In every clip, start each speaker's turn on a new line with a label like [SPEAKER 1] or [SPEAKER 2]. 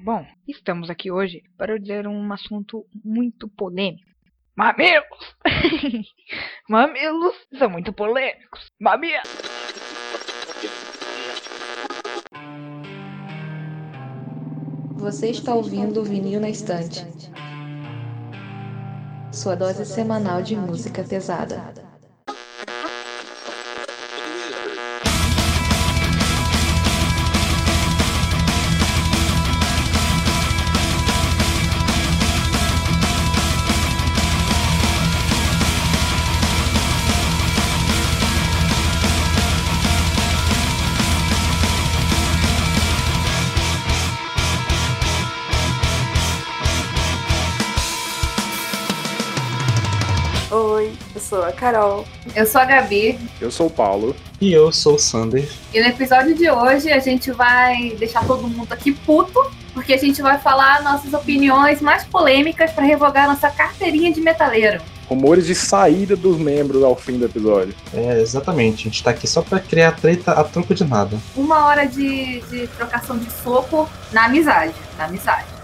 [SPEAKER 1] Bom, estamos aqui hoje para dizer um assunto muito polêmico. Mamilos! Mamilos são muito polêmicos. Mamilos!
[SPEAKER 2] Você está ouvindo o Vinil na Estante. Sua dose semanal de música pesada.
[SPEAKER 3] Carol.
[SPEAKER 4] Eu sou a Gabi.
[SPEAKER 5] Eu sou o Paulo.
[SPEAKER 6] E eu sou o Sander.
[SPEAKER 4] E no episódio de hoje a gente vai deixar todo mundo aqui puto, porque a gente vai falar nossas opiniões mais polêmicas para revogar nossa carteirinha de metaleiro.
[SPEAKER 5] Rumores de saída dos membros ao fim do episódio.
[SPEAKER 6] É, exatamente. A gente tá aqui só pra criar treta a troco de nada.
[SPEAKER 4] Uma hora de, de trocação de soco na amizade. Na amizade.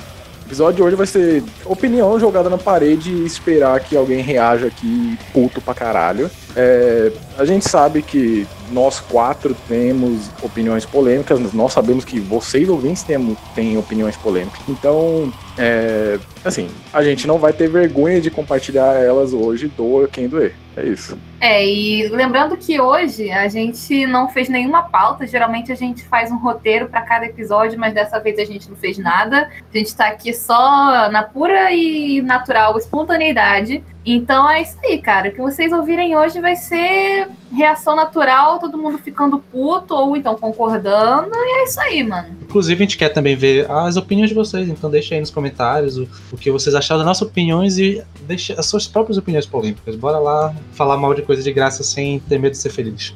[SPEAKER 5] Episódio de hoje vai ser opinião jogada na parede e esperar que alguém reaja aqui puto pra caralho. É, a gente sabe que nós quatro temos opiniões polêmicas, nós sabemos que vocês ouvintes têm, têm opiniões polêmicas. Então, é, assim, a gente não vai ter vergonha de compartilhar elas hoje, doa quem doer. É isso.
[SPEAKER 4] É, e lembrando que hoje a gente não fez nenhuma pauta, geralmente a gente faz um roteiro para cada episódio, mas dessa vez a gente não fez nada. A gente tá aqui só na pura e natural espontaneidade. Então é isso aí, cara. O que vocês ouvirem hoje vai ser reação natural, todo mundo ficando puto ou então concordando, e é isso aí, mano.
[SPEAKER 6] Inclusive, a gente quer também ver as opiniões de vocês, então deixa aí nos comentários o, o que vocês acharam das nossas opiniões e deixa as suas próprias opiniões polêmicas. Bora lá falar mal de coisa de graça sem ter medo de ser feliz.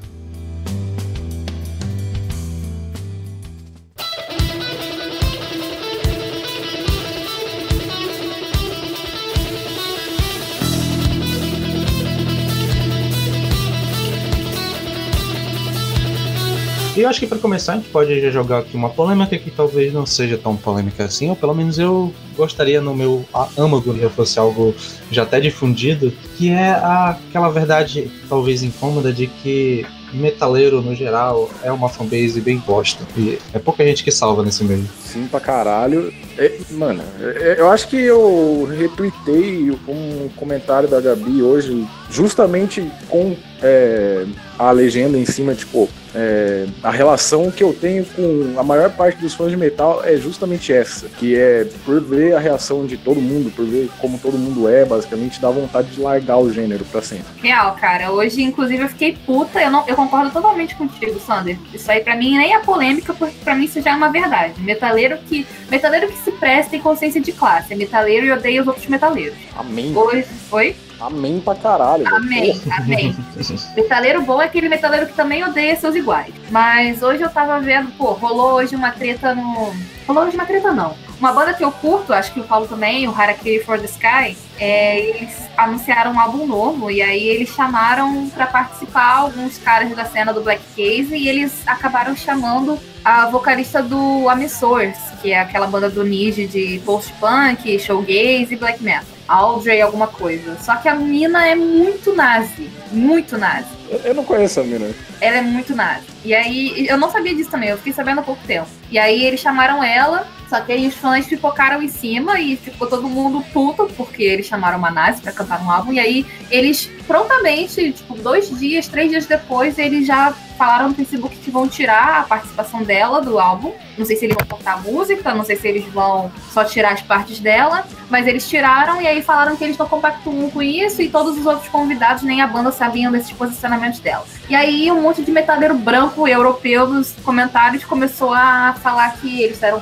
[SPEAKER 6] E eu acho que para começar a gente pode jogar aqui uma polêmica que talvez não seja tão polêmica assim, ou pelo menos eu gostaria no meu âmago que fosse algo já até difundido, que é aquela verdade talvez incômoda de que metaleiro no geral é uma fanbase bem bosta. E é pouca gente que salva nesse meio.
[SPEAKER 5] Sim, pra caralho. É, mano, é, eu acho que eu retuitei um comentário da Gabi hoje, justamente com é, a legenda em cima, tipo, é, a relação que eu tenho com a maior parte dos fãs de metal é justamente essa, que é por ver a reação de todo mundo, por ver como todo mundo é, basicamente dá vontade de largar o gênero pra sempre.
[SPEAKER 4] Real, cara. Hoje, inclusive, eu fiquei puta. Eu, não, eu concordo totalmente contigo, Sander. Isso aí pra mim nem é polêmica, porque pra mim isso já é uma verdade. Metaleiro que, metaleiro que se presta em consciência de classe. É metaleiro e odeia os outros metaleiros.
[SPEAKER 5] Amém.
[SPEAKER 4] Hoje, oi?
[SPEAKER 5] Amém pra caralho. velho.
[SPEAKER 4] Amém, amém. metaleiro bom é aquele metaleiro que também odeia seus iguais. Mas hoje eu tava vendo, pô, rolou hoje uma treta no. Rolou hoje uma treta não. Uma banda que eu curto, acho que o Paulo também, o Harakiri for the Sky, é, eles anunciaram um álbum novo e aí eles chamaram pra participar alguns caras da cena do Black Case e eles acabaram chamando a vocalista do Amissors, que é aquela banda do Nige de post-punk, showgaze e black metal. Audrey alguma coisa. Só que a mina é muito nazi. Muito nazi.
[SPEAKER 5] Eu, eu não conheço a mina.
[SPEAKER 4] Ela é muito nazi. E aí, eu não sabia disso também, eu fiquei sabendo há pouco tempo. E aí eles chamaram ela, só que aí os fãs pipocaram em cima e ficou todo mundo puto, porque eles chamaram uma nazi pra cantar um álbum. E aí eles prontamente, tipo, dois dias, três dias depois, eles já falaram no Facebook que vão tirar a participação dela do álbum. Não sei se eles vão cortar a música, não sei se eles vão só tirar as partes dela, mas eles tiraram e aí falaram que eles não compactuam com isso e todos os outros convidados, nem a banda, sabiam desses posicionamentos dela. E aí um monte de metaleiro branco europeu nos comentários começou a falar que eles eram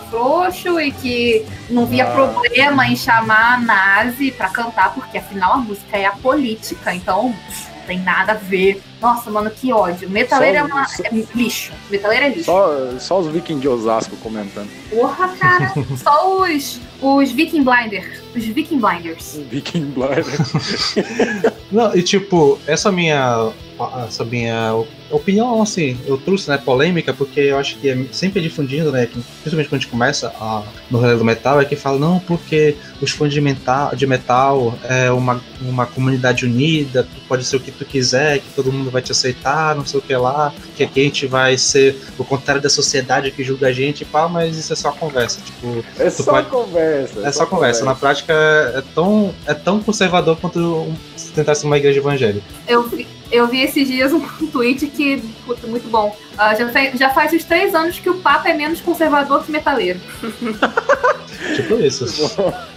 [SPEAKER 4] frouxo e que não via
[SPEAKER 5] Ah.
[SPEAKER 4] problema em chamar a nazi pra cantar, porque afinal a música é a política, então pff, não tem nada a ver. Nossa, mano, que ódio. Metaleiro é, uma,
[SPEAKER 5] só-
[SPEAKER 4] é lixo. Metaleiro é lixo.
[SPEAKER 5] Só, só os vikings de Osasco comentando.
[SPEAKER 4] Porra, cara. Só os, os Viking Blinders. Os Viking Blinders.
[SPEAKER 5] Viking Blind.
[SPEAKER 6] Não, e tipo, essa minha essa minha opinião, assim, eu trouxe, né, polêmica, porque eu acho que é sempre difundindo, né, que, principalmente quando a gente começa a, no rolê do metal, é que fala, não, porque os fãs de metal, de metal é uma, uma comunidade unida, tu pode ser o que tu quiser, que todo mundo vai te aceitar, não sei o que lá, que aqui a gente vai ser o contrário da sociedade que julga a gente, pá, mas isso é só conversa, tipo...
[SPEAKER 5] É só
[SPEAKER 6] pode...
[SPEAKER 5] conversa.
[SPEAKER 6] É só conversa. Na prática é tão, é tão conservador quanto se tentasse uma igreja evangélica.
[SPEAKER 4] Eu vi, eu vi esses dias um tweet que, puta, muito bom. Uh, já, faz, já faz uns três anos que o Papa é menos conservador que metaleiro.
[SPEAKER 6] tipo isso.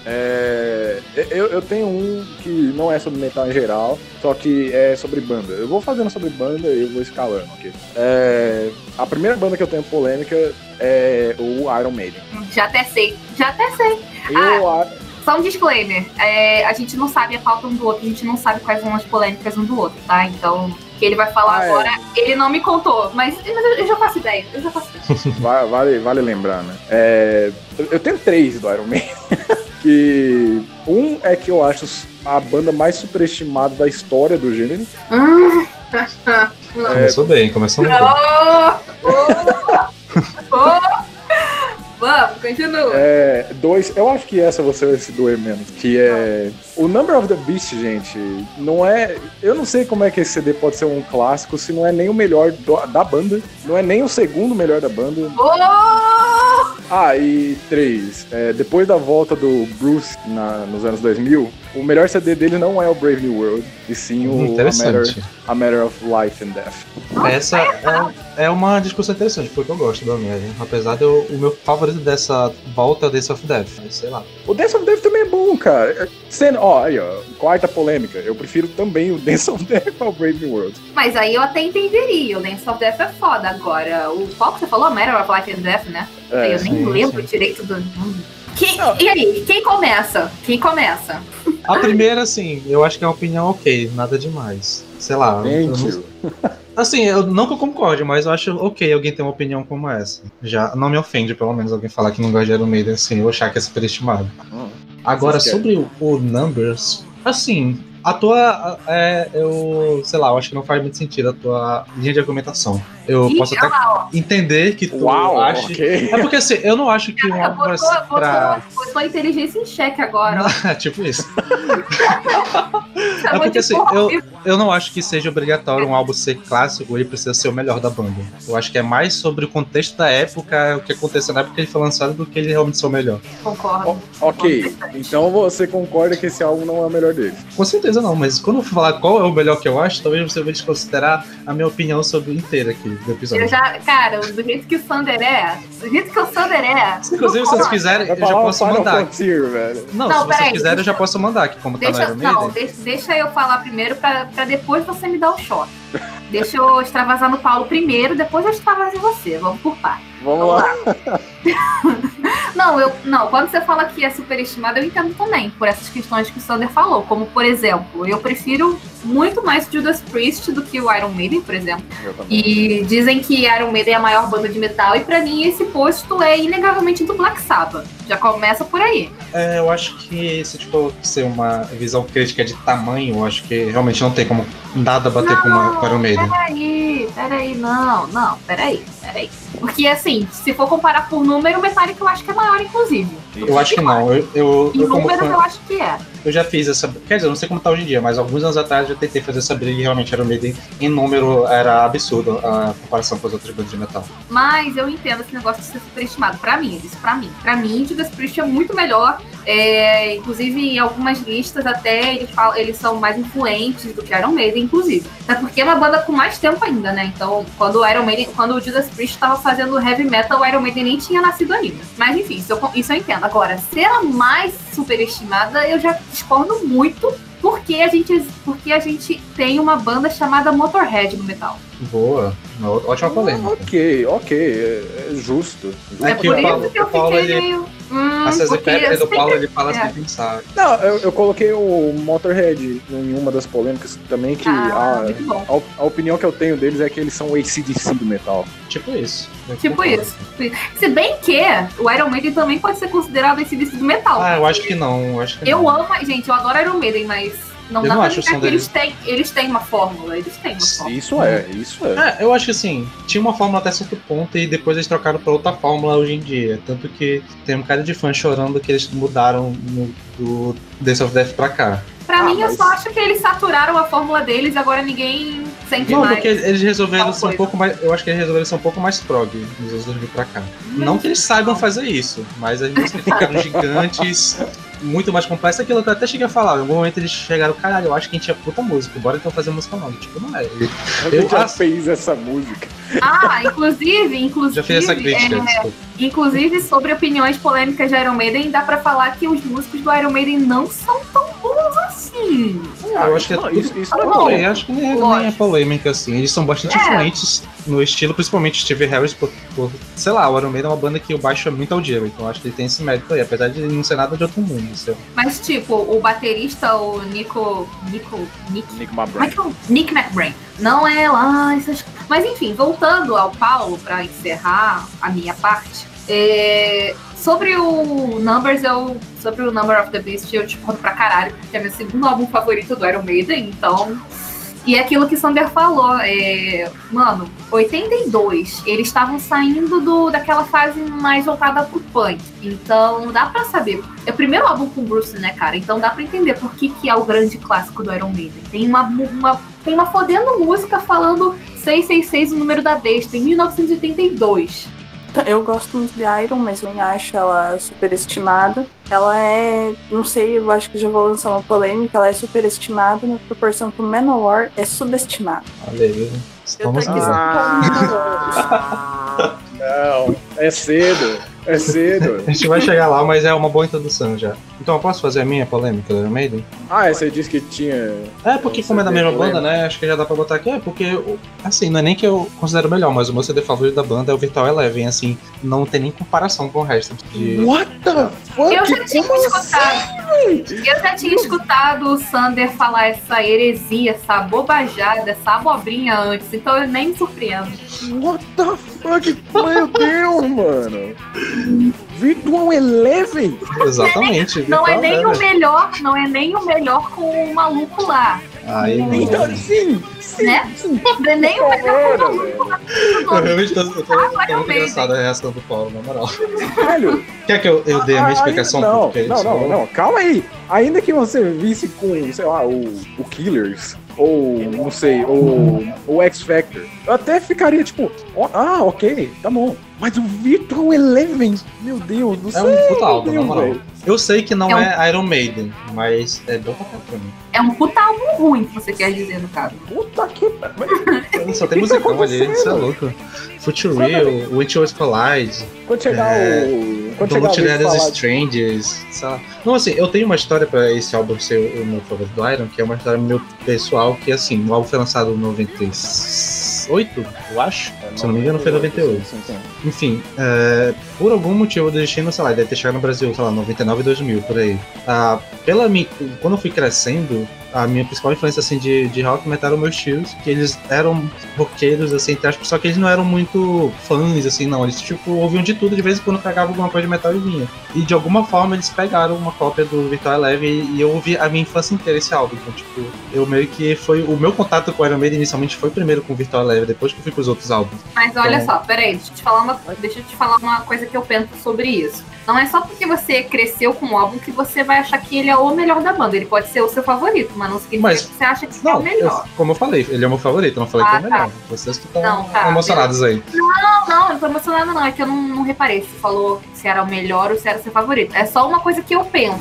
[SPEAKER 5] É, eu, eu tenho um que não é sobre metal em geral, só que é sobre banda. Eu vou fazendo sobre banda e eu vou escalando aqui. É, a primeira banda que eu tenho polêmica é o Iron Maiden.
[SPEAKER 4] Já até sei, já até sei.
[SPEAKER 5] Eu,
[SPEAKER 4] ah, só um disclaimer: é, a gente não sabe a pauta um do outro, a gente não sabe quais são as polêmicas um do outro, tá? Então, que ele vai falar ah, é. agora, é. ele não me contou, mas, mas eu, já faço ideia, eu já faço ideia.
[SPEAKER 5] vale, vale lembrar, né? É, eu tenho três do Iron Man. que um é que eu acho a banda mais superestimada da história do gênero.
[SPEAKER 6] é, começou bem, começou bem. Oh,
[SPEAKER 4] oh, oh. Vamos, continua.
[SPEAKER 5] É, dois, eu acho que essa você vai se doer menos. Que é. O Number of the Beast, gente, não é. Eu não sei como é que esse CD pode ser um clássico se não é nem o melhor do, da banda, não é nem o segundo melhor da banda.
[SPEAKER 4] Oh!
[SPEAKER 5] Ah, e três. É, depois da volta do Bruce na, nos anos 2000, o melhor CD dele não é o Brave New World, e sim o a Matter, a Matter, of Life and Death.
[SPEAKER 6] Essa é, é uma discussão interessante, porque eu gosto do Homem Apesar de eu, o meu favorito dessa volta é o Death of Death, sei lá.
[SPEAKER 5] O Death of Death também é bom, cara. Sendo, ó, aí, ó, quarta polêmica. Eu prefiro também o Dance of Death ao Brave New World.
[SPEAKER 4] Mas aí eu até entenderia, o Dance of Death é foda. Agora, o qual que você falou? A Matter of Life and Death, né? É, eu sim, nem lembro sim. direito do. Quem, e aí, quem começa? Quem começa?
[SPEAKER 6] A primeira, assim, eu acho que é uma opinião ok, nada demais. Sei lá. Assim, eu não que eu concorde, mas eu acho ok alguém ter uma opinião como essa. Já não me ofende, pelo menos, alguém falar que não gosta de Iron Maiden, assim, eu achar que é superestimado. Hum, Agora, sobre o, o Numbers, assim, a tua. É, eu. Sei lá, eu acho que não faz muito sentido a tua linha de argumentação. Eu Ih, posso até entender que tu
[SPEAKER 5] Uau,
[SPEAKER 6] ache.
[SPEAKER 5] Okay.
[SPEAKER 6] É porque assim, eu não acho que um álbum
[SPEAKER 4] vai ser pra. Botou a inteligência em xeque agora.
[SPEAKER 6] tipo isso. é porque assim, eu, eu não acho que seja obrigatório um álbum ser clássico, ele precisa ser o melhor da banda. Eu acho que é mais sobre o contexto da época, o que aconteceu na época que ele foi lançado, do que ele realmente ser o melhor.
[SPEAKER 4] Concordo.
[SPEAKER 5] O, ok, então você concorda que esse álbum não é o melhor dele?
[SPEAKER 6] Com certeza não, mas quando eu falar qual é o melhor que eu acho, talvez você vai desconsiderar a minha opinião sobre inteira aqui do episódio.
[SPEAKER 4] Eu já, cara, do jeito que o Sander é, do jeito que o Sander é.
[SPEAKER 6] Inclusive, se vocês quiserem, eu já posso mandar.
[SPEAKER 5] velho.
[SPEAKER 6] Não, não, se vocês quiserem, eu já posso mandar aqui, como
[SPEAKER 4] deixa,
[SPEAKER 6] tá no
[SPEAKER 4] Iron Não, deixa, deixa eu falar primeiro pra, pra depois você me dar o choque. Deixa eu extravasar no Paulo primeiro, depois eu extravaso em você. Vamos por parte.
[SPEAKER 5] Vamos, Vamos lá. lá.
[SPEAKER 4] não, eu, não, quando você fala que é superestimado, eu entendo também, por essas questões que o Sander falou. Como, por exemplo, eu prefiro muito mais Judas Priest do que o Iron Maiden, por exemplo. E dizem que Iron Maiden é a maior banda de metal, e para mim esse posto é inegavelmente do Black Sabbath. Já começa por aí.
[SPEAKER 6] É, eu acho que se tipo ser uma visão crítica de tamanho, eu acho que realmente não tem como nada bater não, com, uma, com Iron Maiden.
[SPEAKER 4] Peraí, peraí, não, não, peraí, peraí. Porque assim, se for comparar por número, o Metallica eu acho que é maior, inclusive.
[SPEAKER 6] Eu acho que não. Eu, eu,
[SPEAKER 4] em eu, números eu acho que é.
[SPEAKER 6] Eu já fiz essa. Quer dizer, eu não sei como tá hoje em dia, mas alguns anos atrás eu tentei fazer essa briga e realmente era Maiden em número era absurdo a comparação com as outras bandas de metal.
[SPEAKER 4] Mas eu entendo esse negócio de ser superestimado. Pra mim, isso pra mim. Pra mim, Judas Priest é muito melhor. É, inclusive, em algumas listas até eles, falam, eles são mais influentes do que Iron Maiden, inclusive. Até porque é uma banda com mais tempo ainda, né? Então, quando o Iron Maiden, quando o Judas Priest estava fazendo heavy metal, o Iron Maiden nem tinha nascido ainda. Mas enfim, isso eu, isso eu entendo. Agora, ser a mais superestimada, eu já discordo muito porque a gente, porque a gente tem uma banda chamada Motorhead no metal.
[SPEAKER 6] Boa, ótima polêmica.
[SPEAKER 5] ok, ok, é, é justo.
[SPEAKER 4] É, é por isso que eu fiquei meio.
[SPEAKER 6] Hum, Às vezes do Paulo ele fala é. sem pensar.
[SPEAKER 5] Não, eu, eu, coloquei o Motorhead em uma das polêmicas também, que ah, a, a, a, opinião que eu tenho deles é que eles são o ACDC do metal.
[SPEAKER 6] Tipo isso.
[SPEAKER 4] Tipo isso. Se bem que o Iron Maiden também pode ser considerado ACDC do metal.
[SPEAKER 6] Ah, eu acho que não. Eu, acho que
[SPEAKER 4] eu
[SPEAKER 6] não.
[SPEAKER 4] amo, gente, eu adoro Iron Maiden, mas Não
[SPEAKER 6] Eu
[SPEAKER 4] dá
[SPEAKER 6] não
[SPEAKER 4] pra
[SPEAKER 6] som
[SPEAKER 4] que eles têm, eles têm uma fórmula, eles têm uma fórmula.
[SPEAKER 5] Isso é, isso é.
[SPEAKER 6] É, eu acho que assim, tinha uma fórmula até certo ponto e depois eles trocaram pra outra fórmula hoje em dia. Tanto que tem um cara de fã chorando que eles mudaram no, do Days of Death pra cá.
[SPEAKER 4] Pra
[SPEAKER 5] Ah,
[SPEAKER 4] mim, eu
[SPEAKER 5] mas-
[SPEAKER 4] só acho que eles saturaram a fórmula deles e agora ninguém sente
[SPEAKER 6] Não,
[SPEAKER 4] mais.
[SPEAKER 6] porque eles resolveram ser um pouco mais. Eu acho que eles resolveram ser um pouco mais prog nos anos 2000 pra cá. Não que eles saibam fazer isso, mas as músicas ficaram gigantes, muito mais complexas. Aquilo que eu até cheguei a falar. Em algum momento eles chegaram, caralho, eu acho que a gente é puta música, bora então fazer música nova. Tipo, não é.
[SPEAKER 5] Gente
[SPEAKER 6] eu
[SPEAKER 5] já
[SPEAKER 6] acho-
[SPEAKER 5] fez essa música.
[SPEAKER 4] Ah, inclusive, inclusive.
[SPEAKER 6] já fiz essa crítica.
[SPEAKER 4] é,
[SPEAKER 6] desculpa.
[SPEAKER 4] Inclusive, sobre opiniões polêmicas de Iron Maiden, dá pra falar que os músicos do Iron Maiden não são tão bons assim.
[SPEAKER 6] Eu acho que é
[SPEAKER 5] não, isso, isso não é
[SPEAKER 6] acho que nem é, nem é polêmica, assim. Eles são bastante
[SPEAKER 4] É.
[SPEAKER 6] influentes no estilo, principalmente Steve Harris, por, por- sei lá, o Iron Maiden é uma banda que o baixo é muito audível, então acho que ele tem esse mérito aí, apesar de não ser nada de outro mundo. Assim.
[SPEAKER 4] Mas, tipo, o baterista, o Nico. Nico. Nick.
[SPEAKER 5] Nick
[SPEAKER 4] é
[SPEAKER 5] McBride.
[SPEAKER 4] que é o- Nick McBrain. Não é lá essas. Mas enfim, voltando ao Paulo pra encerrar a minha parte. É, Sobre o Numbers, eu. Sobre o Number of the Beast, eu te conto pra caralho, porque é meu segundo álbum favorito do Iron Maiden, então. E é aquilo que Sander falou, é, mano, 82, eles estavam saindo do, daquela fase mais voltada pro punk. Então dá pra saber. É o primeiro álbum com Bruce, né, cara? Então dá pra entender por que, que é o grande clássico do Iron Maiden. Tem uma, uma, tem uma fodendo música falando 666, o número da besta, em 1982.
[SPEAKER 3] Eu gosto muito de Iron, mas nem acho ela superestimada. Ela é, não sei, eu acho que já vou lançar uma polêmica, ela é superestimada na proporção que o Manowar é subestimado.
[SPEAKER 6] Olha aí.
[SPEAKER 3] Eu tô
[SPEAKER 6] Estamos
[SPEAKER 3] aqui
[SPEAKER 6] aqui.
[SPEAKER 5] Ah, não, é cedo, é cedo.
[SPEAKER 6] A gente vai chegar lá, mas é uma boa introdução já. Então eu posso fazer a minha polêmica do Iron Maiden?
[SPEAKER 5] Ah, é, você disse que tinha.
[SPEAKER 6] É, porque como é da mesma
[SPEAKER 5] polêmica?
[SPEAKER 6] banda, né? Acho que já dá pra botar aqui. É, porque, assim, não é nem que eu considero melhor, mas o meu CD favorito da banda é o Virtual Eleven, assim, não tem nem comparação com o resto. De...
[SPEAKER 5] What the fuck?
[SPEAKER 4] Eu já tinha
[SPEAKER 5] Como
[SPEAKER 4] escutado. Eu já tinha escutado o Sander falar essa heresia, essa bobajada, essa abobrinha antes, então eu nem me surpreendo.
[SPEAKER 5] assim? What the fuck? Meu Deus, mano. Virtual Eleven?
[SPEAKER 6] Exatamente.
[SPEAKER 4] Não é nem o
[SPEAKER 6] Eleven.
[SPEAKER 4] melhor, não é nem o melhor com o maluco lá.
[SPEAKER 6] Aí,
[SPEAKER 5] Então, sim, sim,
[SPEAKER 4] Né?
[SPEAKER 5] sim.
[SPEAKER 4] Não é nem o melhor com o maluco lá.
[SPEAKER 6] Eu realmente tô, eu tô,
[SPEAKER 4] Ah,
[SPEAKER 6] tô muito a reação do Paulo, na moral.
[SPEAKER 5] velho.
[SPEAKER 6] Quer que eu, eu dê a minha explicação?
[SPEAKER 5] Não, não, não, não, calma aí. Ainda que você visse com, sei lá, o, o Killers, ou não sei, ou o X Factor, eu até ficaria tipo, ó, ah, ok, tá bom. Mas o Virtual Eleven, meu Deus do
[SPEAKER 6] É
[SPEAKER 5] céu.
[SPEAKER 6] um puta álbum, na moral. Eu sei que não
[SPEAKER 4] É um-
[SPEAKER 6] é Iron Maiden, mas é bom pra mim.
[SPEAKER 4] É um puta álbum ruim que você quer dizer, no caso.
[SPEAKER 5] Puta que.
[SPEAKER 6] Só tem
[SPEAKER 5] que tá
[SPEAKER 6] musicão ali, isso é louco. Future Real, Witchers Collide,
[SPEAKER 5] Quando chegar
[SPEAKER 6] É,
[SPEAKER 5] o. Quando
[SPEAKER 6] Don't
[SPEAKER 5] chegar falar.
[SPEAKER 6] Strangers, sei lá. Não, assim, eu tenho uma história pra esse álbum ser o meu favorito do Iron, que é uma história meu pessoal, que assim, o álbum foi lançado em 98, eu acho. Se eu não me engano, foi 98.
[SPEAKER 5] Sim, sim.
[SPEAKER 6] Enfim, é, por algum motivo do destino, sei lá, deve ter chegado no Brasil, sei lá, 99 e 2000, por aí. Ah, pela mi... Quando eu fui crescendo, Valeu! A minha principal influência assim, de, de rock metal eram meus tios, que eles eram roqueiros, assim, só que eles não eram muito fãs, assim, não. Eles, tipo, ouviam de tudo, de vez em quando pegavam alguma coisa de metal e vinha. E de alguma forma eles pegaram uma cópia do Virtual Eleven e eu ouvi a minha infância inteira esse álbum. Então, tipo, eu meio que foi. O meu contato com o Iron Maiden inicialmente foi primeiro com o Virtual Eleven, depois que eu fui pros outros álbuns.
[SPEAKER 4] Mas olha
[SPEAKER 6] Então-
[SPEAKER 4] só, peraí, deixa eu, te falar uma, deixa eu te falar uma coisa que eu penso sobre isso. Não é só porque você cresceu com o álbum que você vai achar que ele é o melhor da banda. Ele pode ser o seu favorito, mas não significa
[SPEAKER 6] Mas-
[SPEAKER 4] que você acha que é o
[SPEAKER 6] Não,
[SPEAKER 4] melhor.
[SPEAKER 6] eu- como eu falei, ele é o meu favorito, eu não falei que é
[SPEAKER 4] Ah,
[SPEAKER 6] o
[SPEAKER 4] tá.
[SPEAKER 6] melhor. Vocês que estão
[SPEAKER 4] Não, tá,
[SPEAKER 6] emocionados aí.
[SPEAKER 4] Não, não, eu não tô emocionada, não. É que eu não, não reparei se você falou se era o melhor ou se era o seu favorito. É só uma coisa que eu penso.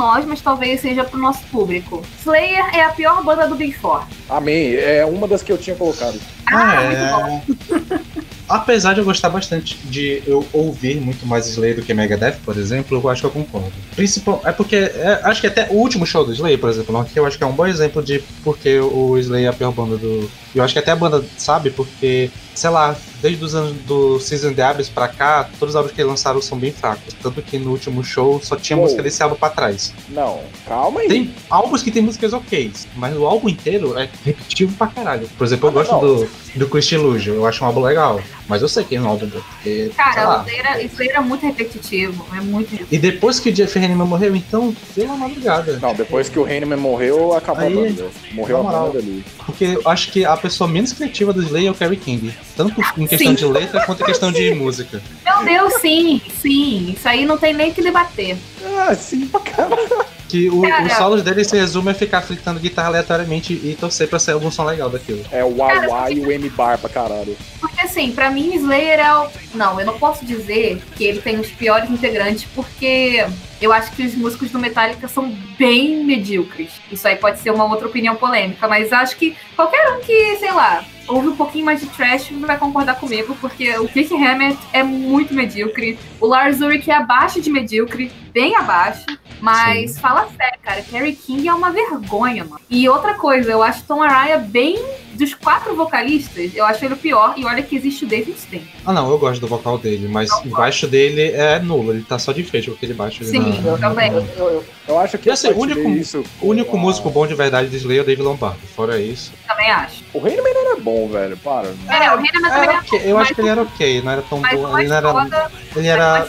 [SPEAKER 4] Nós, mas talvez seja pro nosso público. Slayer é a pior banda do Big Four.
[SPEAKER 5] Amém. É uma das que eu tinha colocado.
[SPEAKER 4] Ah,
[SPEAKER 6] É.
[SPEAKER 4] muito bom.
[SPEAKER 6] Apesar de eu gostar bastante de eu ouvir muito mais Slayer do que Megadeth, por exemplo, eu acho que eu concordo. Principal, é porque é, acho que até o último show do Slayer, por exemplo, não, que eu acho que é um bom exemplo de porque o Slayer é a pior banda do. Eu acho que até a banda sabe, porque, sei lá, desde os anos do Season the Abyss pra cá, todos os álbuns que eles lançaram são bem fracos. Tanto que no último show só tinha
[SPEAKER 5] Uou.
[SPEAKER 6] música desse álbum pra trás.
[SPEAKER 5] Não, calma aí.
[SPEAKER 6] Tem álbuns que tem músicas ok, mas o álbum inteiro é repetitivo pra caralho. Por exemplo, eu
[SPEAKER 5] Ah,
[SPEAKER 6] gosto
[SPEAKER 5] não.
[SPEAKER 6] do, do Christian Illusion, eu acho um álbum legal. Mas eu sei que é um álbum bom, porque, sei
[SPEAKER 4] Cara,
[SPEAKER 6] lá.
[SPEAKER 4] o Slayer, Slayer é muito repetitivo. É muito
[SPEAKER 6] E depois que o Jeff Hanneman morreu, então, pela madrugada.
[SPEAKER 5] Não, depois que o Heinemann morreu, acabou
[SPEAKER 6] Aí,
[SPEAKER 5] a banda. Morreu a
[SPEAKER 6] moral.
[SPEAKER 5] banda ali.
[SPEAKER 6] Porque eu acho que a pessoa menos criativa do Slayer é o Kerry King. Tanto em questão
[SPEAKER 4] Sim.
[SPEAKER 6] de letra quanto em questão de música.
[SPEAKER 4] Meu Deus, sim, sim. Isso aí não tem nem o que debater.
[SPEAKER 5] Ah, sim, pra caralho.
[SPEAKER 6] Que o-
[SPEAKER 4] Cara.
[SPEAKER 6] os solos dele se resume a ficar fritando guitarra aleatoriamente e torcer pra sair algum som legal daquilo.
[SPEAKER 5] É o Wawa e o M-Bar pra caralho.
[SPEAKER 4] Porque assim, pra mim Slayer é o. Não, eu não posso dizer que ele tem os piores integrantes, porque eu acho que os músicos do Metallica são bem medíocres. Isso aí pode ser uma outra opinião polêmica, mas acho que qualquer um que, sei lá, ouve um pouquinho mais de trash vai concordar comigo, porque o Kick Hammett é muito medíocre. O Lars Ulrich é abaixo de medíocre, bem abaixo. Mas fala sério, cara, Kerry King é uma vergonha, mano. E outra coisa, eu acho Tom Araya bem. Dos quatro vocalistas, eu acho ele o pior. E olha que existe o David Stein.
[SPEAKER 6] Ah não, eu gosto do vocal dele, mas o baixo dele é nulo, ele tá só de frente com aquele baixo. ali
[SPEAKER 4] Sim,
[SPEAKER 6] na-
[SPEAKER 4] eu também.
[SPEAKER 5] Eu, eu, eu acho que
[SPEAKER 6] E assim, o único-
[SPEAKER 5] isso.
[SPEAKER 6] O único músico bom de verdade de Slayer é o David Lombardo. Fora isso.
[SPEAKER 4] Também acho.
[SPEAKER 5] O Heinemann era bom, velho. Para.
[SPEAKER 4] É, o Renan também
[SPEAKER 6] Era
[SPEAKER 4] é
[SPEAKER 6] ok, Eu acho que ele era ok, não era tão bom. Ele, não era, ele era.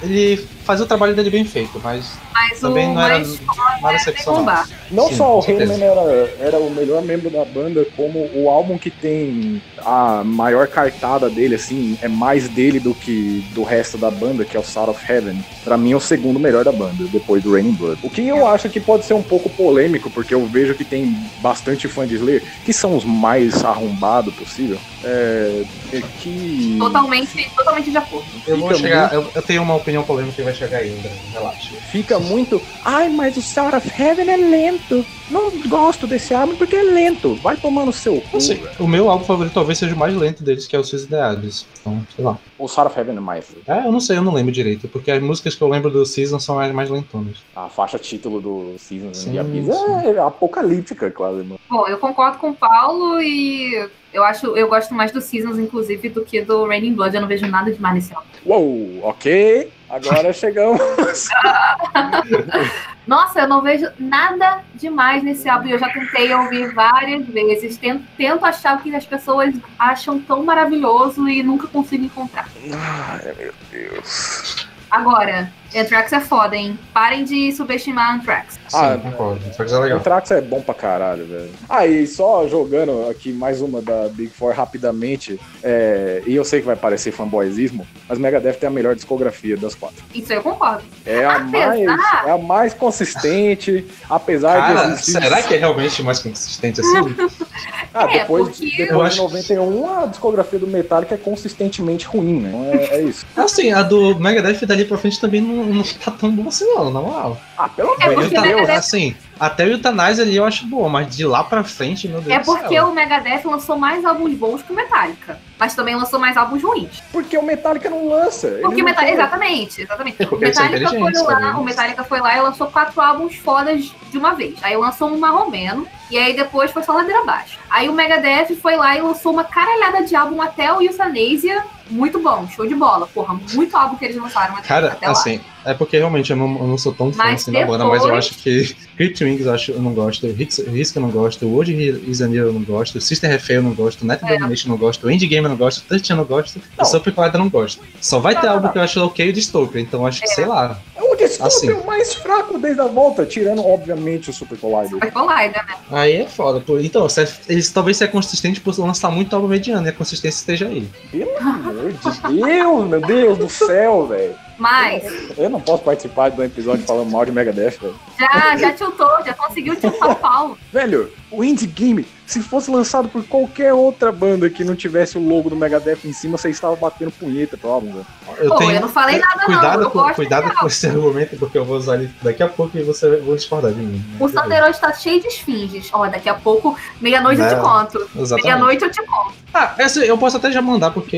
[SPEAKER 6] Ele fazia o trabalho dele bem feito, mas
[SPEAKER 4] mas
[SPEAKER 6] também
[SPEAKER 4] o
[SPEAKER 6] não era nada
[SPEAKER 4] é
[SPEAKER 6] excepcional.
[SPEAKER 5] Não
[SPEAKER 6] Sim,
[SPEAKER 5] só o. Heinemann era, era o melhor membro da banda, como o álbum que tem a maior cartada dele, assim, é mais dele do que do resto da banda, que é o Sound of Heaven. Pra mim é o segundo melhor da banda, depois do Raining Blood. O que eu acho que pode ser um pouco polêmico, porque eu vejo que tem bastante fã de Slayer, que são os mais arrombados possível, é, é que...
[SPEAKER 4] Totalmente, totalmente de acordo.
[SPEAKER 6] eu vou chegar. Eu, eu tenho uma opinião polêmica que vai chegar ainda, relaxa.
[SPEAKER 5] fica muito. Ai, mas o Sound of Heaven é lento. Não gosto desse álbum porque é lento. Vai tomar no seu cu.
[SPEAKER 6] Não sei, o meu álbum favorito talvez seja o mais lento deles, que é o Suicide Abyss. Então, sei lá.
[SPEAKER 5] O Sound of Heaven é mais.
[SPEAKER 6] É, eu não sei, eu não lembro direito, porque as músicas que eu lembro do Season são as mais lentonas.
[SPEAKER 5] A faixa título do Season
[SPEAKER 6] Sim,
[SPEAKER 5] de Abyss
[SPEAKER 6] sim.
[SPEAKER 5] é apocalíptica, quase, mano.
[SPEAKER 4] Bom, eu concordo com o Paulo e eu acho, eu gosto mais do Seasons, inclusive, do que do Raining Blood. Eu não vejo nada demais nesse álbum.
[SPEAKER 5] Uou, ok. Agora chegamos.
[SPEAKER 4] Nossa, eu não vejo nada demais nesse álbum. Eu já tentei ouvir várias vezes. Tento, tento achar o que as pessoas acham tão maravilhoso e nunca consigo encontrar.
[SPEAKER 5] Ai, meu Deus.
[SPEAKER 4] Agora, Anthrax é foda, hein? Parem de subestimar Anthrax.
[SPEAKER 6] Sim,
[SPEAKER 5] Ah,
[SPEAKER 6] concordo. Só que é
[SPEAKER 5] O
[SPEAKER 6] legal.
[SPEAKER 5] Trax é bom pra caralho, velho. Ah, e só jogando aqui mais uma da Big Four rapidamente, é, e eu sei que vai parecer fanboyzismo, mas Megadeth tem a melhor discografia das quatro.
[SPEAKER 4] Isso eu concordo.
[SPEAKER 5] É a,
[SPEAKER 4] Apesar-
[SPEAKER 5] mais, é a mais consistente, apesar
[SPEAKER 6] Cara,
[SPEAKER 5] de existir...
[SPEAKER 6] será que é realmente mais consistente assim?
[SPEAKER 5] Ah,
[SPEAKER 4] É,
[SPEAKER 5] depois,
[SPEAKER 4] porque-
[SPEAKER 5] depois de 91, a discografia do Metallica é consistentemente ruim, né? Então é, é isso.
[SPEAKER 6] assim, a do Megadeth dali pra frente também não, não tá tão boa assim, não, na moral.
[SPEAKER 5] Ah, pelo
[SPEAKER 4] É
[SPEAKER 5] amor de Deus.
[SPEAKER 4] Megadeth-
[SPEAKER 6] assim, até o Euthanize ali eu acho boa, mas de lá pra frente, meu Deus
[SPEAKER 4] É
[SPEAKER 6] do
[SPEAKER 4] porque
[SPEAKER 6] céu.
[SPEAKER 4] o Megadeth lançou mais álbuns bons que o Metallica. Mas também lançou mais álbuns ruins.
[SPEAKER 5] Porque o Metallica não lança.
[SPEAKER 4] Porque o Metallica. Exatamente, exatamente.
[SPEAKER 6] É
[SPEAKER 4] O Metallica, foi lá, o? Metallica foi lá e lançou quatro álbuns fodas de uma vez. Aí lançou um marromeno. E aí depois foi só ladeira abaixo. Aí o Megadeth foi lá e lançou uma caralhada de álbum até o Euthanasia. Muito bom, show de bola. Porra, muito álbum que eles lançaram até,
[SPEAKER 6] Cara,
[SPEAKER 4] até lá.
[SPEAKER 6] É porque realmente eu não, eu não sou tão fã
[SPEAKER 4] Mas
[SPEAKER 6] assim da banda, mas eu
[SPEAKER 4] depois-
[SPEAKER 6] acho que Crypt Wings eu, acho, eu não gosto, Risk, Risk eu não gosto, World Is a eu não gosto, Sister Refé eu não gosto, Net
[SPEAKER 4] É.
[SPEAKER 6] Domination eu não gosto, Endgame eu não gosto, Touch eu não gosto,
[SPEAKER 5] Não.
[SPEAKER 6] e Super Collider eu não gosto. Só vai ter
[SPEAKER 5] Não,
[SPEAKER 6] algo
[SPEAKER 5] não.
[SPEAKER 6] que eu acho ok o Dystopia, então acho que, sei lá.
[SPEAKER 5] O Dystopia
[SPEAKER 6] Assim.
[SPEAKER 5] é o mais fraco desde a volta, tirando, obviamente, o Super Collider.
[SPEAKER 4] Super Collider, né?
[SPEAKER 6] Aí é foda. pô. Então, se- eles talvez seja consistente por lançar muito álbum mediano e a consistência esteja aí.
[SPEAKER 5] Pelo amor de Deus, meu Deus do céu, velho.
[SPEAKER 4] Mas
[SPEAKER 5] Eu não posso participar de um episódio falando mal de Megadeth, velho.
[SPEAKER 4] já, já tiltou, já conseguiu tiltar o Paulo.
[SPEAKER 5] Velho, o Indie Game, se fosse lançado por qualquer outra banda que não tivesse o logo do Megadeth em cima, você estava batendo punheta pro álbum, velho.
[SPEAKER 6] Eu
[SPEAKER 4] Pô, eu não falei nada, não.
[SPEAKER 6] cuidado
[SPEAKER 4] Eu
[SPEAKER 6] com, cuidado com esse argumento, porque eu vou usar ele daqui a pouco e você vai discordar de mim.
[SPEAKER 4] O Thunder Road tá cheio de esfinges. Ó, daqui a pouco, meia-noite eu te
[SPEAKER 6] Não.
[SPEAKER 4] conto. Meia-noite eu te conto.
[SPEAKER 6] Ah, essa eu posso até já mandar, porque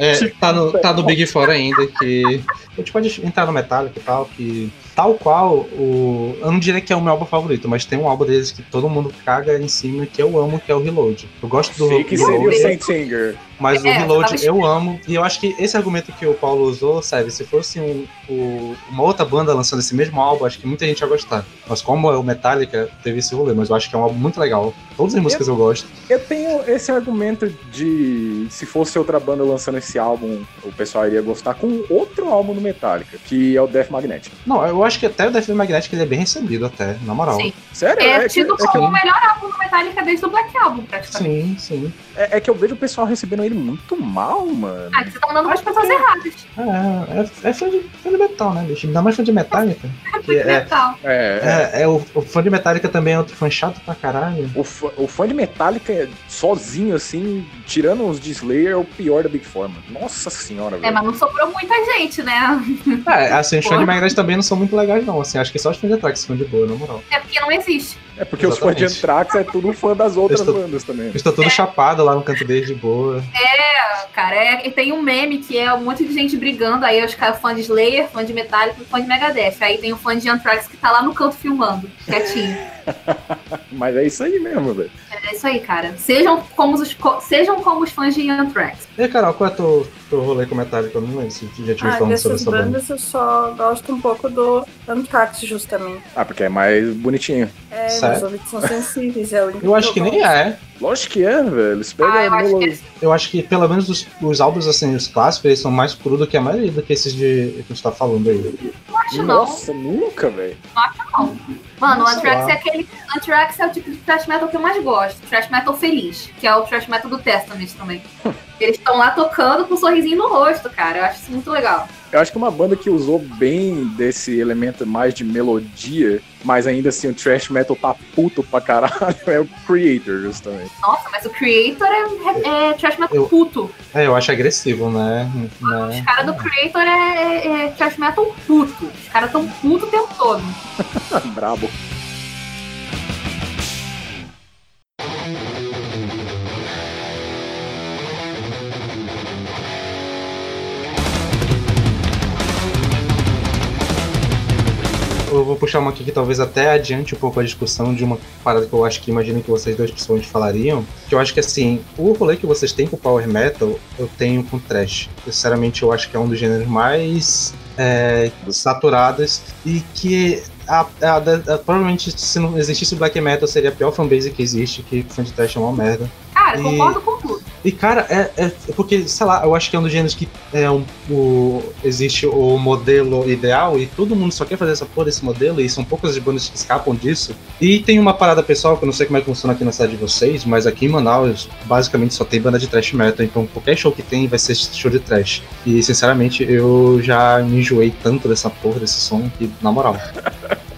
[SPEAKER 6] é, tá, no, tá no Big Four ainda, que a gente pode entrar no Metallica e tal, que tal qual o... Eu não diria que é o meu álbum favorito, mas tem um álbum deles que todo mundo caga em cima, que eu amo, que é o Reload. Eu gosto do
[SPEAKER 5] Sei que
[SPEAKER 6] Reload.
[SPEAKER 5] seria o Saint Singer.
[SPEAKER 6] Mas o
[SPEAKER 4] É,
[SPEAKER 6] Reload
[SPEAKER 4] tava
[SPEAKER 6] eu amo. E eu acho que esse argumento que o Paulo usou, sabe, se fosse um, o- uma outra banda lançando esse mesmo álbum, acho que muita gente ia gostar. Mas como é o Metallica, teve esse rolê. Mas eu acho que é um álbum muito legal. Todas as músicas eu gosto.
[SPEAKER 5] Eu tenho esse argumento de se fosse outra banda lançando esse álbum, o pessoal iria gostar com outro álbum do Metallica, que é o Death Magnetic.
[SPEAKER 6] Não, eu acho que até o Death Magnetic ele é bem recebido até, na moral.
[SPEAKER 4] Sim.
[SPEAKER 5] Sério?
[SPEAKER 4] É,
[SPEAKER 5] que-
[SPEAKER 4] tido
[SPEAKER 5] é que
[SPEAKER 4] como
[SPEAKER 5] eu-
[SPEAKER 4] o melhor álbum do Metallica desde o Black Album, praticamente.
[SPEAKER 6] Sim, sim.
[SPEAKER 5] É, é que eu vejo o pessoal recebendo ele muito mal, mano.
[SPEAKER 4] Ah, você tá mandando as pessoas erradas.
[SPEAKER 6] É, é, é fã, de, fã de metal, né, bicho? Ainda mais fã de Metallica. que é,
[SPEAKER 4] Metal.
[SPEAKER 5] É,
[SPEAKER 6] é, é, o, o fã de Metallica também é outro fã chato pra caralho.
[SPEAKER 5] O, fã, o fã de Metallica, sozinho, assim, tirando os de Slayer, é o pior da Big Four, mano. Nossa senhora,
[SPEAKER 4] É,
[SPEAKER 5] velho.
[SPEAKER 4] mas não sobrou muita gente, né?
[SPEAKER 6] É, assim, os fãs de. Magnetic também não são muito legais, não. Assim, acho que só os fãs de Atrax são de boa, na moral.
[SPEAKER 4] É porque não existe.
[SPEAKER 5] É porque os fãs de
[SPEAKER 6] Exatamente.
[SPEAKER 5] Anthrax é tudo fã das outras
[SPEAKER 6] Estou-
[SPEAKER 5] bandas também.
[SPEAKER 6] Eles estão todos chapados lá no canto deles de boa.
[SPEAKER 4] Cara, é, e tem um meme que é um monte de gente brigando. Aí os caras fã de Slayer, fã de Metallica e fã de Megadeth. Aí tem o fã de Anthrax que tá lá no canto filmando, quietinho.
[SPEAKER 5] Mas é isso aí mesmo, velho.
[SPEAKER 4] É isso aí, cara. Sejam como os, sejam como os fãs de Anthrax.
[SPEAKER 6] E aí, Carol, qual é teu, teu rolê com Metallica? Eu não lembro se já tive
[SPEAKER 3] Ah,
[SPEAKER 6] falando sobre essa banda.
[SPEAKER 3] bandas eu só gosto um pouco do Anthrax, justamente.
[SPEAKER 5] Ah, porque é mais bonitinho.
[SPEAKER 3] É,
[SPEAKER 6] Sério?
[SPEAKER 3] os ouvidos são sensíveis, é o único
[SPEAKER 6] Eu acho que nem
[SPEAKER 3] gosto.
[SPEAKER 6] é.
[SPEAKER 5] Lógico que é, velho. Eles pegam
[SPEAKER 4] Ah, eu acho que é.
[SPEAKER 6] Eu acho que pelo menos os, os álbuns, assim, os clássicos, eles são mais cru do que a maioria do que esses de que a gente tá falando aí.
[SPEAKER 4] Não acho não.
[SPEAKER 5] Nossa, nunca, velho.
[SPEAKER 4] Mano, o
[SPEAKER 6] Sei
[SPEAKER 4] Anthrax
[SPEAKER 6] lá.
[SPEAKER 4] é aquele. Anthrax é o tipo de thrash metal que eu mais gosto. Thrash metal feliz, que é o thrash metal do Testament também. Eles estão lá tocando com um sorrisinho no rosto, cara. Eu acho isso muito legal.
[SPEAKER 5] Eu acho que uma banda que usou bem desse elemento mais de melodia, mas ainda assim o thrash metal tá puto pra caralho, é o Creator, justamente.
[SPEAKER 4] Nossa, mas o Creator é, é thrash metal
[SPEAKER 6] Eu-
[SPEAKER 4] puto.
[SPEAKER 6] É, eu acho agressivo, né?
[SPEAKER 4] Os
[SPEAKER 6] né?
[SPEAKER 4] caras do Creator é, é, é thrash metal puto. Os caras tão puto o tempo todo.
[SPEAKER 5] Brabo.
[SPEAKER 6] Vou puxar uma aqui que talvez até adiante um pouco a discussão de uma parada que eu acho que imagino que vocês dois principalmente falariam. Que eu acho que assim, o rolê que vocês têm com Power Metal, eu tenho com Trash. Sinceramente, eu acho que é um dos gêneros mais é, saturados e que a- a- a- provavelmente se não existisse o Black Metal seria a pior fanbase que existe, que fã de Trash é uma merda.
[SPEAKER 4] Cara,
[SPEAKER 6] E-
[SPEAKER 4] concordo com tudo.
[SPEAKER 6] E, cara, é, é- é porque, sei lá, eu acho que é um dos gêneros que é um, o, existe o modelo ideal e todo mundo só quer fazer essa porra desse modelo e são poucas as bandas que escapam disso. E tem uma parada pessoal que eu não sei como é que funciona aqui na cidade de vocês, mas aqui em Manaus basicamente só tem banda de trash metal, então qualquer show que tem vai ser show de trash. E, sinceramente, eu já me enjoei tanto dessa porra, desse som, que, na moral.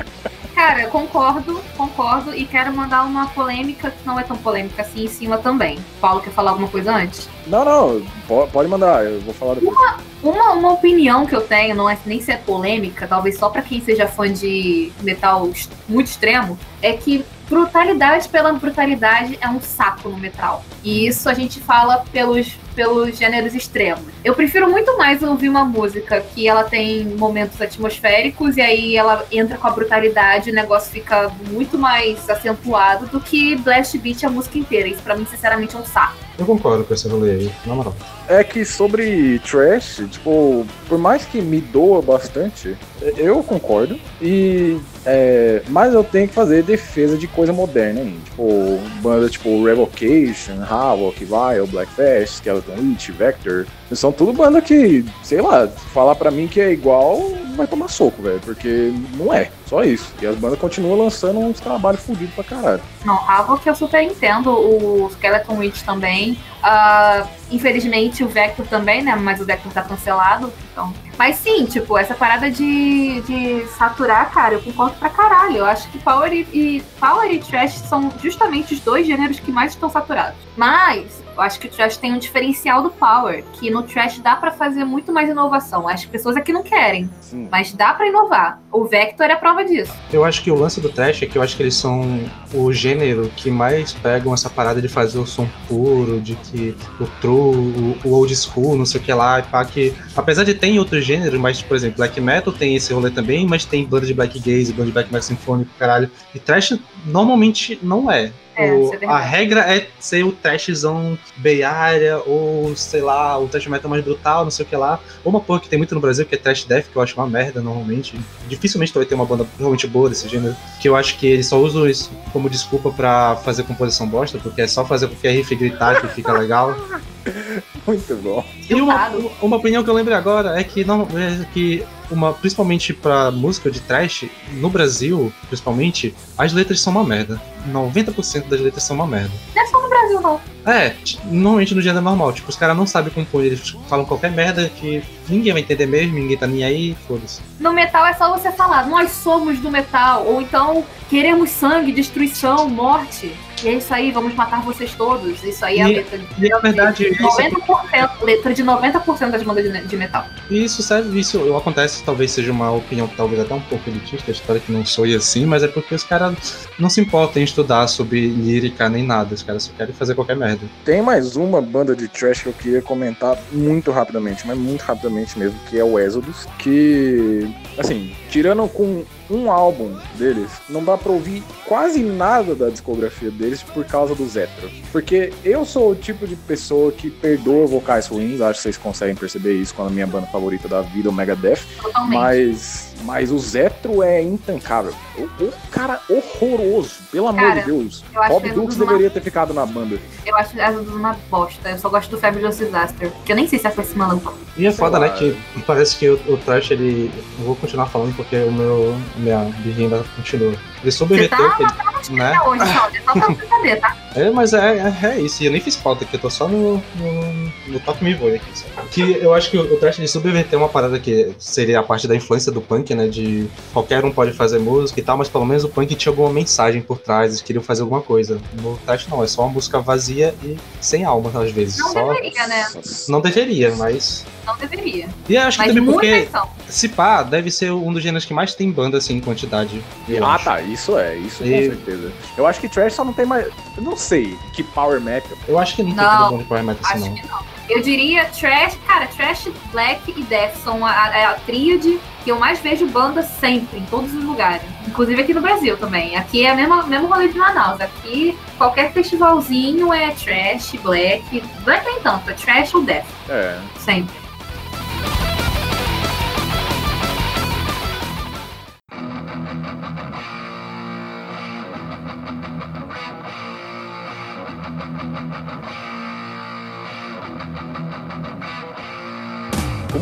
[SPEAKER 4] Cara, concordo, concordo e quero mandar uma polêmica que não é tão polêmica assim em cima também. Paulo quer falar alguma coisa antes?
[SPEAKER 5] Não, não, po- pode mandar, eu vou falar depois.
[SPEAKER 4] Uma, uma opinião que eu tenho, não é nem se é polêmica, talvez só pra quem seja fã de metal muito extremo, é que brutalidade pela brutalidade é um saco no metal. E isso a gente fala pelos, pelos gêneros extremos. Eu prefiro muito mais ouvir uma música que ela tem momentos atmosféricos e aí ela entra com a brutalidade o negócio fica muito mais acentuado do que blast beat a música inteira. Isso pra mim, sinceramente, é um saco.
[SPEAKER 6] Eu concordo com esse rolê aí, na moral.
[SPEAKER 5] É que sobre trash, tipo, por mais que me doa bastante, eu concordo. E. É, mas eu tenho que fazer defesa de coisa moderna ainda. Tipo, banda tipo Revocation, Havoc, Vile, Blackfest, Skeleton Witch, Vector. São tudo banda que, sei lá, falar pra mim que é igual, vai tomar soco, velho. Porque não é, só isso. E as bandas continuam lançando uns trabalhos fodidos pra caralho.
[SPEAKER 4] Não, Havoc eu super entendo, o Skeleton Witch também. Ah, infelizmente o Vector também, né? Mas o Vector tá cancelado, então. Mas sim, tipo, essa parada de, de saturar, cara, eu concordo pra caralho. Eu acho que Power e, e Power e Trash são justamente os dois gêneros que mais estão saturados. Mas eu acho que o Trash tem um diferencial do Power, que no Trash dá pra fazer muito mais inovação. As pessoas aqui não querem,
[SPEAKER 5] Sim.
[SPEAKER 4] mas dá pra inovar. O Vector é a prova disso.
[SPEAKER 6] Eu acho que o lance do trash é que eu acho que eles são o gênero que mais pegam essa parada de fazer o som puro, de que o true, o, o old school, não sei o que lá, e pá, que apesar de ter outros gêneros, mas, por exemplo, black metal tem esse rolê também, mas tem banda de black gaze, banda de black metal sinfônico, caralho. E trash normalmente não é.
[SPEAKER 4] É,
[SPEAKER 6] O-
[SPEAKER 4] é
[SPEAKER 6] a regra é ser o trashzão Bay Area, ou sei lá, o trash metal mais brutal, não sei o que lá. Ou uma porra que tem muito no Brasil, que é trash death, que eu acho uma merda normalmente. Dificilmente vai ter uma banda realmente boa desse gênero. Que eu acho que eles só usam isso como desculpa pra fazer composição bosta, porque é só fazer qualquer riff gritar que fica legal.
[SPEAKER 5] Muito bom.
[SPEAKER 6] E uma, uma opinião que eu lembrei agora é que, não, é que uma, principalmente pra música de trash, no Brasil, principalmente, as letras são uma merda. 90% das letras são uma merda.
[SPEAKER 4] Não é só no Brasil, não.
[SPEAKER 6] É, normalmente no gênero normal, tipo, os caras não sabem compor, eles falam qualquer merda que ninguém vai entender mesmo, ninguém tá nem aí, foda-se.
[SPEAKER 4] No metal é só você falar, nós somos do metal, ou então queremos sangue, destruição, morte. E é isso aí, vamos matar vocês todos. Isso aí é a letra de
[SPEAKER 6] E na verdade, isso,
[SPEAKER 4] 90%, letra de 90% das bandas de, de metal.
[SPEAKER 6] isso serve, isso eu- acontece, talvez seja uma opinião talvez até um pouco elitista, a história que não sou assim, mas é porque os caras não se importam em estudar sobre lírica nem nada, os caras só querem fazer qualquer merda.
[SPEAKER 5] Tem mais uma banda de trash que eu queria comentar muito rapidamente, mas muito rapidamente mesmo, que é o Exodus, que, assim, tirando com um álbum deles, não dá pra ouvir quase nada da discografia deles por causa do Zetro. Porque eu sou o tipo de pessoa que perdoa vocais ruins, acho que vocês conseguem perceber isso com a minha banda favorita da vida, o Megadeth,
[SPEAKER 4] Totalmente.
[SPEAKER 5] mas, mas o Zetro é intancável. O, o cara horroroso, pelo amor
[SPEAKER 4] Cara,
[SPEAKER 5] de Deus. Bob Dukes
[SPEAKER 4] uma-
[SPEAKER 5] deveria ter ficado na banda.
[SPEAKER 4] Eu acho essa uma bosta. Eu só gosto do Fabulous Disaster. Que eu nem sei se é esse maluco.
[SPEAKER 6] E é foda, né, que parece que o, o trash, ele... Eu vou continuar falando porque o meu... minha birrinha ainda continua. Ele subverteu,
[SPEAKER 4] tá
[SPEAKER 6] que ele- né?
[SPEAKER 4] Hoje. Só pra você saber, tá?
[SPEAKER 6] É, mas é, é, é isso. E eu nem fiz pauta aqui, eu tô só no, no, no Top Me Voe aqui. sabe? Que eu acho que o, trash de subverter uma parada que seria a parte da influência do punk, né? De qualquer um pode fazer música e tal, mas pelo menos o punk tinha alguma mensagem por trás, eles queriam fazer alguma coisa. No trash não, é só uma música vazia e sem alma, às vezes.
[SPEAKER 4] Não
[SPEAKER 6] só...
[SPEAKER 4] deveria, né?
[SPEAKER 6] Não deveria, mas.
[SPEAKER 4] Não deveria.
[SPEAKER 6] E eu acho que
[SPEAKER 4] Mas
[SPEAKER 6] também porque. Se pá, deve ser um dos gêneros que mais tem banda assim em quantidade.
[SPEAKER 5] ah,
[SPEAKER 6] acho.
[SPEAKER 5] tá, isso é, isso
[SPEAKER 6] E-
[SPEAKER 5] com certeza. Eu acho que trash só não tem mais. Eu não sei que power metal.
[SPEAKER 6] Eu acho que não tem
[SPEAKER 4] Não,
[SPEAKER 6] de power metal assim,
[SPEAKER 4] Acho
[SPEAKER 6] não.
[SPEAKER 4] que não. Eu diria trash, cara, trash, black e death são a, a, a tríade que eu mais vejo banda sempre, em todos os lugares. Inclusive aqui no Brasil também. Aqui é a mesma, mesmo rolê de Manaus. Aqui, qualquer festivalzinho é trash, black. Black nem tanto, é trash ou death.
[SPEAKER 5] É.
[SPEAKER 4] Sempre.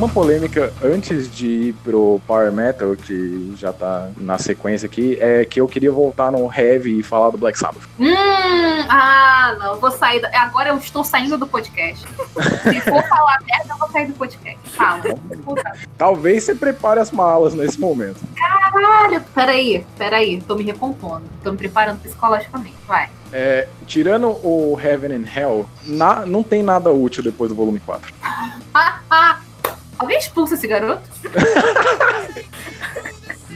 [SPEAKER 5] Uma polêmica antes de ir pro Power Metal, que já tá na sequência aqui, é que eu queria voltar no Heavy e falar do Black Sabbath.
[SPEAKER 4] Hum, ah, não, vou sair. da- Agora eu estou saindo do podcast. Se for falar merda, eu vou sair do podcast. Fala.
[SPEAKER 5] Talvez você prepare as malas nesse momento.
[SPEAKER 4] Caralho, peraí, peraí, tô me recompondo. Tô me preparando psicologicamente. Vai.
[SPEAKER 5] É, tirando o Heaven and Hell, na- não tem nada útil depois do volume 4.
[SPEAKER 4] Alguém expulsa esse garoto?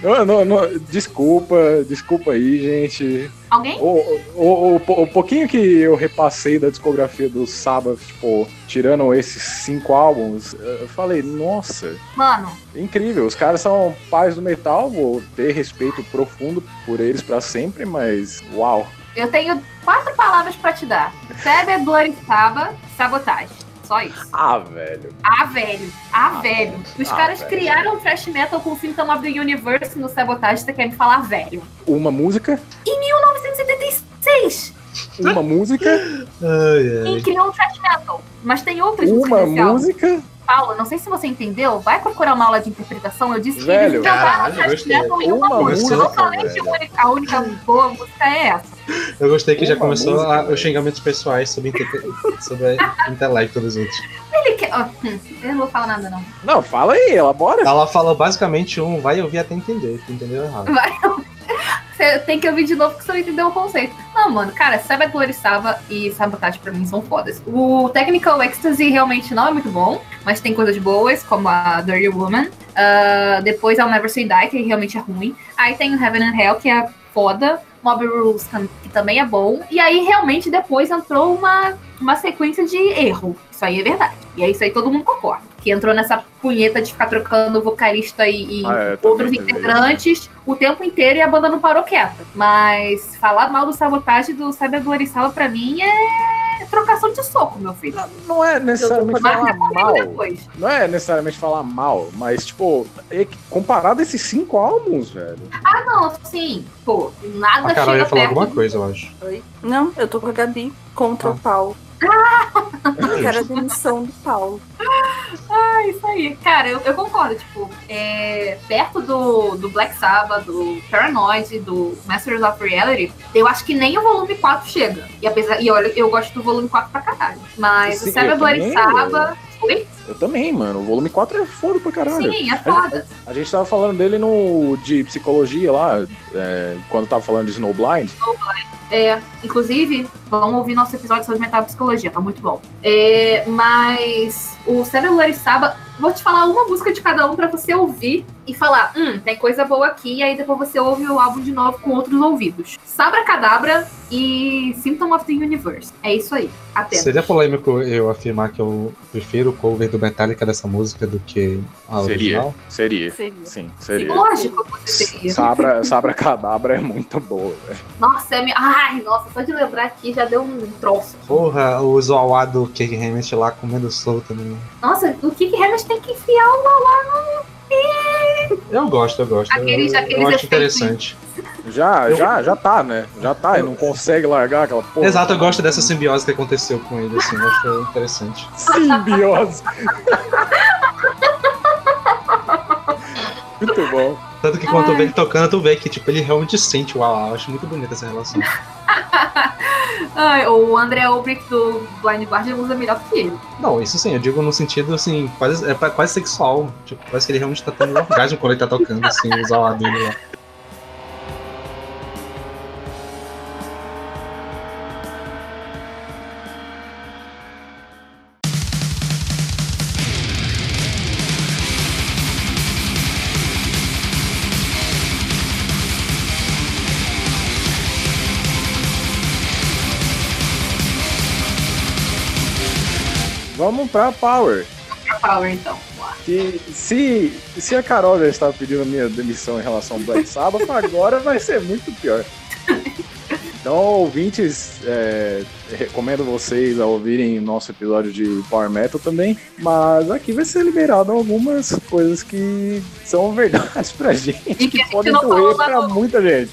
[SPEAKER 5] Não, não, não, desculpa, desculpa aí, gente.
[SPEAKER 4] Alguém?
[SPEAKER 5] O, o, o, o pouquinho que eu repassei da discografia do Sabbath, tipo, tirando esses cinco álbuns, eu falei, nossa,
[SPEAKER 4] Mano,
[SPEAKER 5] incrível. Os caras são pais do metal, vou ter respeito profundo por eles pra sempre, mas uau.
[SPEAKER 4] eu tenho quatro palavras pra te dar. Feber, Bloody Saba, sabotagem. Só isso.
[SPEAKER 5] Ah, velho.
[SPEAKER 4] Ah, velho. Ah,
[SPEAKER 5] Ah,
[SPEAKER 4] velho. Os
[SPEAKER 5] ah,
[SPEAKER 4] caras
[SPEAKER 5] velho.
[SPEAKER 4] criaram o thrash metal com o Symptom of the Universe no sabotagem. Você quer me falar velho?
[SPEAKER 5] Uma música,
[SPEAKER 4] 1976!
[SPEAKER 5] uma música,
[SPEAKER 6] Ai,
[SPEAKER 4] Quem
[SPEAKER 6] ai.
[SPEAKER 4] criou o thrash metal? Mas tem outras
[SPEAKER 5] uma música.
[SPEAKER 4] Paulo, não sei se você entendeu. Vai procurar uma aula de interpretação. Eu disse que
[SPEAKER 5] Velho.
[SPEAKER 4] eles inventaram
[SPEAKER 6] Caralho,
[SPEAKER 4] o thrash metal em uma
[SPEAKER 5] Uma
[SPEAKER 4] música. Eu
[SPEAKER 5] música,
[SPEAKER 4] não falei que
[SPEAKER 5] velho.
[SPEAKER 4] a única, a única boa música é essa.
[SPEAKER 6] Eu gostei que já
[SPEAKER 5] Uma
[SPEAKER 6] começou
[SPEAKER 5] música,
[SPEAKER 6] a- os xingamentos pessoais sobre, inte- sobre intelecto dos outros.
[SPEAKER 4] Ele quer. ó, hum, eu não vou falar nada, não.
[SPEAKER 5] Não, fala aí, elabora.
[SPEAKER 6] Ela falou basicamente um vai ouvir até entender, tu entendeu errado.
[SPEAKER 4] Vai. Você tem que ouvir de novo que você não entendeu o conceito. Não, mano, cara, Sabbath Glorissava e Sabotage pra mim são fodas. O Technical Ecstasy realmente não é muito bom, mas tem coisas boas, como a Dirty Woman. Ah, depois I'll Never Say Die, que realmente é ruim. Aí tem o Heaven and Hell, que é foda. Mob Rules, que também é bom. E aí, realmente, depois entrou uma, uma sequência de erro. Isso aí é verdade. E é isso aí todo mundo concorda. Que entrou nessa punheta de ficar trocando vocalista e, e
[SPEAKER 5] Ah, é,
[SPEAKER 4] outros integrantes o tempo inteiro e a banda não parou quieta. Mas falar mal do sabotagem do Cyber Gloriçava pra mim é trocação de soco, meu filho.
[SPEAKER 5] Não é necessariamente
[SPEAKER 4] Mas
[SPEAKER 5] falar mal.
[SPEAKER 4] depois.
[SPEAKER 5] Não é necessariamente falar mal, mas, tipo, é comparado a esses cinco álbuns, velho.
[SPEAKER 4] Ah, não, sim. Pô, nada
[SPEAKER 6] A Carol
[SPEAKER 4] chega
[SPEAKER 6] ia falar
[SPEAKER 4] perto
[SPEAKER 6] alguma coisa, eu acho.
[SPEAKER 3] Não, eu tô com a Gabi contra
[SPEAKER 6] Ah.
[SPEAKER 3] o Paulo. Eu quero a demissão do Paulo.
[SPEAKER 4] É isso aí. Cara, eu, eu concordo. Tipo, é, perto do, do Black Sabbath, do Paranoid, do Masters of Reality, eu acho que nem o volume 4 chega. E apesar. E olha, eu gosto do volume 4 pra caralho. Mas
[SPEAKER 5] Sim,
[SPEAKER 4] o Cyber
[SPEAKER 5] também,
[SPEAKER 4] Sabbath. Oi?
[SPEAKER 5] Eu também, mano. O volume 4 é foda pra caralho.
[SPEAKER 4] Sim, é foda.
[SPEAKER 5] A gente tava falando dele no de psicologia lá, é, quando tava falando de Snowblind.
[SPEAKER 4] É, inclusive, vamos ouvir nosso episódio sobre metapsicologia, tá muito bom. É, mas o Celular e Saba, vou te falar uma música de cada um pra você ouvir e falar, hum, tem coisa boa aqui, e aí depois você ouve o álbum de novo com outros ouvidos. Sabra Cadabra e Symptom of the Universe. É isso aí, apenas.
[SPEAKER 6] Seria polêmico eu afirmar que eu prefiro o cover do Metallica dessa música do que a
[SPEAKER 5] Seria.
[SPEAKER 6] original?
[SPEAKER 5] Seria.
[SPEAKER 3] Seria.
[SPEAKER 5] Sim, seria.
[SPEAKER 4] Lógico que você seria.
[SPEAKER 5] Sabra, Sabra Cadabra é muito boa, velho.
[SPEAKER 4] Nossa, é me... Ai, nossa, só de lembrar aqui já deu um troço.
[SPEAKER 6] Porra, o Zoawá do Cake Hammett lá comendo solto. Né?
[SPEAKER 4] Nossa, o que que Tem que enfiar uma
[SPEAKER 6] Eu gosto, eu gosto.
[SPEAKER 4] Aqueles-
[SPEAKER 6] eu,
[SPEAKER 4] aqueles
[SPEAKER 6] eu acho interessante.
[SPEAKER 5] Já, já, já tá, né? Já tá, ele não consegue largar aquela porra.
[SPEAKER 6] Exato, eu gosto dessa simbiose que aconteceu com ele, assim, eu acho interessante.
[SPEAKER 5] Simbiose. muito bom.
[SPEAKER 6] Tanto que quando tu vê ele tocando, tu vê que tipo, ele realmente sente o Uau, eu acho muito bonita essa relação.
[SPEAKER 4] Ai, o André Ulbrich do Blind Guardian usa melhor que ele.
[SPEAKER 6] Não, isso sim, eu digo no sentido assim, quase, é quase sexual. Tipo, parece que ele realmente tá tendo um orgasmo quando ele tá tocando, assim, o Uau dele lá.
[SPEAKER 5] Vamos pra Power.
[SPEAKER 4] Pra Power, então.
[SPEAKER 5] Que se, se a Carol já estava pedindo a minha demissão em relação ao Black Sabbath, agora vai ser muito pior. Então, ouvintes, é, recomendo vocês a ouvirem nosso episódio de Power Metal também. Mas aqui vai ser liberado algumas coisas que são verdades pra gente,
[SPEAKER 4] E que
[SPEAKER 5] que podem doer pra muita gente.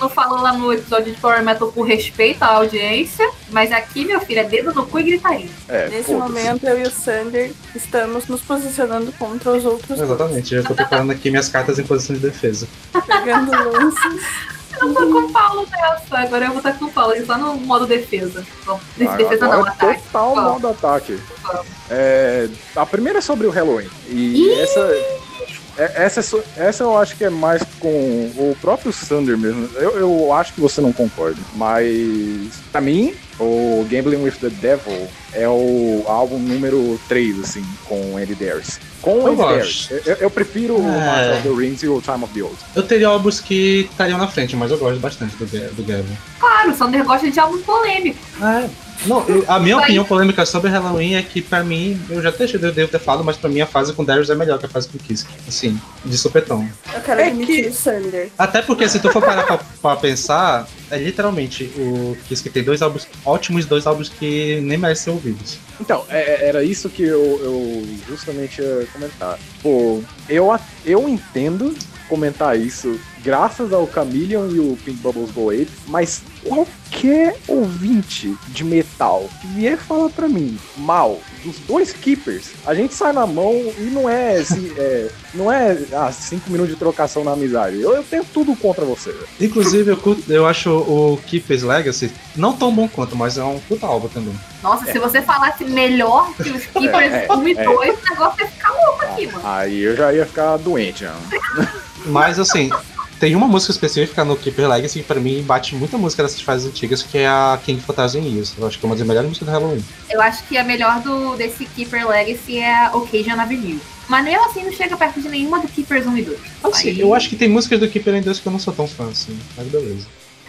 [SPEAKER 4] Não falou lá no episódio de Power Metal por respeito à audiência, mas aqui, meu filho, é dedo no cu e gritaria.
[SPEAKER 5] É,
[SPEAKER 3] Nesse momento, eu e o Sander estamos nos posicionando contra os outros,
[SPEAKER 6] Exatamente, eu tô preparando aqui minhas cartas em posição de defesa.
[SPEAKER 3] pegando lances.
[SPEAKER 4] Eu tô com o Paulo nessa, agora eu vou estar com o Paulo, ele só no modo defesa. Bom, defesa
[SPEAKER 5] Agora
[SPEAKER 4] não,
[SPEAKER 5] é
[SPEAKER 4] ataque.
[SPEAKER 5] Total
[SPEAKER 4] Vamos.
[SPEAKER 5] modo ataque. É, a primeira é sobre o Halloween. E
[SPEAKER 4] Ih!
[SPEAKER 5] essa, essa, é essa eu acho que é mais com o próprio Sander mesmo. Eu, eu acho que você não concorda. Mas, pra mim, o Gambling with the Devil é o álbum número 3, assim, com o Andy Darius. Com o
[SPEAKER 6] Eu
[SPEAKER 5] Andy
[SPEAKER 6] gosto.
[SPEAKER 5] Darius. Eu, eu prefiro o
[SPEAKER 6] É.
[SPEAKER 5] Master of the Rings e o Time of the Old.
[SPEAKER 6] Eu teria álbuns que estariam na frente, mas eu gosto bastante do, do Gavin.
[SPEAKER 4] Claro, o Sander gosta de álbum polêmico.
[SPEAKER 6] É. Não, eu- a minha
[SPEAKER 4] Vai.
[SPEAKER 6] opinião polêmica sobre Halloween é que, pra mim, eu já até eu devo ter falado, mas pra mim a fase com Darius é melhor que a fase com Kiss. Assim, de supetão.
[SPEAKER 3] Eu quero
[SPEAKER 5] É
[SPEAKER 3] admitir
[SPEAKER 5] que-
[SPEAKER 3] o Sander.
[SPEAKER 6] Até porque se tu for parar pra, pra pensar, é literalmente o Kiss que tem dois álbuns ótimos e dois álbuns que nem merecem ser ouvidos.
[SPEAKER 5] Então, é- é- era isso que eu, eu justamente ia comentar. Pô, eu, eu entendo comentar isso graças ao Chameleon e o Pink Bubbles Go Ape, mas qualquer ouvinte de metal que vier falar pra mim mal dos dois Keepers, a gente sai na mão e não é, assim, é, não é ah, cinco minutos de trocação na amizade. Eu, eu tenho tudo contra você.
[SPEAKER 6] Inclusive, eu, curto- eu acho o Keeper's Legacy não tão bom quanto, mas é um puta álbum também.
[SPEAKER 4] Nossa, se você falasse melhor que os Keepers
[SPEAKER 5] É, é,
[SPEAKER 4] 1 e
[SPEAKER 5] é.
[SPEAKER 4] 2, o negócio ia ficar louco aqui, mano.
[SPEAKER 5] Aí eu já ia ficar doente, já.
[SPEAKER 6] Mas assim, tem uma música específica no Keeper Legacy que pra mim bate muita música dessas fases antigas, que é a King Thousand Years. Eu acho que é uma das melhores músicas do Halloween.
[SPEAKER 4] Eu acho que a melhor do, desse Keeper Legacy é a Occasion Avenue. Mas mesmo assim não chega perto de nenhuma do Keepers 1 e 2.
[SPEAKER 6] Assim,
[SPEAKER 4] Aí-
[SPEAKER 6] eu acho que tem músicas do Keeper em 2 que eu não sou tão fã, assim, mas beleza.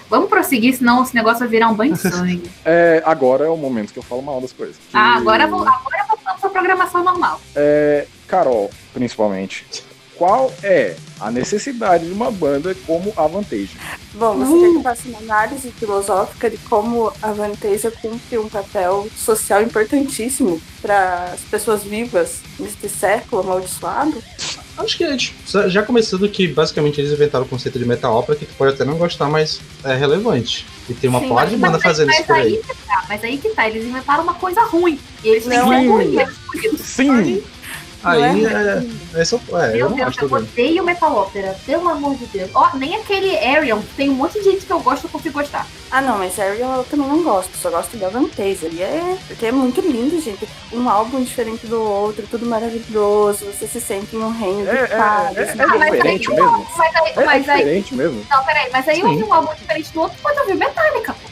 [SPEAKER 4] Vamos prosseguir, senão esse negócio vai virar um banho de sangue.
[SPEAKER 5] É, agora é o momento que eu falo mal das coisas.
[SPEAKER 4] ah,
[SPEAKER 5] Que-
[SPEAKER 4] agora, vou, agora voltamos à programação normal.
[SPEAKER 5] É, Carol, principalmente. Qual é a necessidade de uma banda como a Vantage?
[SPEAKER 3] Bom, você
[SPEAKER 4] Uh.
[SPEAKER 3] quer que eu faça uma análise filosófica de como a Vantasia cumpre um papel social importantíssimo para as pessoas vivas neste século amaldiçoado?
[SPEAKER 6] Acho que a gente já- começando que basicamente eles inventaram o conceito de metal ópera que tu pode até não gostar, mas é relevante. E tem uma
[SPEAKER 3] Sim,
[SPEAKER 6] porrada de banda fazendo
[SPEAKER 4] mas
[SPEAKER 6] isso por
[SPEAKER 4] aí
[SPEAKER 6] aí.
[SPEAKER 4] que tá, mas aí que tá, eles inventaram uma coisa ruim. E eles têm que
[SPEAKER 3] Não
[SPEAKER 5] é
[SPEAKER 4] ruim,
[SPEAKER 5] ruim.
[SPEAKER 4] eles escolhidos.
[SPEAKER 5] Sim!
[SPEAKER 6] Aí
[SPEAKER 3] Não
[SPEAKER 6] é. é, só- é, eu
[SPEAKER 4] Meu
[SPEAKER 6] não
[SPEAKER 4] Deus, eu odeio Metal Opera, pelo amor de Deus. Ó, nem aquele Ariel, que tem um monte de gente que eu gosto, eu consigo gostar.
[SPEAKER 3] Ah, não, mas Ariel eu também não gosto, só gosto da Vantasia. E é, porque é muito lindo, gente. Um álbum diferente do outro, tudo maravilhoso, você se sente em um reino
[SPEAKER 5] É,
[SPEAKER 3] de paz.
[SPEAKER 5] é, é,
[SPEAKER 3] assim.
[SPEAKER 5] é
[SPEAKER 4] Ah, mas
[SPEAKER 5] diferente
[SPEAKER 4] aí-
[SPEAKER 5] mesmo.
[SPEAKER 4] Mas aí,
[SPEAKER 5] É, é
[SPEAKER 4] mas aí
[SPEAKER 5] mesmo.
[SPEAKER 4] não, peraí, mas aí
[SPEAKER 6] Sim.
[SPEAKER 4] um álbum diferente do outro, pode ouvir Metallica, pô.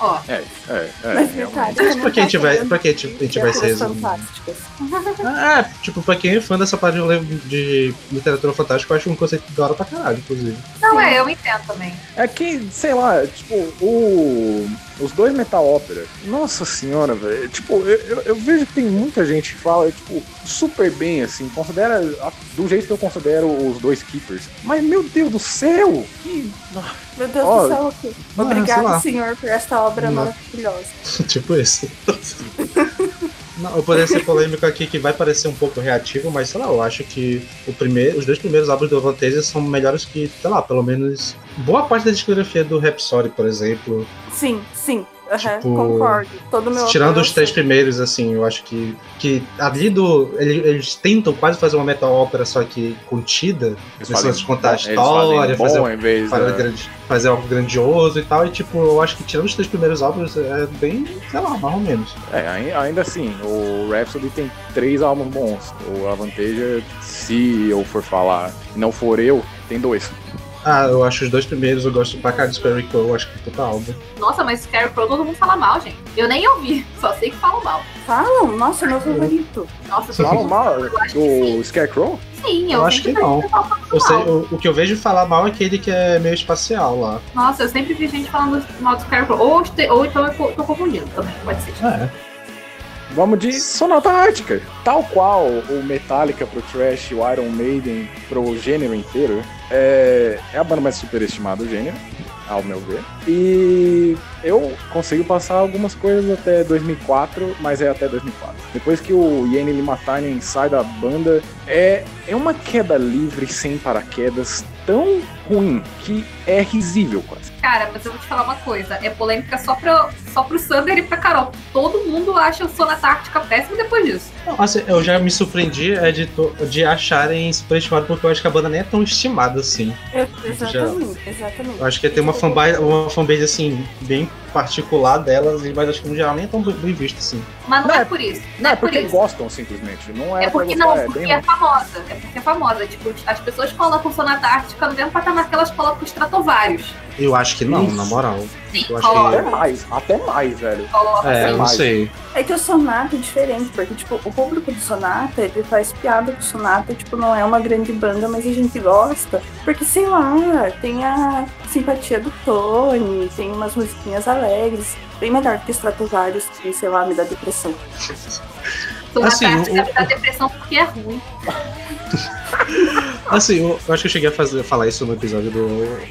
[SPEAKER 4] Ó,
[SPEAKER 5] É, é, é.
[SPEAKER 3] Mas. Metallica
[SPEAKER 6] Mas
[SPEAKER 3] não
[SPEAKER 6] pra quem tiver, pra quem a gente vai ser.
[SPEAKER 3] fantásticas.
[SPEAKER 6] É, tipo, pra quem é fã dessa parte de, de literatura fantástica, eu acho um conceito da hora pra caralho, inclusive.
[SPEAKER 4] não
[SPEAKER 3] Sim.
[SPEAKER 4] é, eu entendo também.
[SPEAKER 5] É que, sei lá, tipo, o, os dois Metal Opera, nossa senhora, velho. Tipo, eu, eu- eu vejo que tem muita gente que fala, tipo, super bem, assim, considera a- do jeito que eu considero os dois Keepers. Mas, meu Deus do céu! Que...
[SPEAKER 3] Meu Deus
[SPEAKER 5] Ó,
[SPEAKER 3] do céu,
[SPEAKER 6] ah,
[SPEAKER 3] Obrigado, senhor, por esta obra
[SPEAKER 6] Não.
[SPEAKER 3] maravilhosa.
[SPEAKER 6] tipo isso. Não, eu poderia ser polêmico aqui que vai parecer um pouco reativo, mas sei lá, eu acho que o primeiro, os dois primeiros álbuns do Vantage são melhores que, sei lá, pelo menos boa parte da discografia do Rhapsody, por exemplo.
[SPEAKER 3] Sim, sim. Aham,
[SPEAKER 6] Tipo,
[SPEAKER 3] concordo. Todo meu
[SPEAKER 6] Tirando os três
[SPEAKER 3] sim.
[SPEAKER 6] primeiros, assim, eu acho que, que ali do. Eles, eles tentam quase fazer uma metal ópera, só que contida.
[SPEAKER 5] Eles
[SPEAKER 6] lance de contar a
[SPEAKER 5] eles fazem
[SPEAKER 6] história,
[SPEAKER 5] bom
[SPEAKER 6] fazer,
[SPEAKER 5] ao invés
[SPEAKER 6] fazer, grande- fazer algo grandioso e tal. E tipo, eu acho que tirando os três primeiros álbuns é bem, sei lá, mais ou menos.
[SPEAKER 5] É, ai- ainda assim, o Rhapsody tem três álbuns bons. O Avantasia, se eu for falar, não for eu, tem dois.
[SPEAKER 6] Ah, eu acho os dois primeiros, eu gosto pra cá de Sperry Crow, eu acho que puta álbum.
[SPEAKER 4] Nossa, mas Scarecrow todo mundo fala mal, gente. Eu nem ouvi, só sei que falam mal.
[SPEAKER 3] Falam, nossa, meu favorito.
[SPEAKER 4] Nossa,
[SPEAKER 5] Fala mal do Scarecrow?
[SPEAKER 4] sim,
[SPEAKER 6] Eu
[SPEAKER 4] eu,
[SPEAKER 6] acho que não. Eu sei,
[SPEAKER 4] mal.
[SPEAKER 6] o, o que eu vejo falar mal é aquele que é meio espacial lá.
[SPEAKER 4] Nossa, eu sempre vi gente falando mal do Scarecrow. Ou, ou então eu tô confundindo também, pode ser.
[SPEAKER 6] É.
[SPEAKER 5] Vamos de Sonata Ártica. Tal qual o Metallica pro Trash, o Iron Maiden pro gênero inteiro, é, é a banda mais superestimada do gênero, ao meu ver. E eu consigo passar algumas coisas até 2004, mas é até 2004. Depois que o Yeni Limatainen sai da banda, é, é uma queda livre sem paraquedas tão ruim que é risível quase.
[SPEAKER 4] Cara, mas eu vou te falar uma coisa. É polêmica só, pra, só pro Sander e pra Carol. Todo mundo acha o Sonata Ártica péssimo depois disso.
[SPEAKER 6] Não, assim, eu já me surpreendi é de, de acharem superestimado, porque eu acho que a banda nem é tão estimada assim.
[SPEAKER 3] Eu- exatamente, exatamente.
[SPEAKER 6] Eu acho que tem uma fanbase, uma fanbase assim, bem particular delas, mas acho que no geral nem é tão bem vista assim.
[SPEAKER 4] Mas não,
[SPEAKER 5] Não,
[SPEAKER 4] é
[SPEAKER 5] é-
[SPEAKER 4] por isso. Não,
[SPEAKER 5] Não,
[SPEAKER 4] é
[SPEAKER 5] é
[SPEAKER 4] por
[SPEAKER 5] porque
[SPEAKER 4] isso.
[SPEAKER 5] gostam simplesmente. Não é,
[SPEAKER 4] É porque não,
[SPEAKER 5] gostar,
[SPEAKER 4] porque
[SPEAKER 5] bem
[SPEAKER 4] é famosa. É porque é famosa. Tipo, as pessoas colocam Sonata Ártica no mesmo patamar que elas colocam Stratovarius.
[SPEAKER 6] Eu acho que não,
[SPEAKER 5] Isso.
[SPEAKER 6] na moral.
[SPEAKER 4] Sim,
[SPEAKER 6] Eu acho
[SPEAKER 5] Até
[SPEAKER 4] colocam.
[SPEAKER 5] mais, até mais, velho.
[SPEAKER 4] colocam
[SPEAKER 6] É,
[SPEAKER 4] sim.
[SPEAKER 6] eu não
[SPEAKER 5] mais.
[SPEAKER 6] sei.
[SPEAKER 3] É que o Sonata é diferente, porque, tipo, o público do Sonata, ele faz piada com o Sonata, tipo, não é uma grande banda, mas a gente gosta. Porque, sei lá, tem a simpatia do Tony, tem umas musiquinhas alegres. Bem melhor que Stratovarius, que, sei lá, me dá depressão.
[SPEAKER 4] Sonata
[SPEAKER 6] Assim, o-
[SPEAKER 4] me dá depressão porque é ruim.
[SPEAKER 6] Assim, eu, eu acho que eu cheguei a fazer, falar isso no episódio do,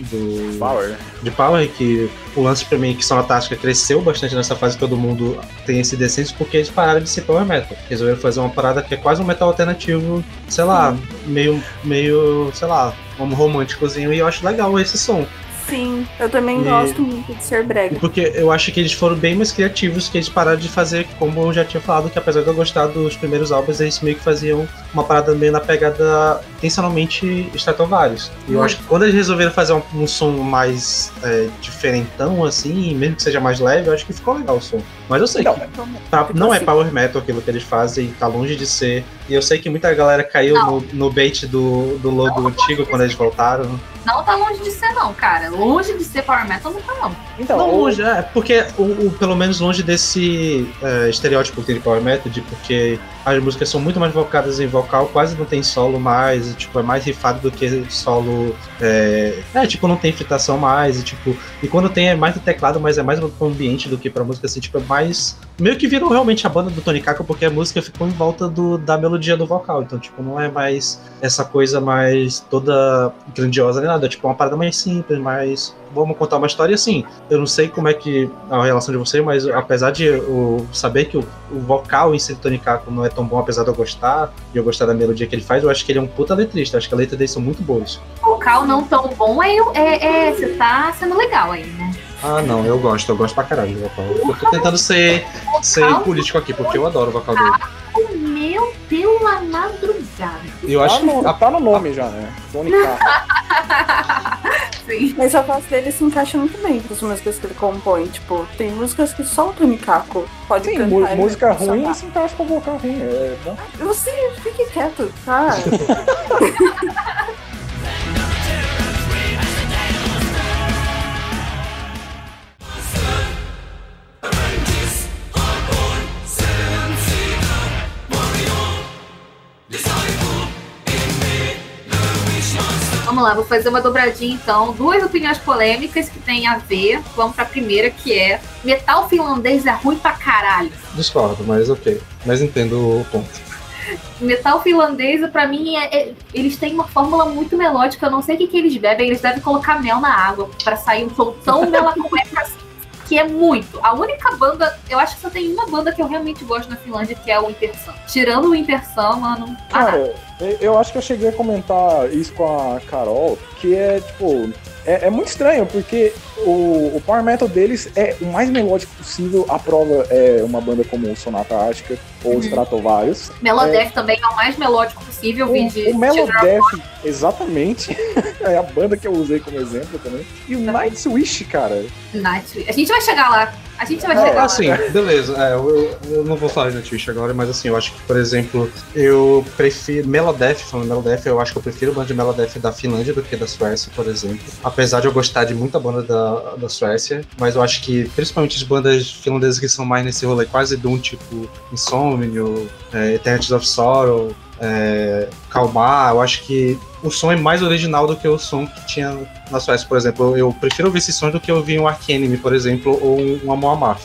[SPEAKER 6] do
[SPEAKER 5] Power.
[SPEAKER 6] de Power, que o lance pra mim é que Sonata Tática cresceu bastante nessa fase que todo mundo tem esse descenso, porque eles pararam de ser Power Metal. Resolveram fazer uma parada que é quase um metal alternativo, sei lá, meio, meio, sei lá, um românticozinho, e eu acho legal esse som.
[SPEAKER 3] Sim, eu também
[SPEAKER 6] E-
[SPEAKER 3] gosto muito de ser brega.
[SPEAKER 6] Porque eu acho que eles foram bem mais criativos que eles pararam de fazer, como eu já tinha falado, que apesar de eu gostar dos primeiros álbuns, eles meio que faziam uma parada meio na pegada intencionalmente Stratovarius. E eu
[SPEAKER 3] Hum.
[SPEAKER 6] acho que quando eles resolveram fazer um, um som mais é, diferentão, assim, mesmo que seja mais leve, eu acho que ficou legal o som. Mas eu sei
[SPEAKER 5] Não,
[SPEAKER 6] que tá- não é
[SPEAKER 3] assim.
[SPEAKER 6] power metal aquilo que eles fazem, tá longe de ser. E eu sei que muita galera caiu
[SPEAKER 4] Não.
[SPEAKER 6] no, no bait do, do logo antigo quando eles voltaram.
[SPEAKER 4] Não tá longe de ser, não, cara. Longe de ser Power Metal não tá, não.
[SPEAKER 5] Então,
[SPEAKER 6] Não
[SPEAKER 5] o-
[SPEAKER 6] longe, é, porque o, o- pelo menos longe desse é, estereótipo de Power Method, porque as músicas são muito mais focadas em vocal, quase não tem solo mais, tipo, é mais rifado do que solo. É, é, tipo, não tem fritação mais, e tipo, e quando tem é mais do teclado, mas é mais pro ambiente do que pra música, assim, tipo, é mais. Meio que virou realmente a banda do Tony Kako, porque a música ficou em volta do, da melodia do vocal, então, tipo, não é mais essa coisa mais toda grandiosa nem nada, é tipo uma parada mais simples, mais. Vamos contar uma história assim. Eu não sei como é que a relação de vocês, mas apesar de eu saber que o, o vocal em si do Tony Kako não é tão bom, apesar de eu gostar, e eu gostar da melodia que ele faz, eu acho que ele é um puta letrista. Acho que as letras dele são muito boas.
[SPEAKER 4] vocal não tão bom, é, é, é- você tá sendo legal aí, né?
[SPEAKER 6] Ah, não, eu gosto, eu gosto pra caralho do vocal. Eu tô tentando ser, ser político aqui, porque eu adoro o vocal dele.
[SPEAKER 4] Meu pela madrugada.
[SPEAKER 6] Eu
[SPEAKER 5] tá,
[SPEAKER 6] acho
[SPEAKER 5] no,
[SPEAKER 6] que.
[SPEAKER 5] tá no nome já, né? Tony.
[SPEAKER 4] Sim.
[SPEAKER 3] Mas a voz dele se encaixa muito bem com as músicas que ele compõe. Tipo, tem músicas que só o Tony Kako pode
[SPEAKER 5] Sim,
[SPEAKER 3] cantar.
[SPEAKER 5] música ruim
[SPEAKER 3] funcionar.
[SPEAKER 5] se encaixa com vocal ruim. É bom.
[SPEAKER 3] Você fique quieto, tá?
[SPEAKER 4] Vamos lá, vou fazer uma dobradinha então. Duas opiniões polêmicas que tem a ver. Vamos pra primeira, que é metal finlandês é ruim pra caralho.
[SPEAKER 6] Discordo, mas ok. Mas entendo o ponto.
[SPEAKER 4] Metal finlandês, pra mim, é, é- eles têm uma fórmula muito melódica. Eu não sei o que, que eles bebem. Eles devem colocar mel na água pra sair um som tão melancólico assim. Que é muito. A única banda, eu acho que só tem uma banda que eu realmente gosto na Finlândia, que é o Winter Sun. Tirando o Winter Sun, mano. ah,
[SPEAKER 5] Cara, eu- eu acho que eu cheguei a comentar isso com a Carol, que é, tipo, é, é muito estranho, porque o, o Power Metal deles é o mais melódico possível. A prova é uma banda como o Sonata Ártica ou
[SPEAKER 4] Uhum.
[SPEAKER 5] os Stratovarius.
[SPEAKER 4] Melodeath também é o mais melódico possível.
[SPEAKER 5] O,
[SPEAKER 4] vi de,
[SPEAKER 5] o Melodeath, exatamente, é a banda que eu usei como exemplo também. E o Nightwish, cara,
[SPEAKER 4] Night. A gente vai chegar lá. A gente vai
[SPEAKER 5] É,
[SPEAKER 4] chegar lá.
[SPEAKER 6] Assim, beleza. É, eu, eu não vou falar de Twitch agora, mas assim, eu acho que, por exemplo, eu prefiro. Melodeath, falando Melodeath, eu acho que eu prefiro banda de Melodeath da Finlândia do que da Suécia, por exemplo. Apesar de eu gostar de muita banda da, da Suécia, mas eu acho que, principalmente as bandas finlandesas que são mais nesse rolê quase Doom, tipo Insomnio, é, Eternities of Sorrow, é, Calmar, eu acho que o som é mais original do que o som que tinha na Suécia, por exemplo. Eu, eu prefiro ouvir esses sons do que ouvir um Ark Enemy, por exemplo, ou um, um Amarth.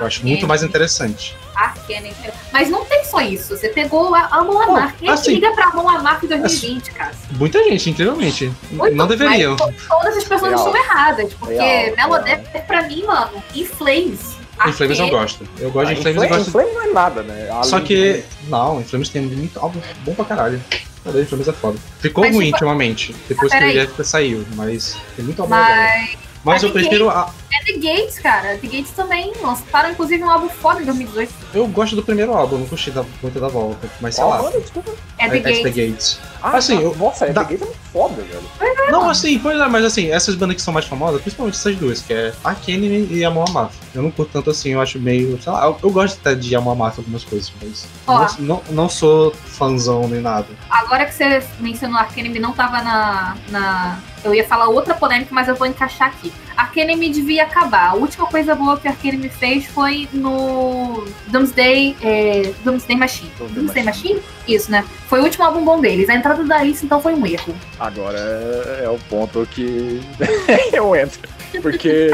[SPEAKER 6] Eu acho muito mais interessante.
[SPEAKER 4] Arcane. Mas não tem só isso. Você pegou a Amon Amarth. Quem é
[SPEAKER 6] assim-
[SPEAKER 4] liga pra Amon Amarth em 2020, cara?
[SPEAKER 6] Muita gente, incrivelmente.
[SPEAKER 4] Muito,
[SPEAKER 6] não deveriam.
[SPEAKER 4] mas todas as pessoas
[SPEAKER 5] Real.
[SPEAKER 4] estão erradas. Porque
[SPEAKER 5] Real,
[SPEAKER 4] Melodeath, pra mim, mano, In Flames.
[SPEAKER 6] Em Flames eu gosto. Eu gosto de
[SPEAKER 5] Ah,
[SPEAKER 6] Flames e
[SPEAKER 5] Inflame,
[SPEAKER 6] gosto.
[SPEAKER 5] Inflame não é nada, né?
[SPEAKER 6] Só
[SPEAKER 5] Além
[SPEAKER 6] que. Não, em Flames tem muito álbum bom pra caralho. A de Flames é foda. Ficou
[SPEAKER 4] Mas,
[SPEAKER 6] ruim
[SPEAKER 4] tipo-
[SPEAKER 6] ultimamente, depois que o. Jeff saiu, mas tem muito álbum legal.
[SPEAKER 4] Mas
[SPEAKER 6] Mas eu
[SPEAKER 4] mas
[SPEAKER 6] prefiro. A...
[SPEAKER 4] é The Gates, cara. The Gates também lançaram, inclusive, um álbum foda em 2018.
[SPEAKER 6] Eu gosto do primeiro álbum, não curti da, muito da volta. Mas sei lá.
[SPEAKER 4] É The
[SPEAKER 6] é,
[SPEAKER 4] Gates.
[SPEAKER 6] The Gates.
[SPEAKER 5] Ah,
[SPEAKER 6] Assim,
[SPEAKER 5] tá.
[SPEAKER 6] eu-
[SPEAKER 5] Nossa, é
[SPEAKER 6] da-
[SPEAKER 5] The Gate é muito foda, velho.
[SPEAKER 6] Não, assim, pois é, mas assim, essas bandas que são mais famosas, principalmente essas duas, que é Ark Enemy e Amon Amarth. Eu não curto tanto assim, eu acho meio. Sei lá, eu, eu gosto até de Amon Amarth algumas coisas, mas.
[SPEAKER 4] Ó.
[SPEAKER 6] Não, não, não sou fãzão nem nada.
[SPEAKER 4] Agora que você mencionou Arcanime, não tava na, na. Eu ia falar outra polêmica, mas eu vou encaixar aqui. Arcanime devia acabar. A última coisa boa que Arcanime fez foi no Doomsday, é, Doomsday Machine.
[SPEAKER 5] Doomsday
[SPEAKER 4] Doomsday Machine? Isso, né? Foi o último álbum bom deles. A entrada da Alice, então, foi um erro.
[SPEAKER 5] Agora é, é o ponto que eu entro. Porque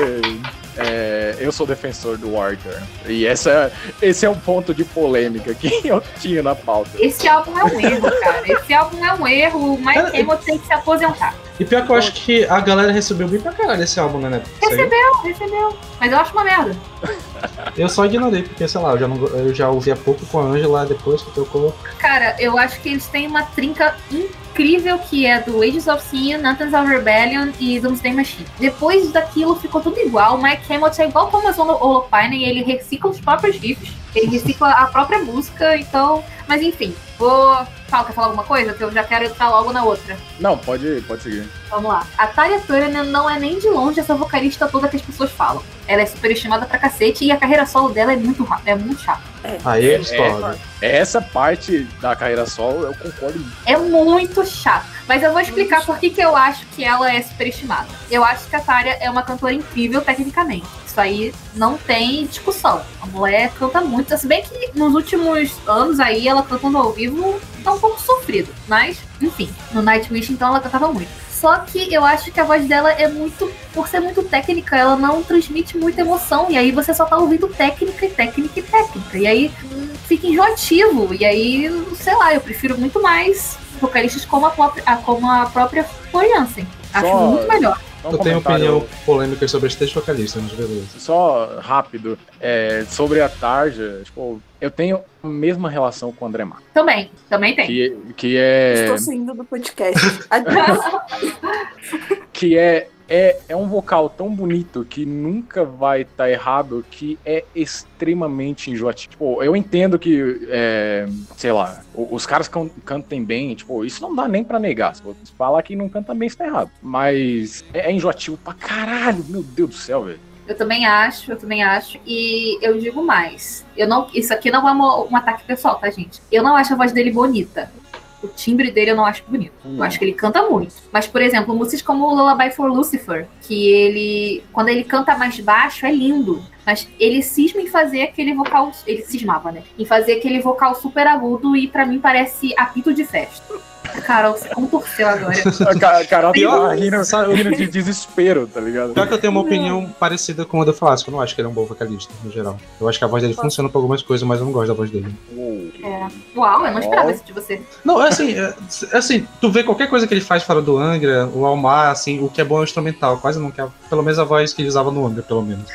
[SPEAKER 5] é, eu sou defensor do Warrior. E essa, esse é um ponto de polêmica que eu tinha na pauta.
[SPEAKER 4] Esse álbum é um erro, cara. Esse álbum é um erro. O Mike tem que se aposentar.
[SPEAKER 6] E pior que eu acho que a galera recebeu bem pra caralho esse álbum, né? né?
[SPEAKER 4] Recebeu, recebeu. Mas eu acho uma merda.
[SPEAKER 6] Eu só ignorei, porque, sei lá, eu já, não, eu já ouvi há pouco com a Angela depois que trocou.
[SPEAKER 4] Cara, eu acho que eles têm uma trinca incrível que é do Ages of Sin, Nathan's of Rebellion e Doomsday Machine. Depois daquilo ficou tudo igual. O Mike Hamilton é igual o Thomas Holopainen, ele recicla os próprios riffs, ele recicla a própria música, então. Mas enfim, vou. Fala, quer falar alguma coisa? Que eu já quero entrar logo na outra.
[SPEAKER 5] Não, pode, pode seguir.
[SPEAKER 4] Vamos lá. A Tarya Turunen não é nem de longe essa vocalista toda que as pessoas falam. Ela é superestimada pra cacete e a carreira solo dela é muito rápida, é muito chata.
[SPEAKER 6] Aí
[SPEAKER 5] É,
[SPEAKER 6] eles podem.
[SPEAKER 5] Essa parte da carreira solo eu concordo.
[SPEAKER 4] É muito chato. Mas eu vou explicar por que, que eu acho que ela é superestimada. Eu acho que a Tária é uma cantora incrível tecnicamente. Isso aí não tem discussão. A mulher canta muito. Se bem que nos últimos anos aí ela cantando ao vivo tá um pouco sofrido. Mas, enfim, no Nightwish então ela cantava muito. Só que eu acho que a voz dela é muito. Por ser muito técnica, ela não transmite muita emoção. E aí você só tá ouvindo técnica e técnica e técnica. E aí fica enjoativo. E aí, sei lá, eu prefiro muito mais vocalistas como a, própria- como a própria Florian Jansen. Acho
[SPEAKER 5] Só-
[SPEAKER 4] muito melhor.
[SPEAKER 5] Um
[SPEAKER 6] Eu tenho opinião polêmica sobre as três vocalistas, mas beleza.
[SPEAKER 5] Só rápido, é, sobre a Tarja, tipo, eu tenho a mesma relação com o André Marques.
[SPEAKER 4] Também, também tem.
[SPEAKER 5] Que, que é.
[SPEAKER 3] Estou saindo do podcast.
[SPEAKER 5] Que é, é, é um vocal tão bonito que nunca vai estar errado, que é extremamente enjoativo. Tipo, eu entendo que, é, sei lá, os caras can, cantem bem, tipo, isso não dá nem pra negar. Se falar que não canta bem, está errado. Mas é, é enjoativo pra caralho, meu Deus do céu, velho.
[SPEAKER 4] Eu também acho, eu também acho. E eu digo mais. Eu não, isso aqui não é um ataque pessoal, tá, gente? Eu não acho a voz dele bonita. O timbre dele eu não acho bonito. Eu acho que ele canta muito. Mas, por exemplo, músicas como o Lullaby for Lucifer, que ele. Quando ele canta mais baixo, é lindo. Mas ele cisma em fazer aquele vocal. Ele cismava, né? Em fazer aquele vocal super agudo e pra mim parece apito de festa. Carol, você contorceu agora.
[SPEAKER 5] A Ca- Carol
[SPEAKER 6] Pior-
[SPEAKER 5] tá rindo, de desespero, tá ligado?
[SPEAKER 6] Pior que eu tenho uma opinião parecida com a do Falasco. Eu não acho que ele é um bom vocalista, no geral. Eu acho que a voz dele funciona pra algumas coisas, mas eu não gosto da voz dele.
[SPEAKER 5] Uou.
[SPEAKER 4] Uau, eu não esperava isso de você.
[SPEAKER 6] Não, é assim, é, é assim, tu vê qualquer coisa que ele faz fora do Angra, o Almar, assim, o que é bom é o instrumental, quase não quer. Pelo menos a voz que ele usava no Angra, pelo menos.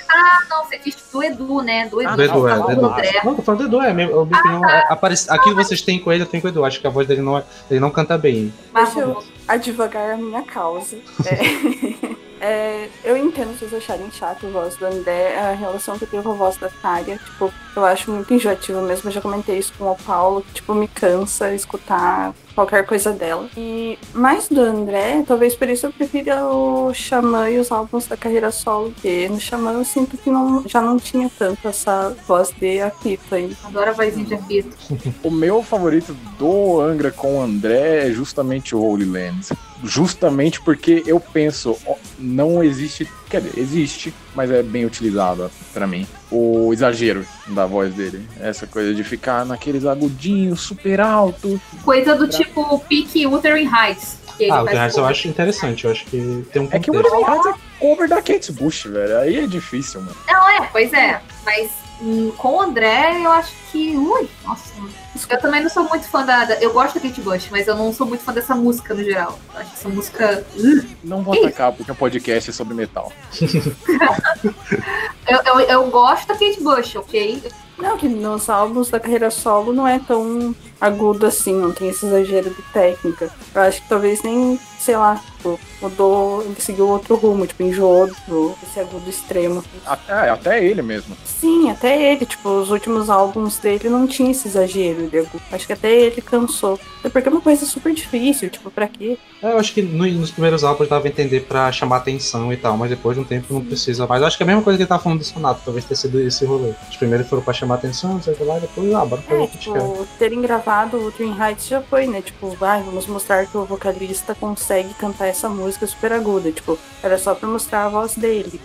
[SPEAKER 4] Não, você disse do Edu, né? Do Edu.
[SPEAKER 5] Ah,
[SPEAKER 6] do Edu, é,
[SPEAKER 4] Não,
[SPEAKER 6] do
[SPEAKER 4] do
[SPEAKER 6] Edu. Não, tô falando do Edu, é. Minha opinião é, aparece, aquilo que vocês têm com ele, eu tenho com o Edu. Acho que a voz dele não, é, ele não canta bem.
[SPEAKER 4] Mas
[SPEAKER 3] Deixa eu advogar a minha causa. É, é, eu entendo vocês acharem chato a voz do André, a relação que eu tenho com a voz da Tária. Tipo, eu acho muito enjoativa mesmo. Eu já comentei isso com o Paulo, que tipo, me cansa escutar qualquer coisa dela. E mais do André, talvez por isso eu prefira o Xamã e os álbuns da carreira solo dele. No Xamã eu sinto que não, já não tinha tanto essa voz de apito aí.
[SPEAKER 4] Adoro a vozinha de apito.
[SPEAKER 5] O meu favorito do Angra com o André é justamente o Holy Lands. Justamente porque eu penso, não existe, quer dizer, existe, mas é bem utilizado pra mim. O exagero da voz dele. Essa coisa de ficar naqueles agudinhos super alto.
[SPEAKER 4] Coisa do tipo Peak Wuthering Heights.
[SPEAKER 6] Ah, o Terrace eu acho interessante, eu acho que tem um
[SPEAKER 5] É que o
[SPEAKER 6] contexto.
[SPEAKER 5] Wuthering Heights é cover da Kate Bush, velho. Aí é difícil, mano.
[SPEAKER 4] Não, é, pois é. Mas com o André, eu acho que. Ui, nossa. Eu também não sou muito fã da. da- Eu gosto da Kate Bush, mas eu não sou muito fã dessa música no geral. Eu acho essa música.
[SPEAKER 5] Não vou atacar porque o podcast é sobre metal.
[SPEAKER 4] Eu, eu, eu gosto da Kate Bush, ok?
[SPEAKER 3] Não, que nos álbuns da carreira solo não é tão agudo assim, não tem esse exagero de técnica. Eu acho que talvez nem, sei lá, tipo, mudou, ele seguiu outro rumo, tipo, enjoou do, esse agudo extremo.
[SPEAKER 5] Até, até ele mesmo.
[SPEAKER 3] Sim, até ele, tipo, os últimos álbuns dele não tinha esse exagero de agudo. Acho que até ele cansou. Até porque é uma coisa super difícil, tipo, pra quê?
[SPEAKER 6] É, eu acho que no- nos primeiros álbuns dava a entender pra chamar atenção e tal, mas depois de um tempo não precisa mais. Eu acho que é a mesma coisa que ele tava falando do Sonato, talvez tenha sido esse rolê. Os primeiros foram pra chamar atenção, não sei o que lá, e depois, ah, bora fazer
[SPEAKER 3] É,
[SPEAKER 6] o que
[SPEAKER 3] tipo, terem gravado o Dream Heights já foi, né? Tipo, vai, vamos mostrar que o vocalista consegue cantar essa música super aguda. Tipo, era só pra mostrar a voz dele.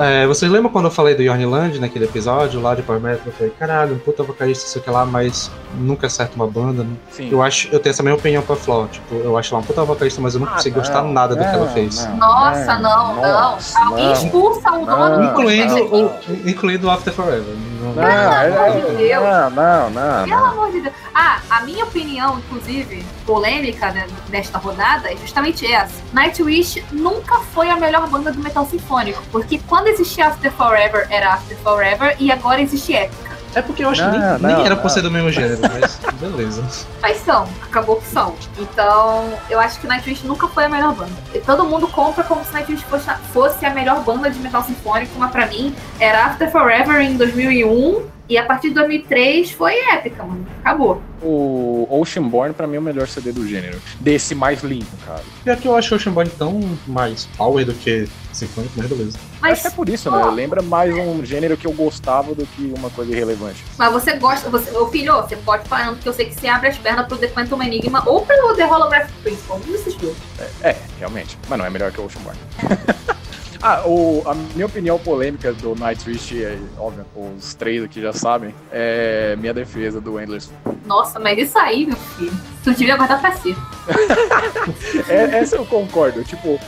[SPEAKER 6] É, vocês lembram quando eu falei do Yorn Land naquele episódio lá de Power Metal? Eu falei, caralho, um puta vocalista, sei o que lá, mas nunca acerta uma banda. né?
[SPEAKER 5] Sim.
[SPEAKER 6] Eu acho, eu tenho essa mesma opinião pra Flo. Tipo, eu acho ela um puta vocalista, mas eu não
[SPEAKER 5] Ah,
[SPEAKER 6] consigo
[SPEAKER 5] não,
[SPEAKER 6] gostar nada do que ela
[SPEAKER 5] não,
[SPEAKER 6] fez.
[SPEAKER 5] não,
[SPEAKER 4] Nossa, não,
[SPEAKER 5] nossa,
[SPEAKER 4] não. Alguém
[SPEAKER 5] não.
[SPEAKER 4] expulsa o dono
[SPEAKER 5] Não,
[SPEAKER 6] Incluindo,
[SPEAKER 5] não,
[SPEAKER 6] o, incluindo o After Forever. Não-
[SPEAKER 5] Não, é-
[SPEAKER 4] amor de Deus.
[SPEAKER 5] não, não, não,
[SPEAKER 4] Pelo
[SPEAKER 5] não.
[SPEAKER 4] amor de Deus. Ah, a minha opinião, inclusive, polêmica né, desta rodada é justamente essa. Nightwish nunca foi a melhor banda do metal sinfônico, porque quando existia After Forever, era After Forever, e agora existe Épica.
[SPEAKER 6] É porque eu acho
[SPEAKER 5] Não,
[SPEAKER 6] que nem,
[SPEAKER 5] não,
[SPEAKER 6] nem era
[SPEAKER 5] não.
[SPEAKER 6] por ser do mesmo gênero, mas beleza.
[SPEAKER 4] Mas são, acabou que são. Então, eu acho que Nightwish nunca foi a melhor banda. E todo mundo compra como se Nightwish fosse, fosse a melhor banda de metal sinfônico, mas pra mim era After Forever em 2001 e a partir de 2003 foi épica, mano. Acabou.
[SPEAKER 5] O Oceanborn, pra mim, é o melhor CD do gênero. Desse mais limpo, cara.
[SPEAKER 6] Pior que eu acho o Ocean Bond tão mais power do que sinfônico, mas beleza.
[SPEAKER 5] Acho
[SPEAKER 4] Mas,
[SPEAKER 5] que é por isso, né? Lembra mais um gênero que eu gostava do que uma coisa irrelevante.
[SPEAKER 4] mas você gosta, você, ô filho, você pode falando que eu sei que você abre as pernas pro The Quantum Enigma ou pro The Holographic Principle. Um desses dois.
[SPEAKER 5] É, realmente. Mas não é melhor que o Oceanborn. ah, o, a minha opinião polêmica do Nightwish, é, óbvio, os três aqui já sabem, é minha defesa do Endless.
[SPEAKER 4] Nossa, mas isso aí, meu filho, tu devia guardar pra si.
[SPEAKER 5] É, essa eu concordo. Tipo,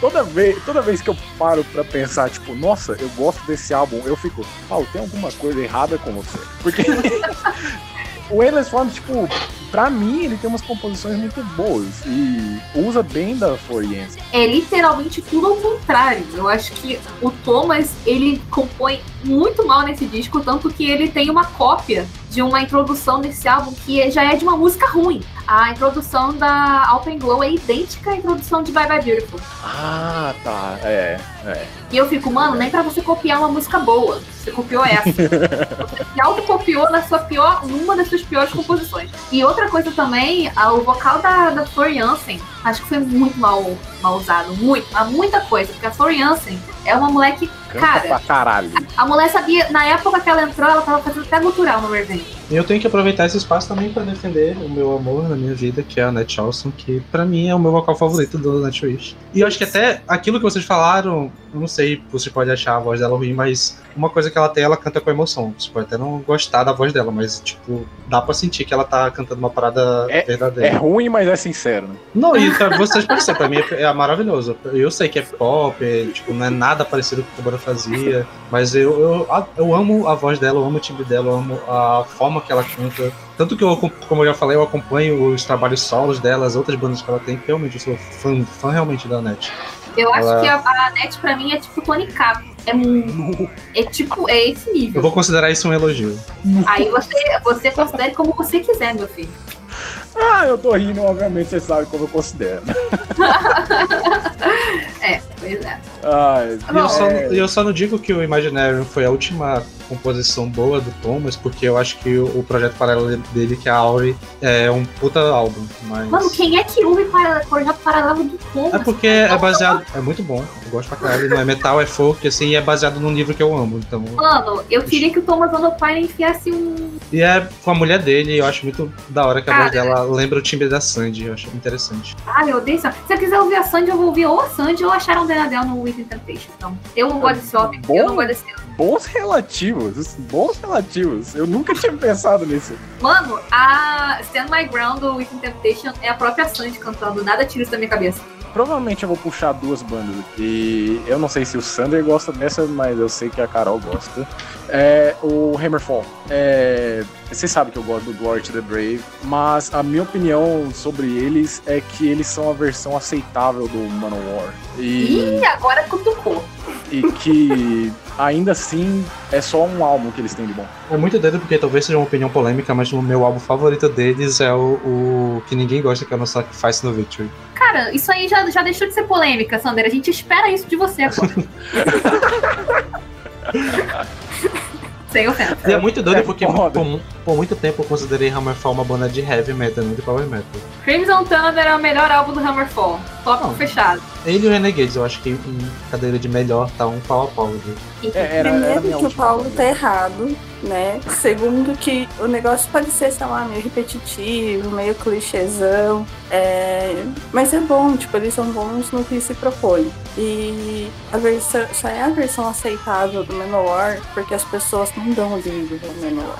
[SPEAKER 5] toda vez, toda vez que eu paro pra pensar, tipo, nossa, eu gosto desse álbum, eu fico, Paulo, tem alguma coisa errada com você. Porque o Endless Form, tipo, pra mim, ele tem umas composições muito boas e usa bem da Floriense.
[SPEAKER 4] é literalmente tudo ao contrário. Eu acho que o Thomas, ele compõe muito mal nesse disco, tanto que ele tem uma cópia de uma introdução nesse álbum que já é de uma música ruim. A introdução da Alpen Glow é idêntica à introdução de Bye Bye Beautiful.
[SPEAKER 5] Ah, tá. É, é.
[SPEAKER 4] E eu fico, mano, nem pra você copiar uma música boa. Você copiou essa. Você se autocopiou na sua pior, numa das suas piores composições. E outra coisa também, o vocal da, da Flor Jansen, acho que foi muito mal, mal usado. Muito, muita coisa. Porque a Flor Jansen é uma moleque.
[SPEAKER 5] Canta
[SPEAKER 4] Cara,
[SPEAKER 5] pra caralho.
[SPEAKER 4] a mulher sabia, na época que ela entrou, ela tava fazendo até cultural no Revenge.
[SPEAKER 6] E eu tenho que aproveitar esse espaço também pra defender o meu amor na minha vida, que é a Nat Charleston, que pra mim é o meu vocal favorito do Nightwish. E eu acho que até aquilo que vocês falaram, eu não sei, você pode achar a voz dela ruim, mas uma coisa que ela tem, ela canta com emoção. Você pode até não gostar da voz dela, mas, tipo, dá pra sentir que ela tá cantando uma parada
[SPEAKER 5] É
[SPEAKER 6] verdadeira.
[SPEAKER 5] ruim, mas é sincero, né?
[SPEAKER 6] Não, e pra vocês ser, pra mim é, é maravilhoso. Eu sei que é pop, é, tipo, não é nada parecido com o que Bora fazia, mas eu, eu, eu amo a voz dela, eu amo o timbre dela, eu amo a forma que ela canta. Tanto que eu, como eu já falei, eu acompanho os trabalhos solos dela, as outras bandas que ela tem, realmente eu sou fã, fã realmente da Net.
[SPEAKER 4] Eu acho
[SPEAKER 6] Ela-
[SPEAKER 4] que a, a Net pra mim é tipo Tony Cap. É, é tipo, é esse
[SPEAKER 6] Eu
[SPEAKER 4] nível.
[SPEAKER 6] vou considerar isso um elogio.
[SPEAKER 4] Aí você, você considere como você quiser, meu filho.
[SPEAKER 5] Ah, eu tô rindo, obviamente, você sabe como eu considero.
[SPEAKER 4] É, pois é.
[SPEAKER 5] Ai,
[SPEAKER 6] E eu, só, eu só não digo que o Imaginarium foi a última composição boa do Thomas, porque eu acho que o, o projeto paralelo dele, que é a Auri, é um puta álbum. Mas...
[SPEAKER 4] Mano, quem é que ouve para, projeto paralelo do Thomas?
[SPEAKER 6] É porque é baseado. É muito bom. Eu gosto pra caralho. Não é metal, é folk, assim, e é baseado num livro que eu amo. Então.
[SPEAKER 4] Mano, eu queria que o Thomas Andopine enfiasse um.
[SPEAKER 6] E é com a mulher dele, eu acho muito da hora que a voz dela lembra o timbre da Sandy. Eu acho interessante.
[SPEAKER 4] Ai, eu odeio. Se eu quiser ouvir a Sandy, eu vou ouvir ou a Sandy ou a Sharon Denadel no Within Temptation. Então, eu não gosto desse homem,
[SPEAKER 5] Bom.
[SPEAKER 4] eu não gosto desse.
[SPEAKER 5] bons relativos. Bons relativos. Eu nunca tinha pensado nisso.
[SPEAKER 4] Mano, a Stand My Ground do Within Temptation é a própria Sandy cantando. Nada tira isso da minha cabeça.
[SPEAKER 5] Provavelmente eu vou puxar duas bandas aqui. Eu não sei se o Sander gosta dessa, mas eu sei que a Carol gosta. É o Hammerfall. É, você sabe que eu gosto do Glory to the Brave, mas a minha opinião sobre eles é que eles são a versão aceitável do Manowar. E,
[SPEAKER 4] Ih, agora cutucou.
[SPEAKER 5] e que ainda assim é só um álbum que eles têm de bom.
[SPEAKER 6] É muito doido porque talvez seja uma opinião polêmica, mas o meu álbum favorito deles é o, o que ninguém gosta, que é o no Sacrifice no Victory.
[SPEAKER 4] Cara, isso aí já, já deixou de ser polêmica, Sander. A gente espera isso de você agora. Sem ofensa.
[SPEAKER 6] E é muito doido
[SPEAKER 5] É
[SPEAKER 6] porque por, por muito tempo eu considerei Hammerfall uma banda de heavy metal, não de power metal.
[SPEAKER 4] Crimson Thunder é o melhor álbum do Hammerfall. Tópico
[SPEAKER 6] Não.
[SPEAKER 4] fechado.
[SPEAKER 6] Ele e o Renegades, eu acho que em cadeira de melhor tá um pau a pau.
[SPEAKER 5] É, era,
[SPEAKER 3] Primeiro que o Paulo tá errado, né? Segundo que o negócio pode ser, sei lá, meio repetitivo, meio clichêzão. É... Mas é bom, tipo, eles são bons no que se propõe. E a versão, só é a versão aceitável do Menor porque as pessoas não dão o devido ao Menor.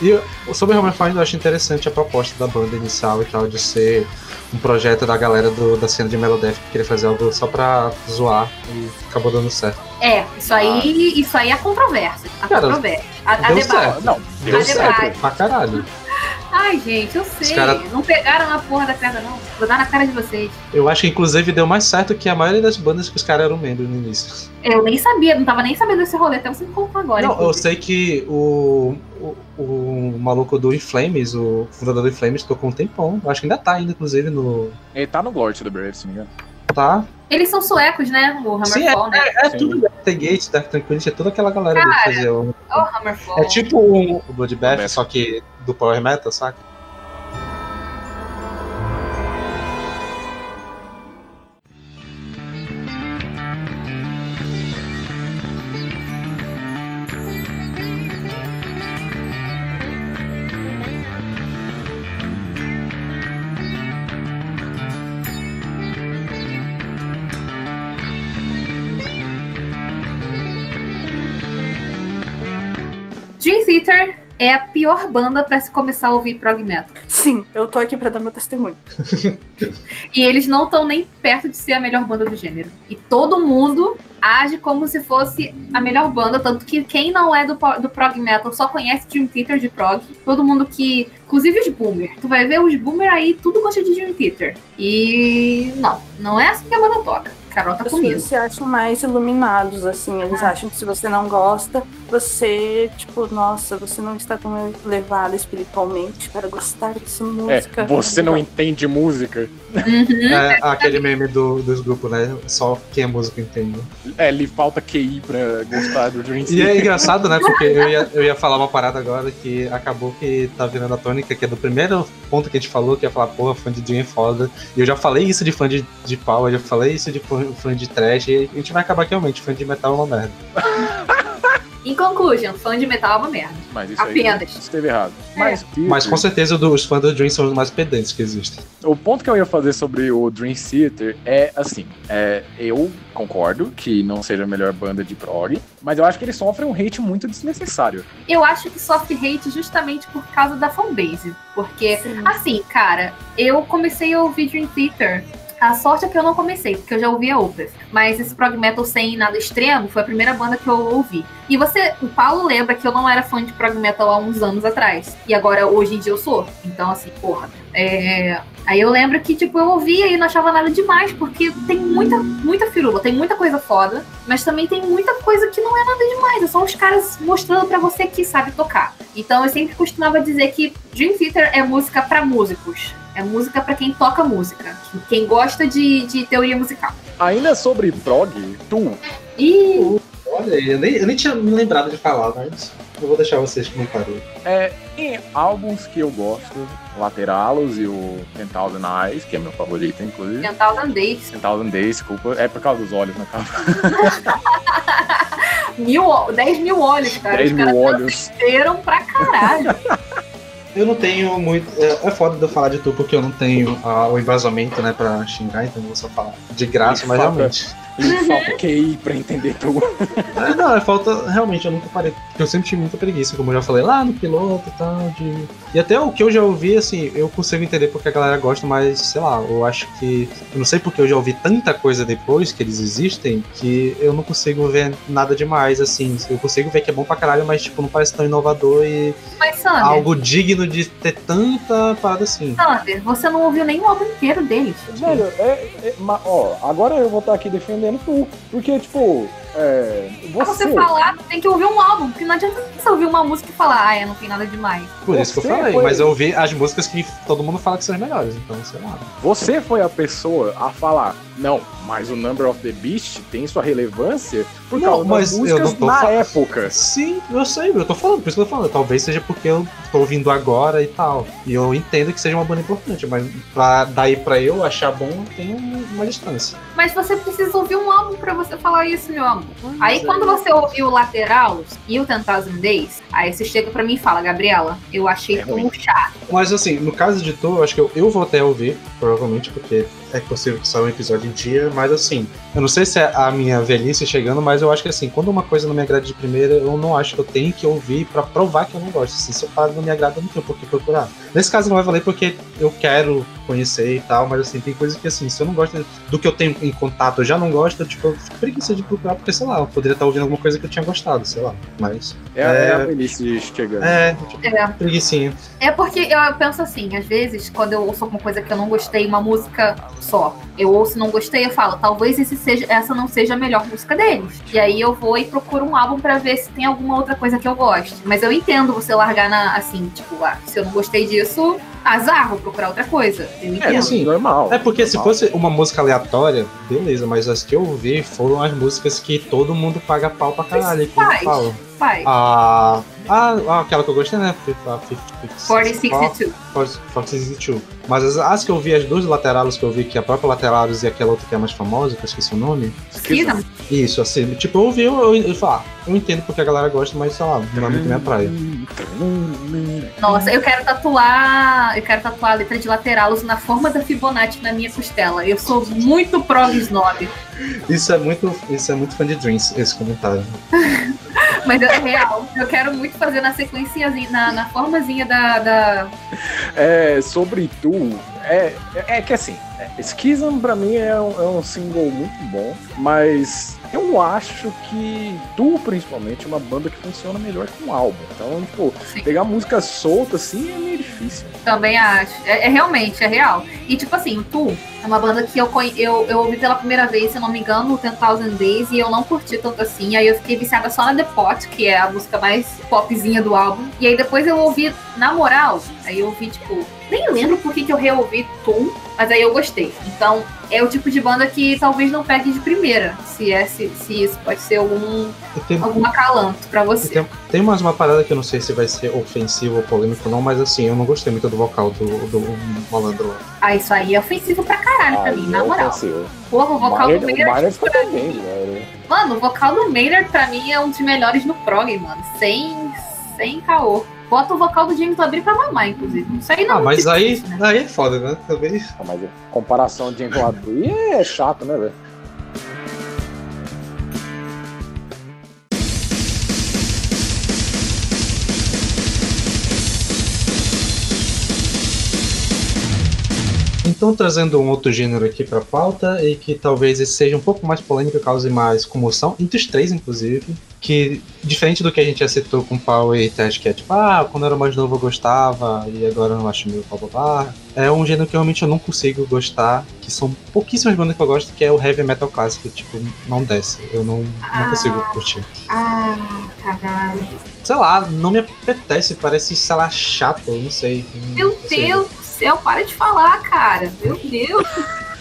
[SPEAKER 6] E sobre o Hammerfall eu acho interessante a proposta da banda inicial e tal, de ser um projeto da galera do- da cena de Melodeath que queria fazer algo só pra zoar e acabou dando certo.
[SPEAKER 4] É, isso aí, isso aí é controvérsia. A
[SPEAKER 6] Cara,
[SPEAKER 4] controvérsia. A, a
[SPEAKER 6] deu
[SPEAKER 4] debate.
[SPEAKER 6] certo.
[SPEAKER 5] Não, deu
[SPEAKER 4] A
[SPEAKER 5] certo.
[SPEAKER 4] debate.
[SPEAKER 6] Pra caralho.
[SPEAKER 4] Ah, Ai, gente, eu sei.
[SPEAKER 6] cara-
[SPEAKER 4] Não pegaram a porra da pedra, não. Vou dar na cara de vocês.
[SPEAKER 6] Eu acho que inclusive deu mais certo que a maioria das bandas que os caras eram membros no início.
[SPEAKER 4] Eu nem sabia, não tava nem sabendo desse rolê, até você me contar agora.
[SPEAKER 6] Não, eu sei que o, o, o maluco do Inflames, o fundador do Inflames, tocou um tempão. Eu acho que ainda tá ainda, inclusive, no.
[SPEAKER 5] Ele tá no Glory to the Brave, se não me engano.
[SPEAKER 6] Tá.
[SPEAKER 4] Eles são suecos, né? O
[SPEAKER 6] Sim,
[SPEAKER 4] Hammerfall, né?
[SPEAKER 6] É
[SPEAKER 5] Sim.
[SPEAKER 6] tudo Dark Gate, Dark Tranquility, é toda aquela galera que fazia o.
[SPEAKER 4] O Hammerfall.
[SPEAKER 6] É tipo um, o Bloodbath,
[SPEAKER 5] Bloodbath.
[SPEAKER 6] só que do Power Metal, saca?
[SPEAKER 4] É a pior banda pra se começar a ouvir prog metal.
[SPEAKER 3] Sim, eu tô aqui pra dar meu testemunho.
[SPEAKER 4] E eles não estão nem perto de ser a melhor banda do gênero. E todo mundo age como se fosse a melhor banda, tanto que quem não é do, do prog metal só conhece Dream Theater de prog. Todo mundo que. Inclusive os boomer. Tu vai ver os boomer aí, tudo gosta de Dream Theater. E. Não, não é assim que a banda toca. Carol tá
[SPEAKER 3] As
[SPEAKER 4] comigo.
[SPEAKER 3] pessoas se acham mais iluminados, assim. Eles acham que se você não gosta, você, tipo, nossa, você não está tão elevado espiritualmente para gostar dessa música.
[SPEAKER 5] É, você não entende música.
[SPEAKER 4] Uhum.
[SPEAKER 6] É aquele meme do, dos grupos, né? Só quem é músico entende.
[SPEAKER 5] É, lhe falta QI pra gostar do Dream
[SPEAKER 6] E é engraçado, né? Porque eu ia, eu ia falar uma parada agora que acabou que tá virando a tônica, que é do primeiro ponto que a gente falou, que ia falar, porra, fã de Dream é foda. E eu já falei isso de fã de, de power, eu já falei isso de fã, fã de trash, e a gente vai acabar que realmente, fã de metal é uma merda.
[SPEAKER 4] Em conclusion, fã de metal é uma merda.
[SPEAKER 5] Mas isso aí
[SPEAKER 4] Apenas.
[SPEAKER 5] esteve errado. Mas,
[SPEAKER 6] Mas com certeza os fãs do Dream são os mais pedentes que existem.
[SPEAKER 5] o ponto que eu ia fazer sobre o Dream Theater é assim: é, eu concordo que não seja a melhor banda de prog, mas eu acho que eles sofrem um hate muito desnecessário.
[SPEAKER 4] Eu acho que sofre hate justamente por causa da fanbase. Porque, assim, cara, eu comecei a ouvir Dream Theater. A sorte é que eu não comecei, porque eu já ouvia Opeth. Mas esse prog metal sem nada extremo foi a primeira banda que eu ouvi. E você, o Paulo lembra que eu não era fã de prog metal há uns anos atrás. E agora, hoje em dia, eu sou. Então, assim, porra. É... Aí eu lembro que, tipo, eu ouvia e não achava nada demais, porque tem muita, muita firula, tem muita coisa foda, mas também tem muita coisa que não é nada demais. É só os caras mostrando pra você que sabe tocar. Então eu sempre costumava dizer que Dream Theater é música pra músicos. É música pra quem toca música. Quem gosta de, de teoria musical.
[SPEAKER 5] Ainda sobre prog, tu,
[SPEAKER 4] E
[SPEAKER 6] Olha, eu nem, eu nem tinha me lembrado de falar, mas eu vou deixar vocês comentarem.
[SPEAKER 5] é, tem álbuns que eu gosto, Lateralos e o Ten Thousand Eyes, que é meu favorito, inclusive.
[SPEAKER 4] Mental Days.
[SPEAKER 5] Ten Thousand Days, desculpa, é por causa dos olhos, né, cara?
[SPEAKER 4] Mil, 10 mil olhos, cara.
[SPEAKER 5] 10
[SPEAKER 4] Os
[SPEAKER 5] mil olhos.
[SPEAKER 4] pra caralho.
[SPEAKER 6] Eu não tenho muito. É, é foda de eu falar de tu porque eu não tenho ah, o embasamento, né, pra xingar, então eu vou só falar de graça, mas realmente.
[SPEAKER 5] E falta QI pra entender tu.
[SPEAKER 6] É, não, é falta. Realmente, eu nunca parei. Porque eu sempre tive muita preguiça, como eu já falei lá no piloto e tal. De... E até o que eu já ouvi, assim, eu consigo entender porque a galera gosta, mas sei lá, eu acho que. Eu não sei porque eu já ouvi tanta coisa depois que eles existem que eu não consigo ver nada demais, assim. Eu consigo ver que é bom pra caralho, mas, tipo, não parece tão inovador e
[SPEAKER 4] Mas, Sander,
[SPEAKER 6] algo digno de ter tanta parada assim.
[SPEAKER 4] Sander, você não ouviu nem o álbum inteiro deles.
[SPEAKER 5] Velho, é, é- ó, agora eu vou estar aqui defendendo Porque, tipo, é,
[SPEAKER 4] Pra
[SPEAKER 5] você,
[SPEAKER 4] você falar, tem que ouvir um álbum, porque não adianta você ouvir uma música e falar, ah, é, não tem nada demais.
[SPEAKER 6] Por isso que eu
[SPEAKER 5] Você
[SPEAKER 6] falei,
[SPEAKER 5] foi-
[SPEAKER 6] mas eu ouvi as músicas que todo mundo fala que são as melhores, então sei lá.
[SPEAKER 5] você foi a pessoa a falar, não, mas o Number of the Beast tem sua relevância por
[SPEAKER 6] Não,
[SPEAKER 5] causa
[SPEAKER 6] mas
[SPEAKER 5] das
[SPEAKER 6] eu
[SPEAKER 5] músicas
[SPEAKER 6] não tô
[SPEAKER 5] na
[SPEAKER 6] fa-
[SPEAKER 5] época.
[SPEAKER 6] Sim, eu sei, eu tô falando, por isso que eu tô falando. Talvez seja porque eu tô ouvindo agora e tal. E eu entendo que seja uma banda importante, mas pra, daí pra eu achar bom tem um- uma distância.
[SPEAKER 4] Mas você precisa ouvir um álbum pra você falar isso, meu amor. Aí
[SPEAKER 6] Sim.
[SPEAKER 4] quando você ouviu o Lateralos e o Thousand Days, aí você chega pra mim e fala, Gabriela, eu achei
[SPEAKER 5] É ruim.
[SPEAKER 4] chato.
[SPEAKER 6] Mas assim, no caso de tu, eu acho que eu, eu vou até ouvir, provavelmente, porque é possível que saia um episódio em dia, mas assim, eu não sei se é a minha velhice chegando, mas eu acho que assim, quando uma coisa não me agrada de primeira, eu não acho que eu tenho que ouvir pra provar que eu não gosto. Assim, se eu falo não me agrada, eu não tenho por que procurar. Nesse caso não vai valer porque eu quero conhecer e tal, mas assim, tem coisas que assim, se eu não gosto do que eu tenho em contato, eu já não gosto, tipo, eu fico preguiça de procurar, porque sei lá, eu poderia estar ouvindo alguma coisa que eu tinha gostado, sei lá. Mas.
[SPEAKER 5] É, é... a velhice chegando.
[SPEAKER 6] É, tipo,
[SPEAKER 4] É.
[SPEAKER 6] preguicinha.
[SPEAKER 4] É porque eu penso assim, às vezes, quando eu ouço alguma coisa que eu não gostei, uma música só, eu ouço e não gostei, eu falo, talvez esse seja, essa não seja a melhor música deles. E aí eu vou e procuro um álbum pra ver se tem alguma outra coisa que eu goste. Mas eu entendo você largar na, assim, tipo, ah, se eu não gostei disso, azar, vou procurar outra coisa. Eu
[SPEAKER 5] É,
[SPEAKER 4] entendo.
[SPEAKER 5] assim, normal.
[SPEAKER 6] É porque se
[SPEAKER 5] normal.
[SPEAKER 6] fosse uma música aleatória, beleza, mas as que eu ouvi foram as músicas que todo mundo paga pau pra caralho.
[SPEAKER 4] Faz.
[SPEAKER 6] falam.
[SPEAKER 4] Vai.
[SPEAKER 6] Ah, ah, ah, aquela que eu gostei, né? A
[SPEAKER 4] 4062.
[SPEAKER 6] 4062. Mas as, as que eu vi, as duas laterais que eu vi, que é a própria laterais e aquela outra que é mais famosa, que eu esqueci o nome.
[SPEAKER 4] Schism.
[SPEAKER 6] Isso, assim, tipo, eu ouvi, eu, eu, eu, falo, ah, eu entendo porque a galera gosta, mas sei lá, não é muito minha praia.
[SPEAKER 4] Nossa, eu quero tatuar. Eu quero tatuar a letra de lateralos na forma da Fibonacci na minha costela. Eu sou muito prog snob.
[SPEAKER 6] Isso é muito, isso é muito fã de Dreams, esse comentário.
[SPEAKER 4] Mas é real. Eu quero muito fazer na sequência, na, na formazinha da, da.
[SPEAKER 5] É, sobre tu, é, é que assim, é, Schism pra mim é um, é um single muito bom, mas eu acho que tu, principalmente, é uma banda que funciona melhor com álbum. Então, tipo,
[SPEAKER 4] Sim.
[SPEAKER 5] pegar música solta assim é meio difícil.
[SPEAKER 4] Também acho. É, é realmente, é real. E tipo assim, o Tu é uma banda que eu, eu, eu ouvi pela primeira vez, se eu não me engano, no 10,000 Days, e eu não curti tanto assim. Aí eu fiquei viciada só na The Pot, que é a música mais popzinha do álbum. E aí depois eu ouvi, na moral, aí eu ouvi, tipo, nem lembro por que, que eu reouvi Tu, mas aí eu gostei. Então, é o tipo de banda que talvez não pegue de primeira, se, é, se, se isso pode ser algum,
[SPEAKER 6] tem,
[SPEAKER 4] algum acalanto pra você.
[SPEAKER 6] tem, tem mais uma parada que eu não sei se vai ser ofensivo ou polêmico ou não, mas assim, eu não gostei muito do vocal do, do malandro lá.
[SPEAKER 4] Ah, isso aí é ofensivo pra caralho pra mim, na
[SPEAKER 5] eu
[SPEAKER 4] moral.
[SPEAKER 5] consigo.
[SPEAKER 4] Porra, o vocal do
[SPEAKER 5] Maynard- o
[SPEAKER 4] Maynard
[SPEAKER 5] Maynard ficou bem, velho.
[SPEAKER 4] Mano, o vocal do Maynard pra mim é um dos melhores no prog, mano. Sem, sem caô. Bota o vocal do James Labrie pra mamar, inclusive. Isso aí não
[SPEAKER 6] Ah,
[SPEAKER 4] é
[SPEAKER 6] mas
[SPEAKER 4] muito
[SPEAKER 6] aí,
[SPEAKER 4] difícil, né?
[SPEAKER 6] aí é foda, né? Também.
[SPEAKER 5] Ah, Mas a comparação de James Labrie é chato, né, velho?
[SPEAKER 6] Então, trazendo um outro gênero aqui pra pauta, e que talvez esse seja um pouco mais polêmico e cause mais comoção, entre os três, inclusive, que, diferente do que a gente já citou com Power e Ted, que é tipo, ah, quando eu era mais novo eu gostava, e agora eu não acho meio blá blá, é um gênero que realmente eu não consigo gostar, que são pouquíssimas bandas que eu gosto, que é o heavy metal clássico, tipo, não desce, eu não, não
[SPEAKER 4] Ah.
[SPEAKER 6] consigo curtir.
[SPEAKER 4] Ah, caralho.
[SPEAKER 6] Sei lá, não me apetece, parece, sei lá, chato, eu não sei.
[SPEAKER 4] Meu
[SPEAKER 6] não sei.
[SPEAKER 4] Deus céu, para de falar, cara. Meu Deus.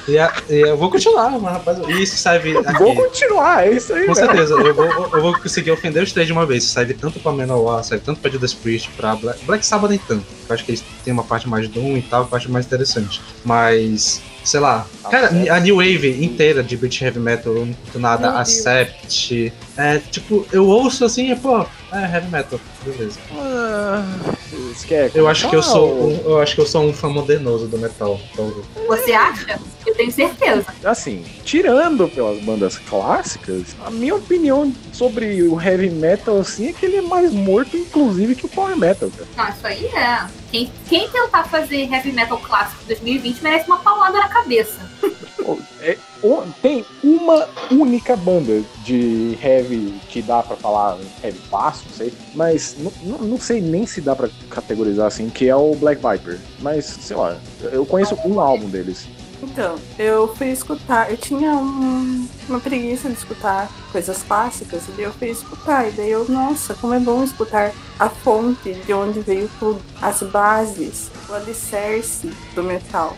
[SPEAKER 6] E, a- e eu vou continuar, mas rapaz, isso serve aqui.
[SPEAKER 5] Vou continuar, é isso aí,
[SPEAKER 6] Com
[SPEAKER 5] velho.
[SPEAKER 6] certeza, eu vou, eu vou conseguir ofender os três de uma vez. Isso serve tanto pra Manowar, serve tanto pra Judas Priest, pra Black, Black Sabbath nem tanto. Eu acho que eles têm uma parte mais Doom e tal, uma parte mais interessante. Mas, sei lá. Cara, a New Wave inteira de British Heavy Metal, eu não curto nada.
[SPEAKER 5] Meu.
[SPEAKER 6] Acept. É, tipo, eu ouço assim e, pô, é Heavy Metal, beleza.
[SPEAKER 5] Ah, quer
[SPEAKER 6] Eu acho que eu sou
[SPEAKER 5] ou-
[SPEAKER 6] um, eu acho que eu sou um fã modernoso do metal. talvez.
[SPEAKER 4] Você acha? Eu tenho certeza.
[SPEAKER 5] assim, tirando pelas bandas clássicas, a minha opinião sobre o heavy metal assim é que ele é mais morto, inclusive, que o power metal, cara.
[SPEAKER 4] Não, isso aí é. Quem, quem tentar fazer heavy metal clássico 2020 merece uma paulada na cabeça.
[SPEAKER 5] É, tem uma única banda de heavy que dá pra falar heavy clássico, não sei, mas não, não- sei nem se dá pra categorizar assim, que é o Black Viper. Mas, sei lá, eu conheço um álbum deles.
[SPEAKER 3] Então, eu fui escutar, eu tinha um- uma preguiça de escutar coisas clássicas, e daí eu fui escutar, e daí eu, nossa, como é bom escutar a fonte de onde veio tudo, as bases, o alicerce do metal.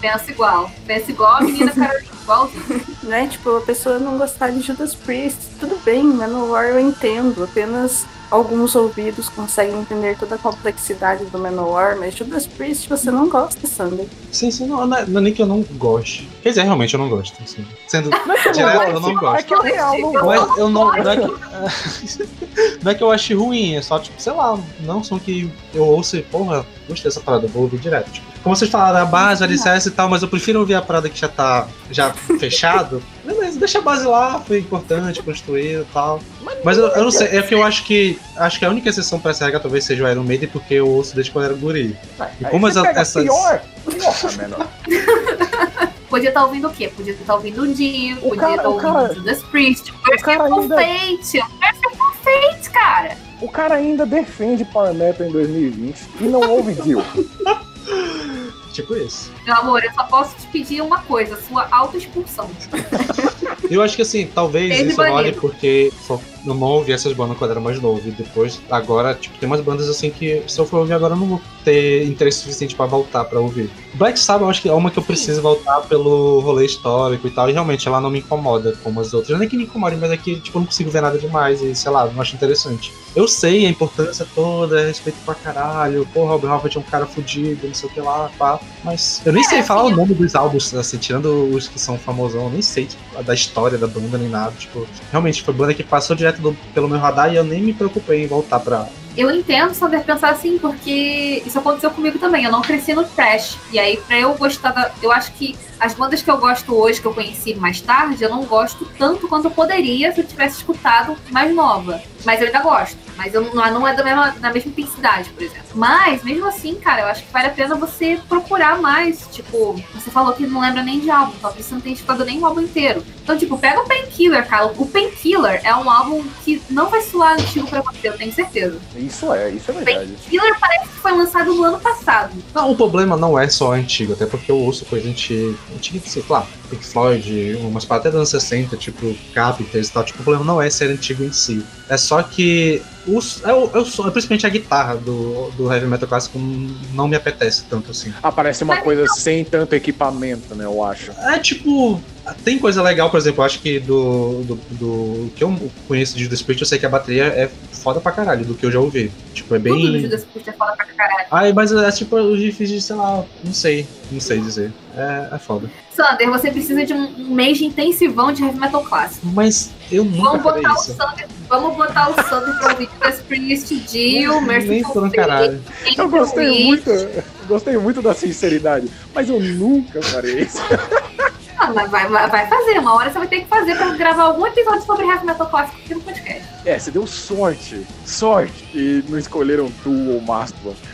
[SPEAKER 4] Pensa igual. Pensa igual a menina Carolina. Igualzinho.
[SPEAKER 3] Né? Tipo, a pessoa não gostar de Judas Priest, tudo bem, Manowar eu entendo, apenas alguns ouvidos conseguem entender toda a complexidade do Manowar, mas Judas Priest você não gosta, Sandy.
[SPEAKER 6] Sim, sim, não, não é, não é nem que eu não goste. Quer dizer, realmente eu não gosto. Assim. Sendo
[SPEAKER 5] é
[SPEAKER 6] direto,
[SPEAKER 5] não
[SPEAKER 6] eu não
[SPEAKER 5] gosto,
[SPEAKER 6] gosto.
[SPEAKER 5] é que eu real não
[SPEAKER 4] Eu
[SPEAKER 6] Não é,
[SPEAKER 5] gosto.
[SPEAKER 6] eu não, não, é que, não é que eu ache ruim, é só, tipo, sei lá, não são que eu ouço e, porra, gostei dessa parada, vou ouvir direto. Tipo, como vocês falaram, a base, o alicerce e tal, mas eu prefiro ouvir a parada que já tá já fechado. Beleza, deixa a base lá, foi importante construir e tal. Mas eu, eu não sei, é que eu acho que acho que a única exceção pra essa regra talvez seja o Iron Maiden, porque eu ouço desde quando era guri. E
[SPEAKER 5] Aí
[SPEAKER 6] como
[SPEAKER 5] você
[SPEAKER 6] essa-
[SPEAKER 5] pega
[SPEAKER 6] essas-
[SPEAKER 5] pior, porra, menor.
[SPEAKER 4] Podia estar ouvindo o quê? Podia estar ouvindo o Dio,
[SPEAKER 5] O
[SPEAKER 4] podia estar
[SPEAKER 5] o
[SPEAKER 4] ouvindo
[SPEAKER 5] cara-
[SPEAKER 4] Judas Priest,
[SPEAKER 5] o cara
[SPEAKER 4] Merciful
[SPEAKER 5] ainda-
[SPEAKER 4] Fate, cara.
[SPEAKER 5] O cara ainda defende Power Metal em 2020 e não ouve Dio.
[SPEAKER 6] Tipo isso.
[SPEAKER 4] Meu amor, eu só posso te pedir uma coisa, sua autoexpulsão.
[SPEAKER 6] Eu acho que assim, talvez isso
[SPEAKER 4] banido.
[SPEAKER 6] porque só eu não ouvi essas bandas quando era mais novo. E depois, agora, tipo, tem umas bandas assim que se eu for ouvir agora eu não vou ter interesse suficiente pra voltar pra ouvir. Black Sabbath eu acho que é uma que eu preciso voltar pelo rolê histórico e tal. E realmente ela não me incomoda como as outras. Não é que me incomode, mas é que tipo, eu não consigo ver nada demais e sei lá, não acho interessante. Eu sei a importância toda, respeito pra caralho. Porra, o Rob Halford é um cara fudido, não sei o que lá, pá. Mas eu nem sei falar
[SPEAKER 4] assim,
[SPEAKER 6] o nome dos álbuns, assim, tirando os que são famosão, eu nem sei tipo, da história da banda nem nada. Tipo, realmente foi banda que passou direto do- pelo meu radar e eu nem me preocupei em voltar pra.
[SPEAKER 4] Eu entendo Sander pensar assim, porque isso aconteceu comigo também. Eu não cresci no trash. E aí, pra eu gostar da. Eu acho que as bandas que eu gosto hoje, que eu conheci mais tarde, eu não gosto tanto quanto eu poderia se eu tivesse escutado mais nova. Mas eu ainda gosto. Mas eu não, é da mesma, da mesma intensidade, por exemplo. Mas, mesmo assim, cara, eu acho que vale a pena você procurar mais. Tipo, você falou que não lembra nem de álbum, talvez você não tenha escutado nem o álbum inteiro. Então, tipo, pega o Painkiller, cara. O Painkiller é um álbum que não vai soar antigo pra você, eu tenho certeza.
[SPEAKER 5] Isso é, isso é verdade.
[SPEAKER 4] Painkiller parece que foi lançado no ano passado.
[SPEAKER 6] Não, o problema não é só antigo, até porque eu ouço coisa antiga, antiga sei lá, Pink Floyd, umas paradas até dos anos 60, tipo Capitals e tal. Tipo, o problema não é ser antigo em si. É só que os, é, o, é, o som, é principalmente a guitarra do, do heavy metal clássico não me apetece tanto assim.
[SPEAKER 5] Ah, parece uma
[SPEAKER 4] Mas
[SPEAKER 5] coisa sem tanto equipamento, né? Eu acho.
[SPEAKER 6] É tipo. Tem coisa legal, por exemplo, eu acho que do, do, do que eu conheço de Judas Priest, eu sei que a bateria é foda pra caralho, do que eu já ouvi. Tipo, é
[SPEAKER 4] Tudo
[SPEAKER 6] bem.
[SPEAKER 4] Judas Priest é foda pra caralho.
[SPEAKER 6] Ai, mas é tipo os riffs de, sei lá, não sei, não sei dizer. É, é foda.
[SPEAKER 4] Sander, você precisa de um, mês de intensivão de heavy metal clássico.
[SPEAKER 6] Mas eu nunca
[SPEAKER 4] Vamos
[SPEAKER 6] farei
[SPEAKER 4] botar, o
[SPEAKER 6] isso.
[SPEAKER 4] Sander, vamos botar o Sander pra ouvir Judas Priest, Dio,
[SPEAKER 6] Nem
[SPEAKER 4] Merciful Fate,
[SPEAKER 6] caralho.
[SPEAKER 5] Eu gostei muito, eu gostei muito da sinceridade, mas eu nunca farei isso.
[SPEAKER 4] Ah, mas vai, vai, vai fazer, uma hora você vai ter que fazer pra gravar algum episódio sobre heavy metal clássico aqui no podcast.
[SPEAKER 5] É, você deu sorte, sorte, e não escolheram tu ou.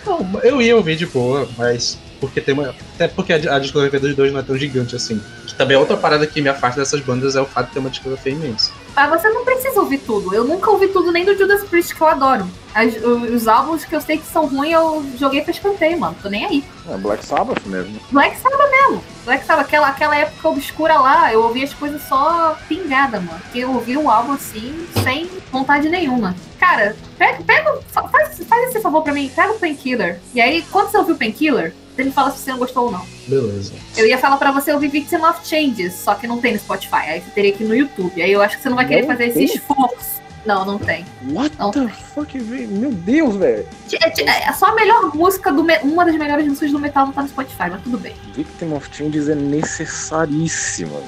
[SPEAKER 6] Não, eu ia ouvir de boa, mas porque tem uma. Até porque a, a discografia dos dois não é tão gigante assim. Que também é outra parada que me afasta dessas bandas é o fato de ter uma discografia imensa.
[SPEAKER 4] Mas você não precisa ouvir tudo. Eu nunca ouvi tudo nem do Judas Priest, que eu adoro. As- os, os álbuns que eu sei que são ruins, eu joguei pra escanteio, mano. Tô nem aí.
[SPEAKER 5] É Black Sabbath mesmo.
[SPEAKER 4] Black Sabbath mesmo. Black Sabbath, aquela, aquela época obscura lá, eu ouvi as coisas só pingada, mano. Porque eu ouvi o álbum assim, sem vontade nenhuma. Cara, pega, pega fa- faz, faz esse favor pra mim, pega o Painkiller. E aí, quando você ouvir o Painkiller, você me fala se você não gostou ou não.
[SPEAKER 6] Beleza.
[SPEAKER 4] Eu ia falar pra você ouvir Victim of Changes, só que não tem no Spotify. Aí você teria que ir no YouTube. Aí eu acho que você não vai querer fazer
[SPEAKER 5] tem?
[SPEAKER 4] esse esforço. Não, não tem.
[SPEAKER 5] What
[SPEAKER 4] Não
[SPEAKER 5] the fuck, velho? Meu Deus, velho.
[SPEAKER 4] É, é só a melhor música do. me- Uma das melhores músicas do metal não tá no Spotify, mas tudo bem.
[SPEAKER 5] Victim of Changes é necessaríssima.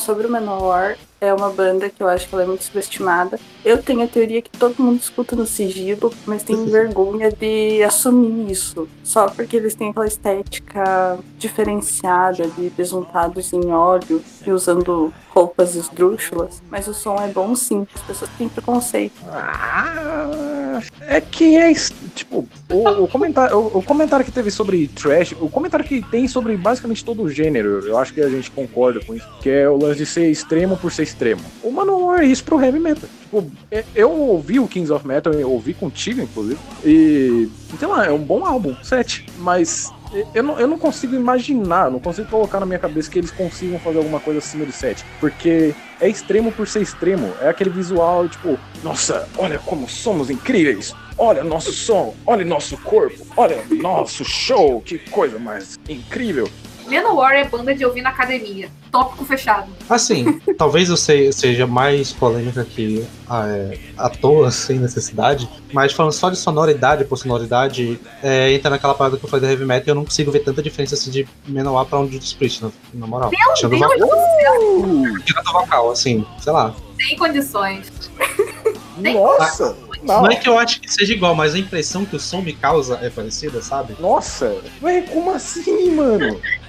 [SPEAKER 3] Sobre o Manowar, é uma banda que eu acho que ela é muito subestimada. Eu tenho a teoria que todo mundo escuta no sigilo, mas tem vergonha de assumir isso. Só porque eles têm aquela estética diferenciada de besuntados em óleo e usando roupas esdrúxulas. Mas o som é bom sim, as pessoas têm preconceito.
[SPEAKER 5] Ah, é que é. Tipo, o, o comentário, o, o comentário que teve sobre trash, o comentário que tem sobre basicamente todo o gênero, eu acho que a gente concorda com isso, que é o lance de ser extremo por ser extremo. O Manowar é isso pro heavy metal. Tipo, é- eu ouvi o Kings of Metal, eu ouvi contigo, inclusive, e. Sei lá, é um bom álbum, 7, mas. Eu não, eu não consigo imaginar, não consigo colocar na minha cabeça que eles consigam fazer alguma coisa acima de 7. Porque é extremo por ser extremo. É aquele visual, tipo, nossa, olha como somos incríveis. Olha nosso som, olha nosso corpo, olha nosso show, que coisa mais incrível.
[SPEAKER 4] Manowar é banda de ouvir na academia. Tópico fechado.
[SPEAKER 6] Assim, talvez eu seja mais polêmica que ah, é, à toa, sem necessidade, mas falando só de sonoridade por sonoridade, é, entra naquela parada que eu falei da Heavy Metal e eu não consigo ver tanta diferença assim, de Menor pra um de Split, na, na moral. Tirando o
[SPEAKER 4] Deus
[SPEAKER 6] vocal,
[SPEAKER 4] do céu,
[SPEAKER 6] tirando o vocal, assim, sei lá.
[SPEAKER 4] tem condições.
[SPEAKER 5] Nossa! Não.
[SPEAKER 6] Não é que eu acho que seja igual, mas a impressão que o som me causa é parecida, sabe?
[SPEAKER 5] Nossa! Véi, como assim, mano?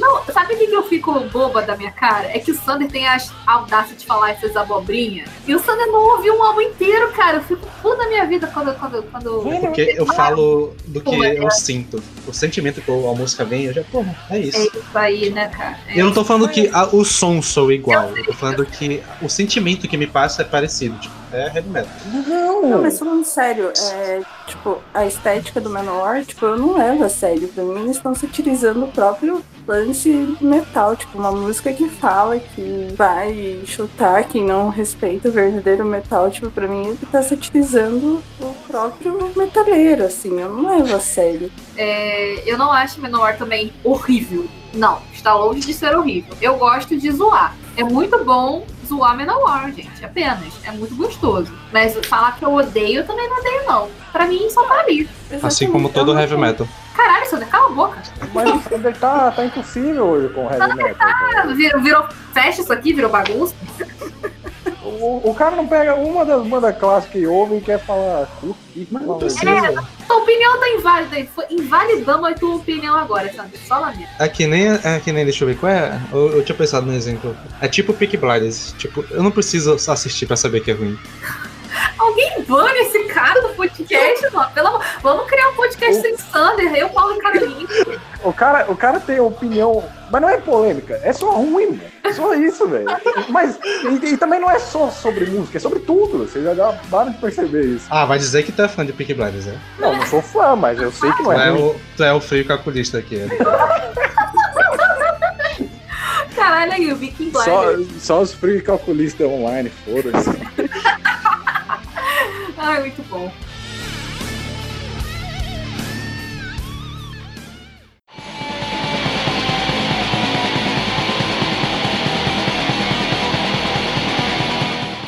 [SPEAKER 4] Não, sabe o que eu fico boba da minha cara? É que o Sander tem a audácia de falar essas abobrinhas. E o Sander não ouviu um álbum inteiro, cara. Eu fico puta da minha vida quando. quando, quando...
[SPEAKER 6] Porque eu falo do que
[SPEAKER 4] Pô, é.
[SPEAKER 6] eu sinto. O sentimento que a música vem, eu já, porra, é
[SPEAKER 4] É
[SPEAKER 6] isso.
[SPEAKER 4] isso aí, né, cara? É
[SPEAKER 6] Eu não tô falando que a- o som sou igual, eu tô falando que o sentimento que me passa é parecido. Tipo, é heavy metal.
[SPEAKER 3] Não,
[SPEAKER 5] Não!
[SPEAKER 3] mas falando sério, é, tipo, a estética do Manowar, tipo, eu não levo a sério. Pra mim, eles estão satirizando o próprio lance metal, tipo, uma música que fala, que vai chutar quem não respeita o verdadeiro metal, tipo, pra mim ele tá satirizando o próprio metaleiro, assim, eu não levo a sério.
[SPEAKER 4] É, eu não acho Menor também horrível. Não, está longe de ser horrível. Eu gosto de zoar. É muito bom zoar Menor, gente, apenas. É muito gostoso. Mas falar que eu odeio, eu também não odeio, não. Pra mim, só tá ali.
[SPEAKER 6] Assim como todo heavy metal.
[SPEAKER 4] Caralho, Sander, cala a boca.
[SPEAKER 5] Mas o Sander tá, tá impossível hoje com o heavy metal. cara.
[SPEAKER 4] Virou, virou fecha isso aqui, virou bagunça.
[SPEAKER 5] O, o cara não pega uma das bandas clássicas que ouve e quer falar. "Puta, que
[SPEAKER 6] Mas não
[SPEAKER 5] maluco."
[SPEAKER 6] precisa.
[SPEAKER 4] Tua opinião tá inválida. Foi invalidando a tua opinião agora, Sander. Só lamento.
[SPEAKER 6] É que nem, é que nem, deixa eu ver qual é. Eu, eu tinha pensado no exemplo. É tipo Peak Blinders. Tipo, eu não preciso assistir pra saber que é ruim.
[SPEAKER 4] Alguém bane esse cara do podcast, mano. Pelo amor... Vamos criar um podcast sem Sander. Eu, Paulo e Caroline.
[SPEAKER 5] O cara, o cara tem opinião, mas não é polêmica, é só ruim. É só isso, velho. Mas e, e também não é só sobre música, é sobre tudo. Vocês já acabaram de perceber isso.
[SPEAKER 6] Ah, vai dizer que tu é fã de Peak Blinders, é?
[SPEAKER 5] Não, não sou fã, mas eu sei que não
[SPEAKER 6] Tu
[SPEAKER 5] é
[SPEAKER 6] é
[SPEAKER 5] ruim.
[SPEAKER 6] o, tu é o frio calculista aqui. É.
[SPEAKER 4] Caralho, aí, o Viking
[SPEAKER 5] Só,
[SPEAKER 4] Blinders.
[SPEAKER 5] só os free calculistas online, foda-se.
[SPEAKER 4] Ai, muito bom.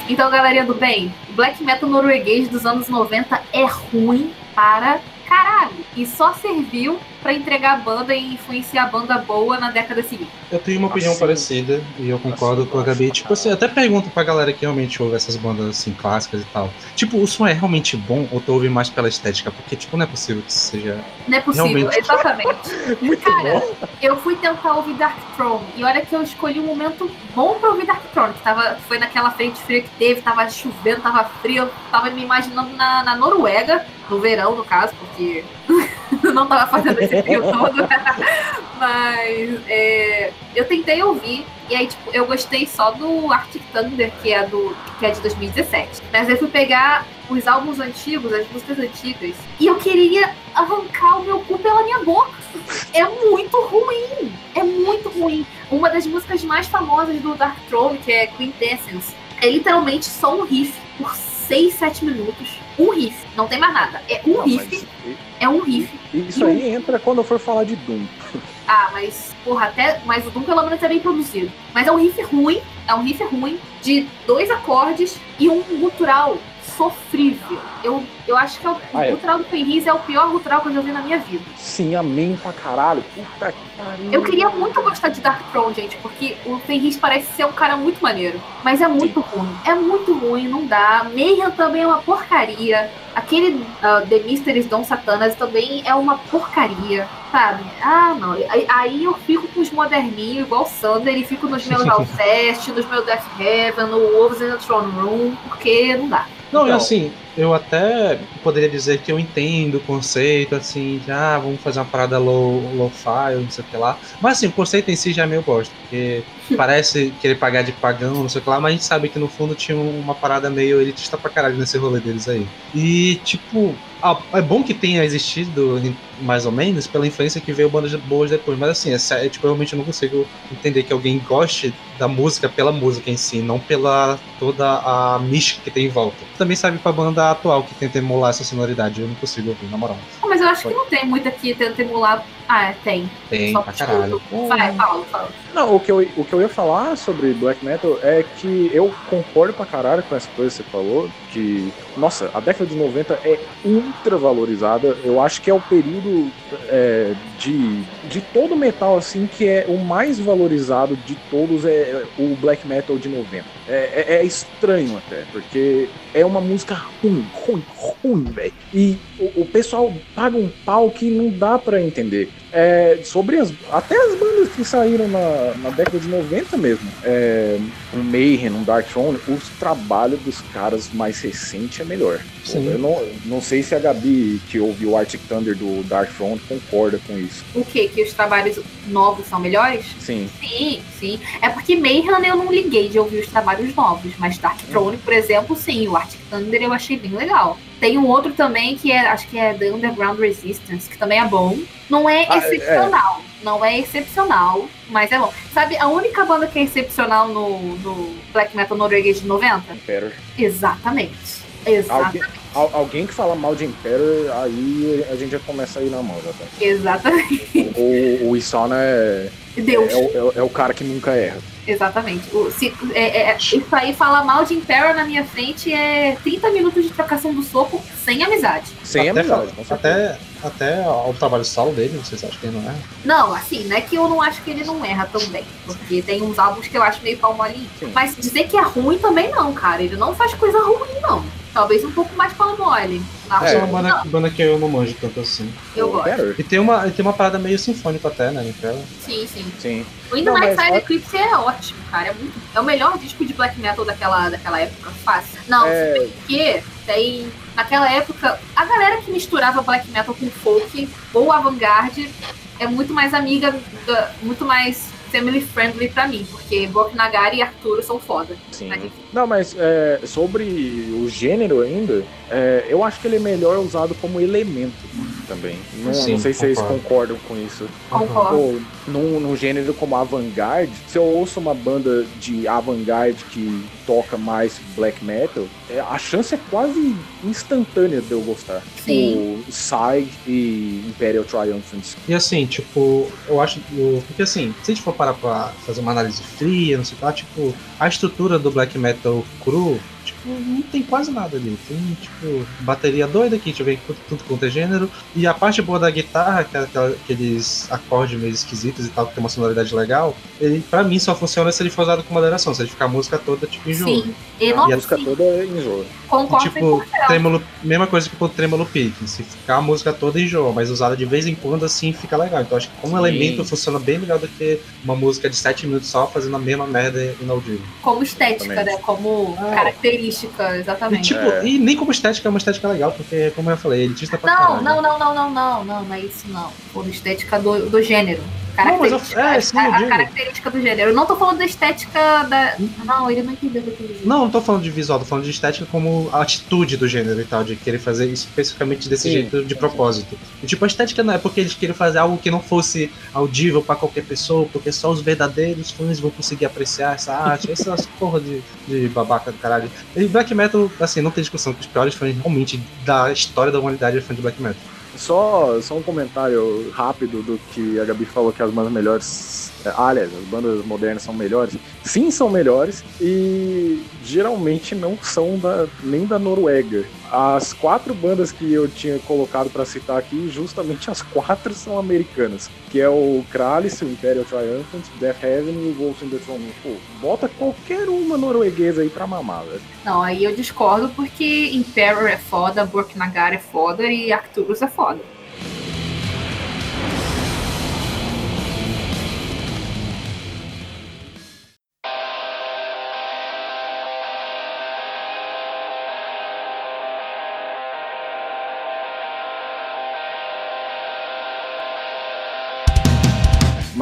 [SPEAKER 4] Então, galerinha do bem, o black metal norueguês dos anos 90 é ruim para caralho. E só serviu pra entregar a banda e influenciar a banda boa na década seguinte.
[SPEAKER 6] Eu tenho uma opinião
[SPEAKER 5] Assim.
[SPEAKER 6] parecida e eu concordo
[SPEAKER 5] Assim,
[SPEAKER 6] com a Gabi. Tipo assim, eu até pergunto pra galera que realmente ouve essas bandas assim clássicas e tal. Tipo, o som é realmente bom ou tu ouve mais pela estética? Porque, tipo, não é possível que isso seja.
[SPEAKER 4] Não é possível,
[SPEAKER 6] Realmente.
[SPEAKER 4] exatamente.
[SPEAKER 5] Muito
[SPEAKER 4] Cara,
[SPEAKER 5] bom.
[SPEAKER 4] eu fui tentar ouvir Dark Throne e olha que eu escolhi um momento bom pra ouvir Dark Throne, que tava, foi naquela frente fria que teve, tava chovendo, tava frio, eu tava me imaginando na, na Noruega, no verão, no caso, porque não tava fazendo esse frio todo. Mas é, eu tentei ouvir, e aí, tipo, eu gostei só do Arctic Thunder, que é, do, que é de 2017. Mas eu fui pegar os álbuns antigos, as músicas antigas, e eu queria arrancar o meu cu pela minha boca. É muito ruim. É muito ruim. Uma das músicas mais famosas do Dark Throne, que é Quintessence, é literalmente só um riff por 6, 7 minutos. Um riff, não tem mais nada. É um
[SPEAKER 5] Não,
[SPEAKER 4] riff,
[SPEAKER 5] mas
[SPEAKER 4] é um riff.
[SPEAKER 5] isso aí entra quando eu for falar de Doom.
[SPEAKER 4] Ah, mas, porra, até. Mas o Doom pelo menos é bem produzido. Mas é um riff ruim, é um riff ruim, de dois acordes e um gutural sofrível. Eu, eu acho que é o,
[SPEAKER 5] Ah, é?
[SPEAKER 4] do Fenris é o pior gutural que eu já vi na minha vida.
[SPEAKER 5] Sim, amém pra caralho. Puta que pariu.
[SPEAKER 4] Eu queria muito gostar de Dark Throne, gente, porque o Fenris parece ser um cara muito maneiro. Mas é muito ruim. É muito ruim, não dá. Mayhem também é uma porcaria. Aquele ah, The Mysteries Don Satanas também é uma porcaria, sabe? Ah, não. Aí, aí eu fico com os moderninhos, igual o Sander, e fico nos meus Alcest, nos meus Death Heaven, no Wolves in the Throne Room, porque não dá.
[SPEAKER 6] Não,
[SPEAKER 5] Então.
[SPEAKER 6] assim, eu até poderia dizer que eu entendo o conceito, assim, de ah, vamos fazer uma parada low, low-fi, não sei o que lá. Mas assim, o conceito em si já é meio bosta, porque parece querer pagar de pagão, não sei o que lá, mas a gente sabe que no fundo tinha uma parada meio elitista pra caralho nesse rolê deles aí. E, tipo, ah, é bom que tenha existido, mais ou menos, pela influência que veio bandas boas depois, mas assim, é, sé- tipo, eu realmente não consigo entender que alguém goste da música pela música em si, não pela toda a mística que tem em volta. Também serve pra banda atual que tenta emular essa sonoridade, eu não consigo ouvir, na moral.
[SPEAKER 4] Mas eu acho que não tem muito aqui tenta emular Ah, é, tem.
[SPEAKER 6] Tem
[SPEAKER 4] Só
[SPEAKER 6] pra caralho.
[SPEAKER 4] Vai, fala, fala.
[SPEAKER 5] Não, o que, eu, o que eu ia falar sobre black metal é que eu concordo pra caralho com essa coisa que você falou, que, nossa, a década de 90 é ultra valorizada. Eu acho que é o período é, de, de todo metal, assim, que é o mais valorizado de todos, é o black metal de 90. É, é- é estranho até, porque é uma música ruim, ruim, ruim, velho. E o, o pessoal paga um pau que não dá pra entender. É, sobre as. Até as bandas que saíram na, na década de 90 mesmo. É, um Mayhem, um Dark Throne, os trabalhos dos caras mais recentes é melhor.
[SPEAKER 6] Sim.
[SPEAKER 5] Eu não, não sei se a Gabi, que ouviu o Arctic Thunder do Dark Throne, concorda com isso.
[SPEAKER 4] O quê? Que os trabalhos novos são melhores?
[SPEAKER 5] Sim.
[SPEAKER 4] Sim, sim. É porque Mayhem eu não liguei de ouvir os trabalhos novos, mas Dark Throne, por exemplo, sim. O Arctic Thunder eu achei bem legal. Tem um outro também que é, acho que é The Underground Resistance, que também é bom. Não é
[SPEAKER 5] Ah, é.
[SPEAKER 4] excepcional. Não é excepcional, mas é bom. Sabe, a única banda que é excepcional no, no black metal norueguês de 90?
[SPEAKER 5] Emperor.
[SPEAKER 4] Exatamente. Exatamente.
[SPEAKER 5] Alguém, al- alguém que fala mal de Emperor, aí a gente já começa a ir na mão. Já tá?
[SPEAKER 4] Exatamente.
[SPEAKER 5] O, o Isana é,
[SPEAKER 4] Deus.
[SPEAKER 5] é, o- é o- é o cara que nunca erra.
[SPEAKER 4] Exatamente. O- se- é- é- isso aí falar mal de Imperial na minha frente é 30 minutos de trocação do soco sem amizade.
[SPEAKER 5] Sem
[SPEAKER 6] até,
[SPEAKER 5] amizade, com certeza.
[SPEAKER 6] até, até o trabalho solo dele, vocês acham que ele não é?
[SPEAKER 4] Não, assim, não é que eu não acho que ele não erra também. Porque tem uns álbuns que eu acho meio pau molinho. Mas dizer que é ruim também não, cara. Ele não faz coisa ruim, não. Talvez um pouco mais pau mole.
[SPEAKER 6] É
[SPEAKER 4] que
[SPEAKER 6] uma banda, que eu não manjo tanto assim.
[SPEAKER 4] eu gosto.
[SPEAKER 6] E tem uma, e tem uma parada meio sinfônica até, né? Imperial?
[SPEAKER 4] Sim, sim.
[SPEAKER 5] Sim.
[SPEAKER 4] O In
[SPEAKER 5] Não,
[SPEAKER 4] the Night Side Eclipse é ótimo, cara. É, muito, é o melhor disco de black metal daquela, daquela época. Fácil. Não,
[SPEAKER 5] É,
[SPEAKER 4] Porque tem. Naquela época, a galera que misturava black metal com folk ou avant-garde é muito mais amiga, muito mais family friendly pra mim, porque Bok Nagari e Arturo são foda.
[SPEAKER 5] sim.
[SPEAKER 4] Mas enfim.
[SPEAKER 5] Não, mas é, sobre o gênero ainda, é, eu acho que ele é melhor usado como elemento também. Não,
[SPEAKER 6] Sim,
[SPEAKER 5] não sei se vocês concordam com isso.
[SPEAKER 4] Concordo.
[SPEAKER 5] Pô, num, num gênero como avant-garde, se eu ouço uma banda de avant-garde que toca mais black metal, é, a chance é quase instantânea de eu gostar.
[SPEAKER 4] Sim.
[SPEAKER 5] Tipo, Psy e Imperial Triumphant.
[SPEAKER 6] E assim, tipo, eu acho. o- Porque assim, se a gente for parar pra fazer uma análise fria, não sei o que lá, tipo, a estrutura do black metal cru, tipo, não tem quase nada ali. Tem, tipo, bateria doida que a gente vê tudo, tudo quanto é gênero. E a parte boa da guitarra, que é aquela- aqueles acordes meio esquisitos e tal, que tem uma sonoridade legal, ele, pra mim, só funciona se ele for usado com moderação. Se ele ficar a música toda, tipo, enjoa.
[SPEAKER 4] Sim. E,
[SPEAKER 5] A
[SPEAKER 4] não,
[SPEAKER 5] música
[SPEAKER 4] sim,
[SPEAKER 5] toda é enjoa.
[SPEAKER 4] concordo
[SPEAKER 6] Tipo,
[SPEAKER 4] 100%.
[SPEAKER 6] trêmulo, mesma coisa que o trêmulo pique. Se ficar a música toda enjoa, mas usada de vez em quando assim fica legal. Então acho que como
[SPEAKER 5] Sim.
[SPEAKER 6] elemento funciona bem melhor do que uma música de 7 minutos só fazendo a mesma merda inaudível.
[SPEAKER 4] Como estética,
[SPEAKER 5] Exatamente.
[SPEAKER 4] né? Como
[SPEAKER 6] Ah.
[SPEAKER 4] característica,
[SPEAKER 6] E,
[SPEAKER 4] exatamente.
[SPEAKER 6] tipo,
[SPEAKER 5] É.
[SPEAKER 6] e nem como estética é uma estética legal, porque como eu falei, elitista pra
[SPEAKER 4] Não,
[SPEAKER 6] caralho.
[SPEAKER 4] não, não, não, não, não, não, não é isso não. Por estética do, do gênero.
[SPEAKER 6] Não, mas eu-
[SPEAKER 4] Característica,
[SPEAKER 6] é, sim,
[SPEAKER 4] a, a característica do gênero. Eu não tô falando da estética da. Não, ele não entendeu o que eu quis.
[SPEAKER 6] Não, não tô falando de visual, tô falando de estética como a atitude do gênero e tal, de querer fazer isso especificamente desse
[SPEAKER 5] Sim.
[SPEAKER 6] jeito de propósito. E, tipo, a estética não é porque eles querem fazer algo que não fosse audível pra qualquer pessoa, porque só os verdadeiros fãs vão conseguir apreciar essa arte, essas porra de, de babaca do caralho. E black metal, assim, não tem discussão que os piores fãs realmente da história da humanidade é fã de black metal.
[SPEAKER 5] Só, só um comentário rápido do que a Gabi falou que as bandas melhores. é, aliás, as bandas modernas são melhores. Sim, são melhores. E geralmente não são da, nem da Noruega. As quatro bandas que eu tinha colocado pra citar aqui, justamente as quatro são americanas. Que é o Kralis, o Imperial Triumphant, Death Heaven e o Wolf in the Throne. Pô, bota qualquer uma norueguesa aí pra mamar, velho.
[SPEAKER 4] Não, aí eu discordo porque Imperial é foda, Burk Nagar é foda e Arcturus é foda.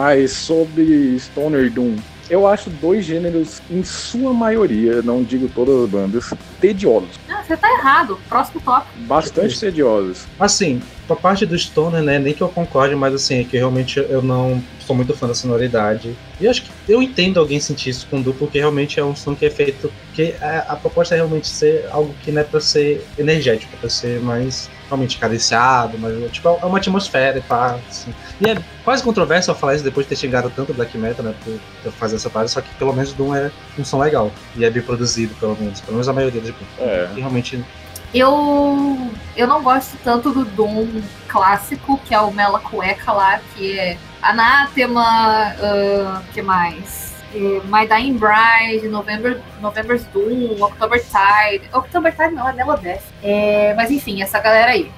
[SPEAKER 5] Mas sobre Stoner Doom, eu acho dois gêneros, em sua maioria, não digo todas as bandas, tediosos.
[SPEAKER 4] Ah, você tá errado. Próximo tópico.
[SPEAKER 5] Bastante tediosos.
[SPEAKER 6] Assim, a parte do Stoner, né, nem que eu concorde, mas assim, é que realmente eu não sou muito fã da sonoridade. E eu acho que eu entendo alguém sentir isso com o Du, porque realmente é um som que é feito. que a, a proposta é realmente ser algo que não é pra ser energético, é pra ser mais realmente cariciado, mas tipo, é uma atmosfera e pá, assim. E é quase controverso eu falar isso depois de ter xingado tanto Black Metal, né, por eu fazer essa parte, só que pelo menos o Doom é um som legal. E é bem produzido, pelo menos. Pelo menos a maioria dos
[SPEAKER 5] É.
[SPEAKER 6] E realmente
[SPEAKER 4] Eu, eu não gosto tanto do Doom clássico, que é o Mela Cueca lá, que é Anátema, ah, que mais? Eh, My Dying Bride, November, November's Doom, October Tide. October Tide não, é Melodeth. É, mas enfim, essa galera aí.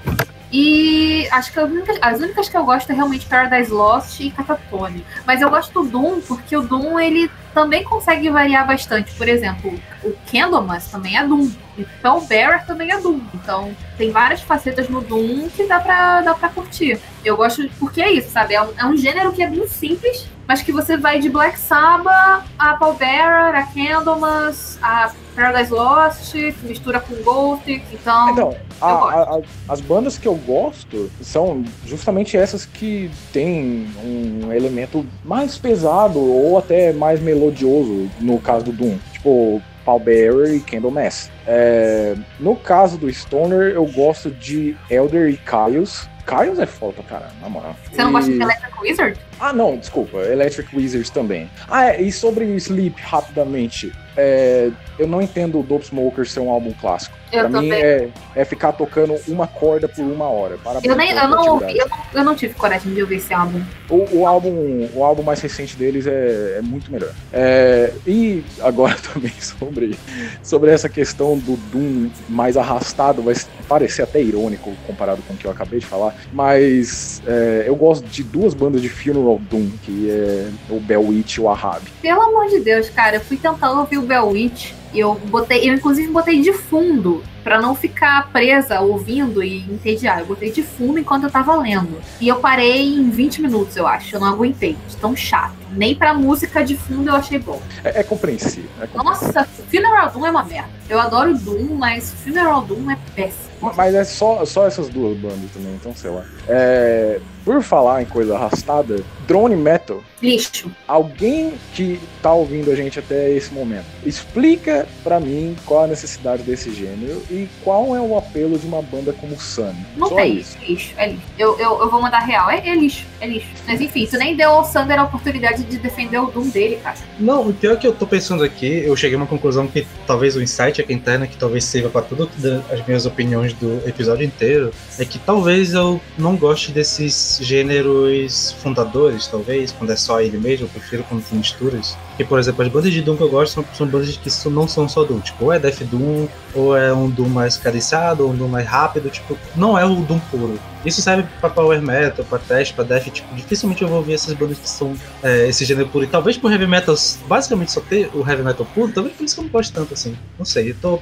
[SPEAKER 4] E acho que as únicas, as únicas que eu gosto é realmente Paradise Lost e Catatone. Mas eu gosto do Doom porque o Doom ele também consegue variar bastante. Por exemplo, o Candlemas também é Doom. E Spellbearer também é Doom. Então tem várias facetas no Doom que dá pra, dá pra curtir. Eu gosto porque é isso, sabe? É um, é um gênero que é bem simples, mas que você vai de Black Sabbath a Pallbearer, a Candlemas, a Paradise Lost, mistura com Gothic. Então,
[SPEAKER 5] Então, a- a- a- as bandas que eu gosto são justamente essas que têm um elemento mais pesado ou até mais melodioso, no caso do Doom. Tipo, Pallbearer e Candlemass. É, no caso do Stoner, eu gosto de Elder e Caius. Caius é foda pra caramba, na moral.
[SPEAKER 4] você não
[SPEAKER 5] E-
[SPEAKER 4] gosta de Electric Wizard?
[SPEAKER 5] Ah, não, desculpa. Electric Wizards também. Ah, é, e sobre Sleep, rapidamente. É, eu não entendo o Dope Smoker ser um álbum clássico.
[SPEAKER 4] Eu
[SPEAKER 5] pra mim é, é ficar tocando uma corda por uma hora. Parabéns
[SPEAKER 4] Eu, nem, eu, não ouvi, eu, não, eu não tive coragem de ouvir esse álbum.
[SPEAKER 5] O, o álbum, o álbum mais recente deles é, é muito melhor. É, e agora também sobre, sobre essa questão do Doom mais arrastado, vai parecer até irônico comparado com o que eu acabei de falar, mas é, eu gosto de duas bandas de Funeral Doom, que é o Bellwitch e o Ahab.
[SPEAKER 4] Pelo amor de Deus, cara, eu fui tentando ouvir o Bell Witch. e eu botei, eu inclusive botei de fundo pra não ficar presa ouvindo e entediar. Eu botei de fundo enquanto eu tava lendo. E eu parei em 20 minutos, eu acho. Eu não aguentei. De tão chato. Nem pra música de fundo eu achei bom.
[SPEAKER 5] É, é compreensível. é compreensível.
[SPEAKER 4] Nossa, Funeral Doom é uma merda. Eu adoro Doom, mas Funeral Doom é péssimo.
[SPEAKER 5] Mas é só, só essas duas bandas também, então sei lá. É, por falar em coisa arrastada, Drone Metal
[SPEAKER 4] Lixo.
[SPEAKER 5] Alguém que tá ouvindo a gente até esse momento, explica pra mim qual a necessidade desse gênero e qual é o apelo de uma banda como Sun.
[SPEAKER 4] Não
[SPEAKER 5] Só
[SPEAKER 4] tem.
[SPEAKER 5] isso.
[SPEAKER 4] É lixo. É lixo. Eu, eu, eu vou mandar real. É, é lixo. É lixo. Mas enfim, tu nem deu ao Sander a oportunidade de defender o Doom dele, cara.
[SPEAKER 6] Não, o pior que eu tô pensando aqui, eu cheguei a uma conclusão que talvez o insight aqui interno, que talvez sirva pra todas as minhas opiniões do episódio inteiro, é que talvez eu não goste desses gêneros fundadores, talvez, quando é só ele mesmo, eu prefiro quando tem misturas. Porque, por exemplo, as bandas de Doom que eu gosto são, são bandas que não são só Doom, tipo, ou é Death Doom, ou é um Doom mais cariciado, ou um Doom mais rápido, tipo, não é o Doom puro. Isso serve pra Power Metal, pra Trash, pra Death, tipo, dificilmente eu vou ouvir essas bandas que são é, esse gênero puro. E talvez por Heavy Metal, basicamente só ter o Heavy Metal puro, talvez por isso que eu não gosto tanto assim. Não sei, eu tô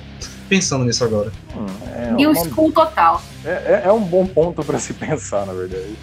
[SPEAKER 6] pensando nisso agora.
[SPEAKER 5] Hum, é,
[SPEAKER 4] New
[SPEAKER 5] uma-
[SPEAKER 4] School total.
[SPEAKER 5] é- é- é um bom ponto pra se pensar, na verdade.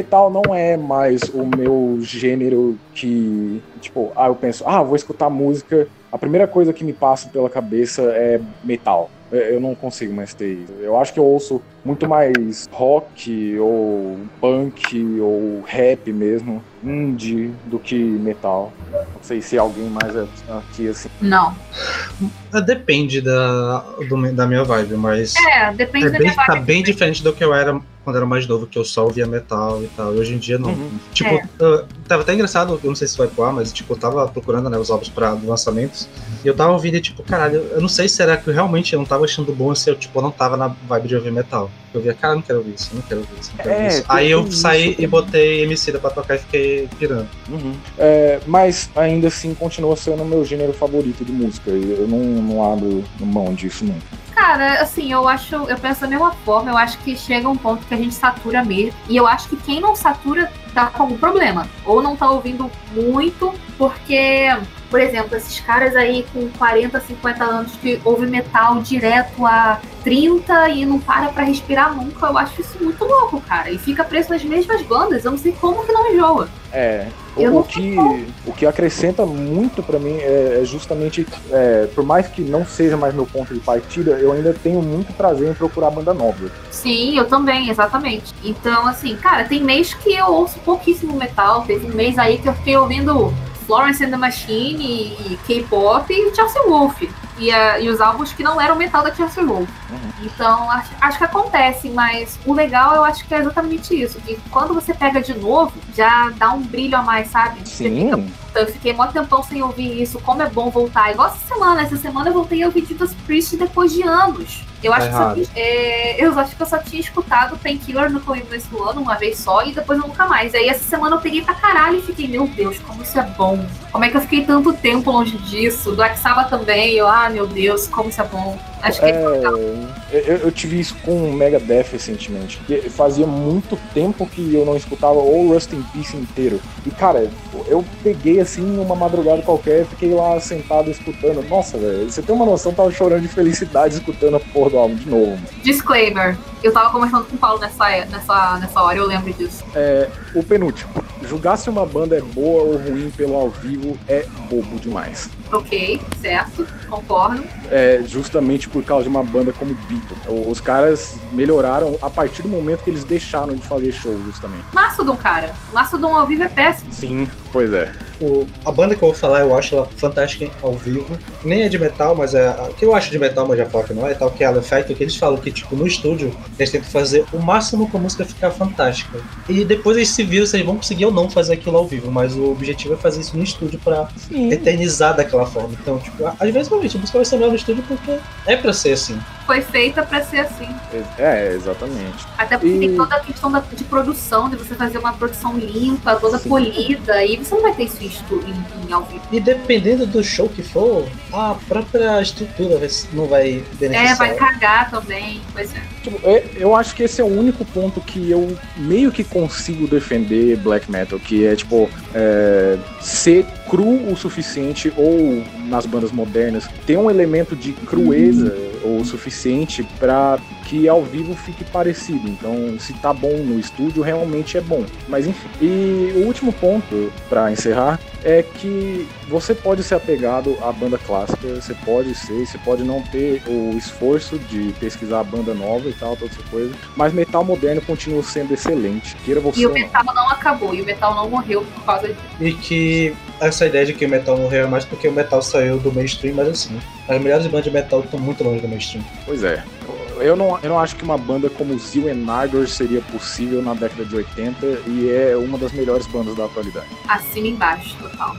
[SPEAKER 5] Metal não é mais o meu gênero que, tipo, ah, eu penso, ah, vou escutar música, a primeira coisa que me passa pela cabeça é metal. Eu não consigo mais ter isso. Eu acho que eu ouço muito mais rock, ou punk, ou rap mesmo, indie, do que metal. Não sei se alguém mais é aqui assim.
[SPEAKER 4] Não.
[SPEAKER 6] Ah, Depende da, do- da minha vibe, mas
[SPEAKER 4] É, depende
[SPEAKER 6] é
[SPEAKER 4] da
[SPEAKER 6] bem,
[SPEAKER 4] minha
[SPEAKER 6] tá
[SPEAKER 4] vibe.
[SPEAKER 6] bem diferente do que eu era quando era mais novo, que eu só ouvia metal e tal. E hoje em dia não.
[SPEAKER 5] Uhum.
[SPEAKER 6] Tipo,
[SPEAKER 4] É.
[SPEAKER 6] ah, tava até engraçado, eu não sei se vai pro ar, mas tipo, eu tava procurando né, os álbuns para lançamentos. E eu tava ouvindo e tipo, caralho, eu não sei se era que eu realmente não tava achando bom se eu tipo, não tava na vibe de ouvir metal. Eu via, cara, eu não quero ouvir isso, eu não quero ouvir isso, não quero
[SPEAKER 5] É,
[SPEAKER 6] ouvir isso. Aí eu saí
[SPEAKER 5] isso
[SPEAKER 6] e botei MC pra tocar e fiquei pirando.
[SPEAKER 5] Uhum. É, mas ainda assim continua sendo o meu gênero favorito de música. e Eu não, não abro mão disso nunca.
[SPEAKER 4] Cara, assim, eu acho, eu penso da mesma forma, eu acho que chega um ponto que a gente satura mesmo. E eu acho que quem não satura tá com algum problema. Ou não tá ouvindo muito, porque por exemplo, esses caras aí com 40, 50 anos que ouvem metal direto há 30 e não para pra respirar nunca, eu acho isso muito louco, cara. E fica preso nas mesmas bandas, eu não sei como que não enjoa.
[SPEAKER 5] É,
[SPEAKER 4] Eu
[SPEAKER 5] o, que, o que acrescenta muito pra mim é, é justamente, é, por mais que não seja mais meu ponto de partida, eu ainda tenho muito prazer em procurar banda nova.
[SPEAKER 4] Sim, eu também, exatamente. Então, assim, cara, tem mês que eu ouço pouquíssimo metal. Teve um mês aí que eu fiquei ouvindo Florence and the Machine e K-pop e Chelsea Wolf. E, a- e os álbuns que não eram metal da Chelsea Wolf. Então, acho, acho que acontece, mas o legal eu acho que é exatamente isso. Que quando você pega de novo, já dá um brilho a mais, sabe? Fica
[SPEAKER 5] Sim,
[SPEAKER 4] Então, eu fiquei mó tempão sem ouvir isso. Como é bom voltar. Igual essa semana. Essa semana eu voltei a ouvir Judas Priest depois de anos. Eu acho,
[SPEAKER 6] Tá
[SPEAKER 4] que só é, eu acho que eu só tinha escutado Painkiller no começo do ano, uma vez só, e depois nunca mais. Aí essa semana eu peguei pra caralho e fiquei, meu Deus, como isso é bom. Como é que eu fiquei tanto tempo longe disso? Black Sabbath também, eu, ah, meu Deus, como isso é bom. Acho que
[SPEAKER 5] É, eu, eu tive isso com o Megadeth recentemente. porque Fazia muito tempo que eu não escutava o Rust in Peace inteiro. E cara, eu peguei assim uma madrugada qualquer, fiquei lá sentado escutando. Nossa, velho, você tem uma noção, eu tava chorando de felicidade escutando a porra do álbum de novo.
[SPEAKER 4] Disclaimer. Eu tava conversando com o Paulo nessa, nessa, nessa hora, eu lembro disso.
[SPEAKER 5] É, o penúltimo. Julgar se uma banda é boa ou ruim pelo ao vivo é bobo demais.
[SPEAKER 4] Ok, certo, concordo.
[SPEAKER 5] É justamente por causa de uma banda como Beatles. Os caras melhoraram a partir do momento que eles deixaram de fazer show, justamente.
[SPEAKER 4] Mastodon, cara. Mastodon ao vivo é péssimo.
[SPEAKER 5] Sim, pois é.
[SPEAKER 6] O- a banda que eu vou falar, eu acho ela fantástica ao vivo. Nem é de metal, mas é. A que eu acho de metal, mas já falo que não é, tal que é a Effect, que eles falam que, tipo, no estúdio, eles tentam fazer o máximo com a música ficar fantástica. E depois eles se viram se eles vão conseguir ou não fazer aquilo ao vivo, mas o objetivo é fazer isso no estúdio pra
[SPEAKER 5] Sim.
[SPEAKER 6] eternizar daquela forma. Então, tipo, às vezes realmente a música vai ser melhor no estúdio porque é pra ser assim.
[SPEAKER 4] Foi feita pra ser assim.
[SPEAKER 5] É, exatamente.
[SPEAKER 4] Até porque
[SPEAKER 5] E-
[SPEAKER 4] tem toda a questão da- de produção, de você fazer uma produção limpa, toda
[SPEAKER 5] Sim.
[SPEAKER 4] polida, e você não vai ter isso estu- em, em ao vivo.
[SPEAKER 6] E dependendo do show que for, a própria estrutura não vai
[SPEAKER 4] É,
[SPEAKER 6] beneficiar.
[SPEAKER 4] vai cagar também. Pois é.
[SPEAKER 5] Tipo, é, eu acho que esse é o único ponto que eu meio que consigo defender black metal, que é tipo é, ser cru o suficiente ou nas bandas modernas ter um elemento de crueza o suficiente pra que ao vivo fique parecido. Então, se tá bom no estúdio, realmente é bom. Mas enfim. E o último ponto pra encerrar é que você pode ser apegado à banda clássica, você pode ser, você pode não ter o esforço de pesquisar a banda nova e tal, toda essa coisa, mas metal moderno continua sendo excelente, queira você
[SPEAKER 4] E o
[SPEAKER 5] ou não.
[SPEAKER 4] metal não acabou, e o metal não morreu por causa disso.
[SPEAKER 6] E que essa ideia de que o metal morreu é mais porque o metal saiu do mainstream, mas assim, as melhores bandas de metal estão muito longe do mainstream.
[SPEAKER 5] Pois é. Eu não, eu não acho que uma banda como Zil seria possível na década de 80 e é uma das melhores bandas da atualidade.
[SPEAKER 4] E embaixo, total.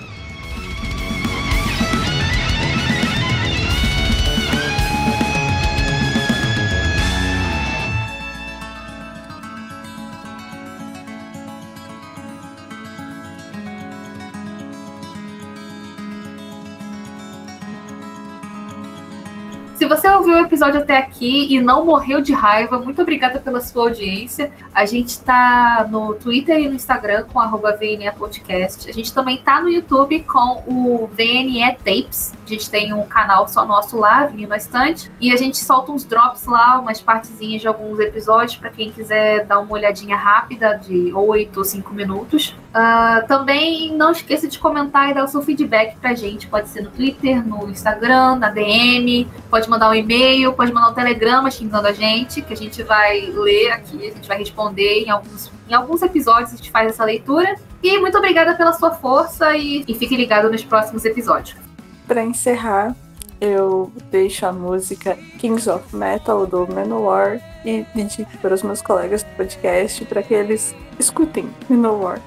[SPEAKER 4] Você ouviu o episódio até aqui e não morreu de raiva, muito obrigada pela sua audiência. A gente tá no Twitter e no Instagram com arroba VNE Podcast. A gente também tá no YouTube com o VNE Tapes. Gente tem um canal só nosso lá, Vinho Estante. E a gente solta uns drops lá, umas partezinhas de alguns episódios, para quem quiser dar uma olhadinha rápida de 8 ou 5 minutos. Ah, também não esqueça de comentar e dar o seu feedback pra gente. Pode ser no Twitter, no Instagram, na DM, pode mandar um e-mail, pode mandar um telegrama xingando a gente, que a gente vai ler aqui, a gente vai responder em alguns, em alguns episódios, a gente faz essa leitura. E muito obrigada pela sua força e, e fique ligado nos próximos episódios.
[SPEAKER 3] Pra encerrar, eu deixo a música Kings of Metal do Manowar e dedico para os meus colegas do podcast para que eles escutem Manowar.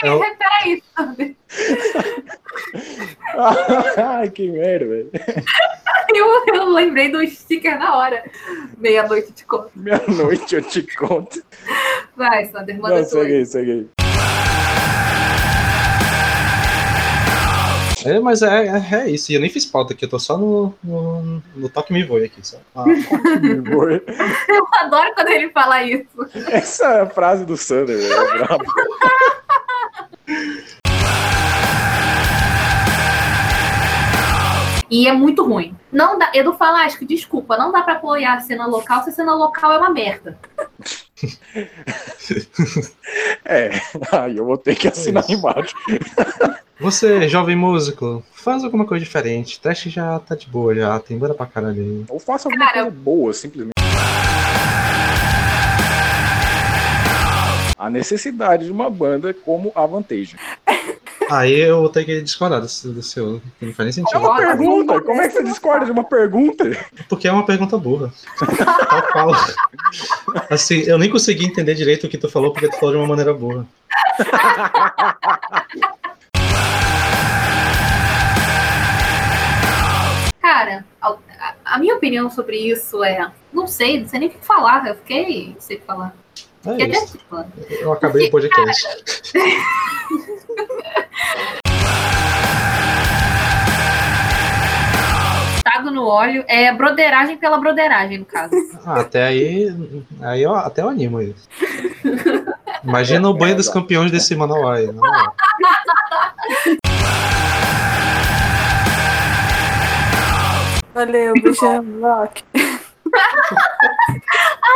[SPEAKER 6] Qual. É, é o-
[SPEAKER 4] Peraí, Sander.
[SPEAKER 5] Ai, que merda, velho.
[SPEAKER 4] Eu, eu lembrei do sticker na hora. Meia-noite de conta.
[SPEAKER 5] Meia-noite eu te conto.
[SPEAKER 4] Vai, Sander, manda
[SPEAKER 5] Não, segue
[SPEAKER 4] aí.
[SPEAKER 5] segue aí.
[SPEAKER 6] é, mas é, é, é isso. E eu nem fiz pauta aqui, eu tô só no, no, no toque me voe aqui. Só. Ah,
[SPEAKER 5] Foi.
[SPEAKER 4] Eu adoro quando ele fala isso.
[SPEAKER 5] Essa é a frase do Sander, é brabo.
[SPEAKER 4] E é muito ruim. Não dá, Edu Falasco, desculpa, não dá pra apoiar a cena local se a cena local é uma merda.
[SPEAKER 5] É, aí eu vou ter que assinar
[SPEAKER 6] Isso.
[SPEAKER 5] embaixo.
[SPEAKER 6] Você, jovem músico, faz alguma coisa diferente. Trash já tá de boa, já tem banda pra caralho.
[SPEAKER 5] Ou faça alguma
[SPEAKER 4] Cara,
[SPEAKER 5] coisa boa, simplesmente. A necessidade de uma banda como a Vantage.
[SPEAKER 6] Aí eu vou ter que discordar desse, desse seu. Não faz nem
[SPEAKER 5] É
[SPEAKER 6] sentido.
[SPEAKER 5] uma
[SPEAKER 4] Agora,
[SPEAKER 5] pergunta. Como é que você discorda de uma pergunta?
[SPEAKER 6] Porque é uma pergunta burra. Qual. Assim, eu nem consegui entender direito o que tu falou, porque tu falou de uma maneira burra.
[SPEAKER 4] Cara, a, a- a minha opinião sobre isso é. Não sei, não sei nem o que falar. Eu fiquei. Não sei o que falar.
[SPEAKER 6] É
[SPEAKER 4] até tipo,
[SPEAKER 6] Eu acabei o podcast.
[SPEAKER 4] Tado no óleo. É broderagem pela broderagem, no caso.
[SPEAKER 6] Ah, até aí. Aí eu, até eu animo isso. Imagina o banho dos campeões desse Manoel aí. Não, é?
[SPEAKER 3] Valeu, beijão, Rock.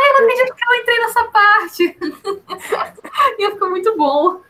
[SPEAKER 4] Eu não acredito que eu entrei nessa parte. Ia ficar muito bom.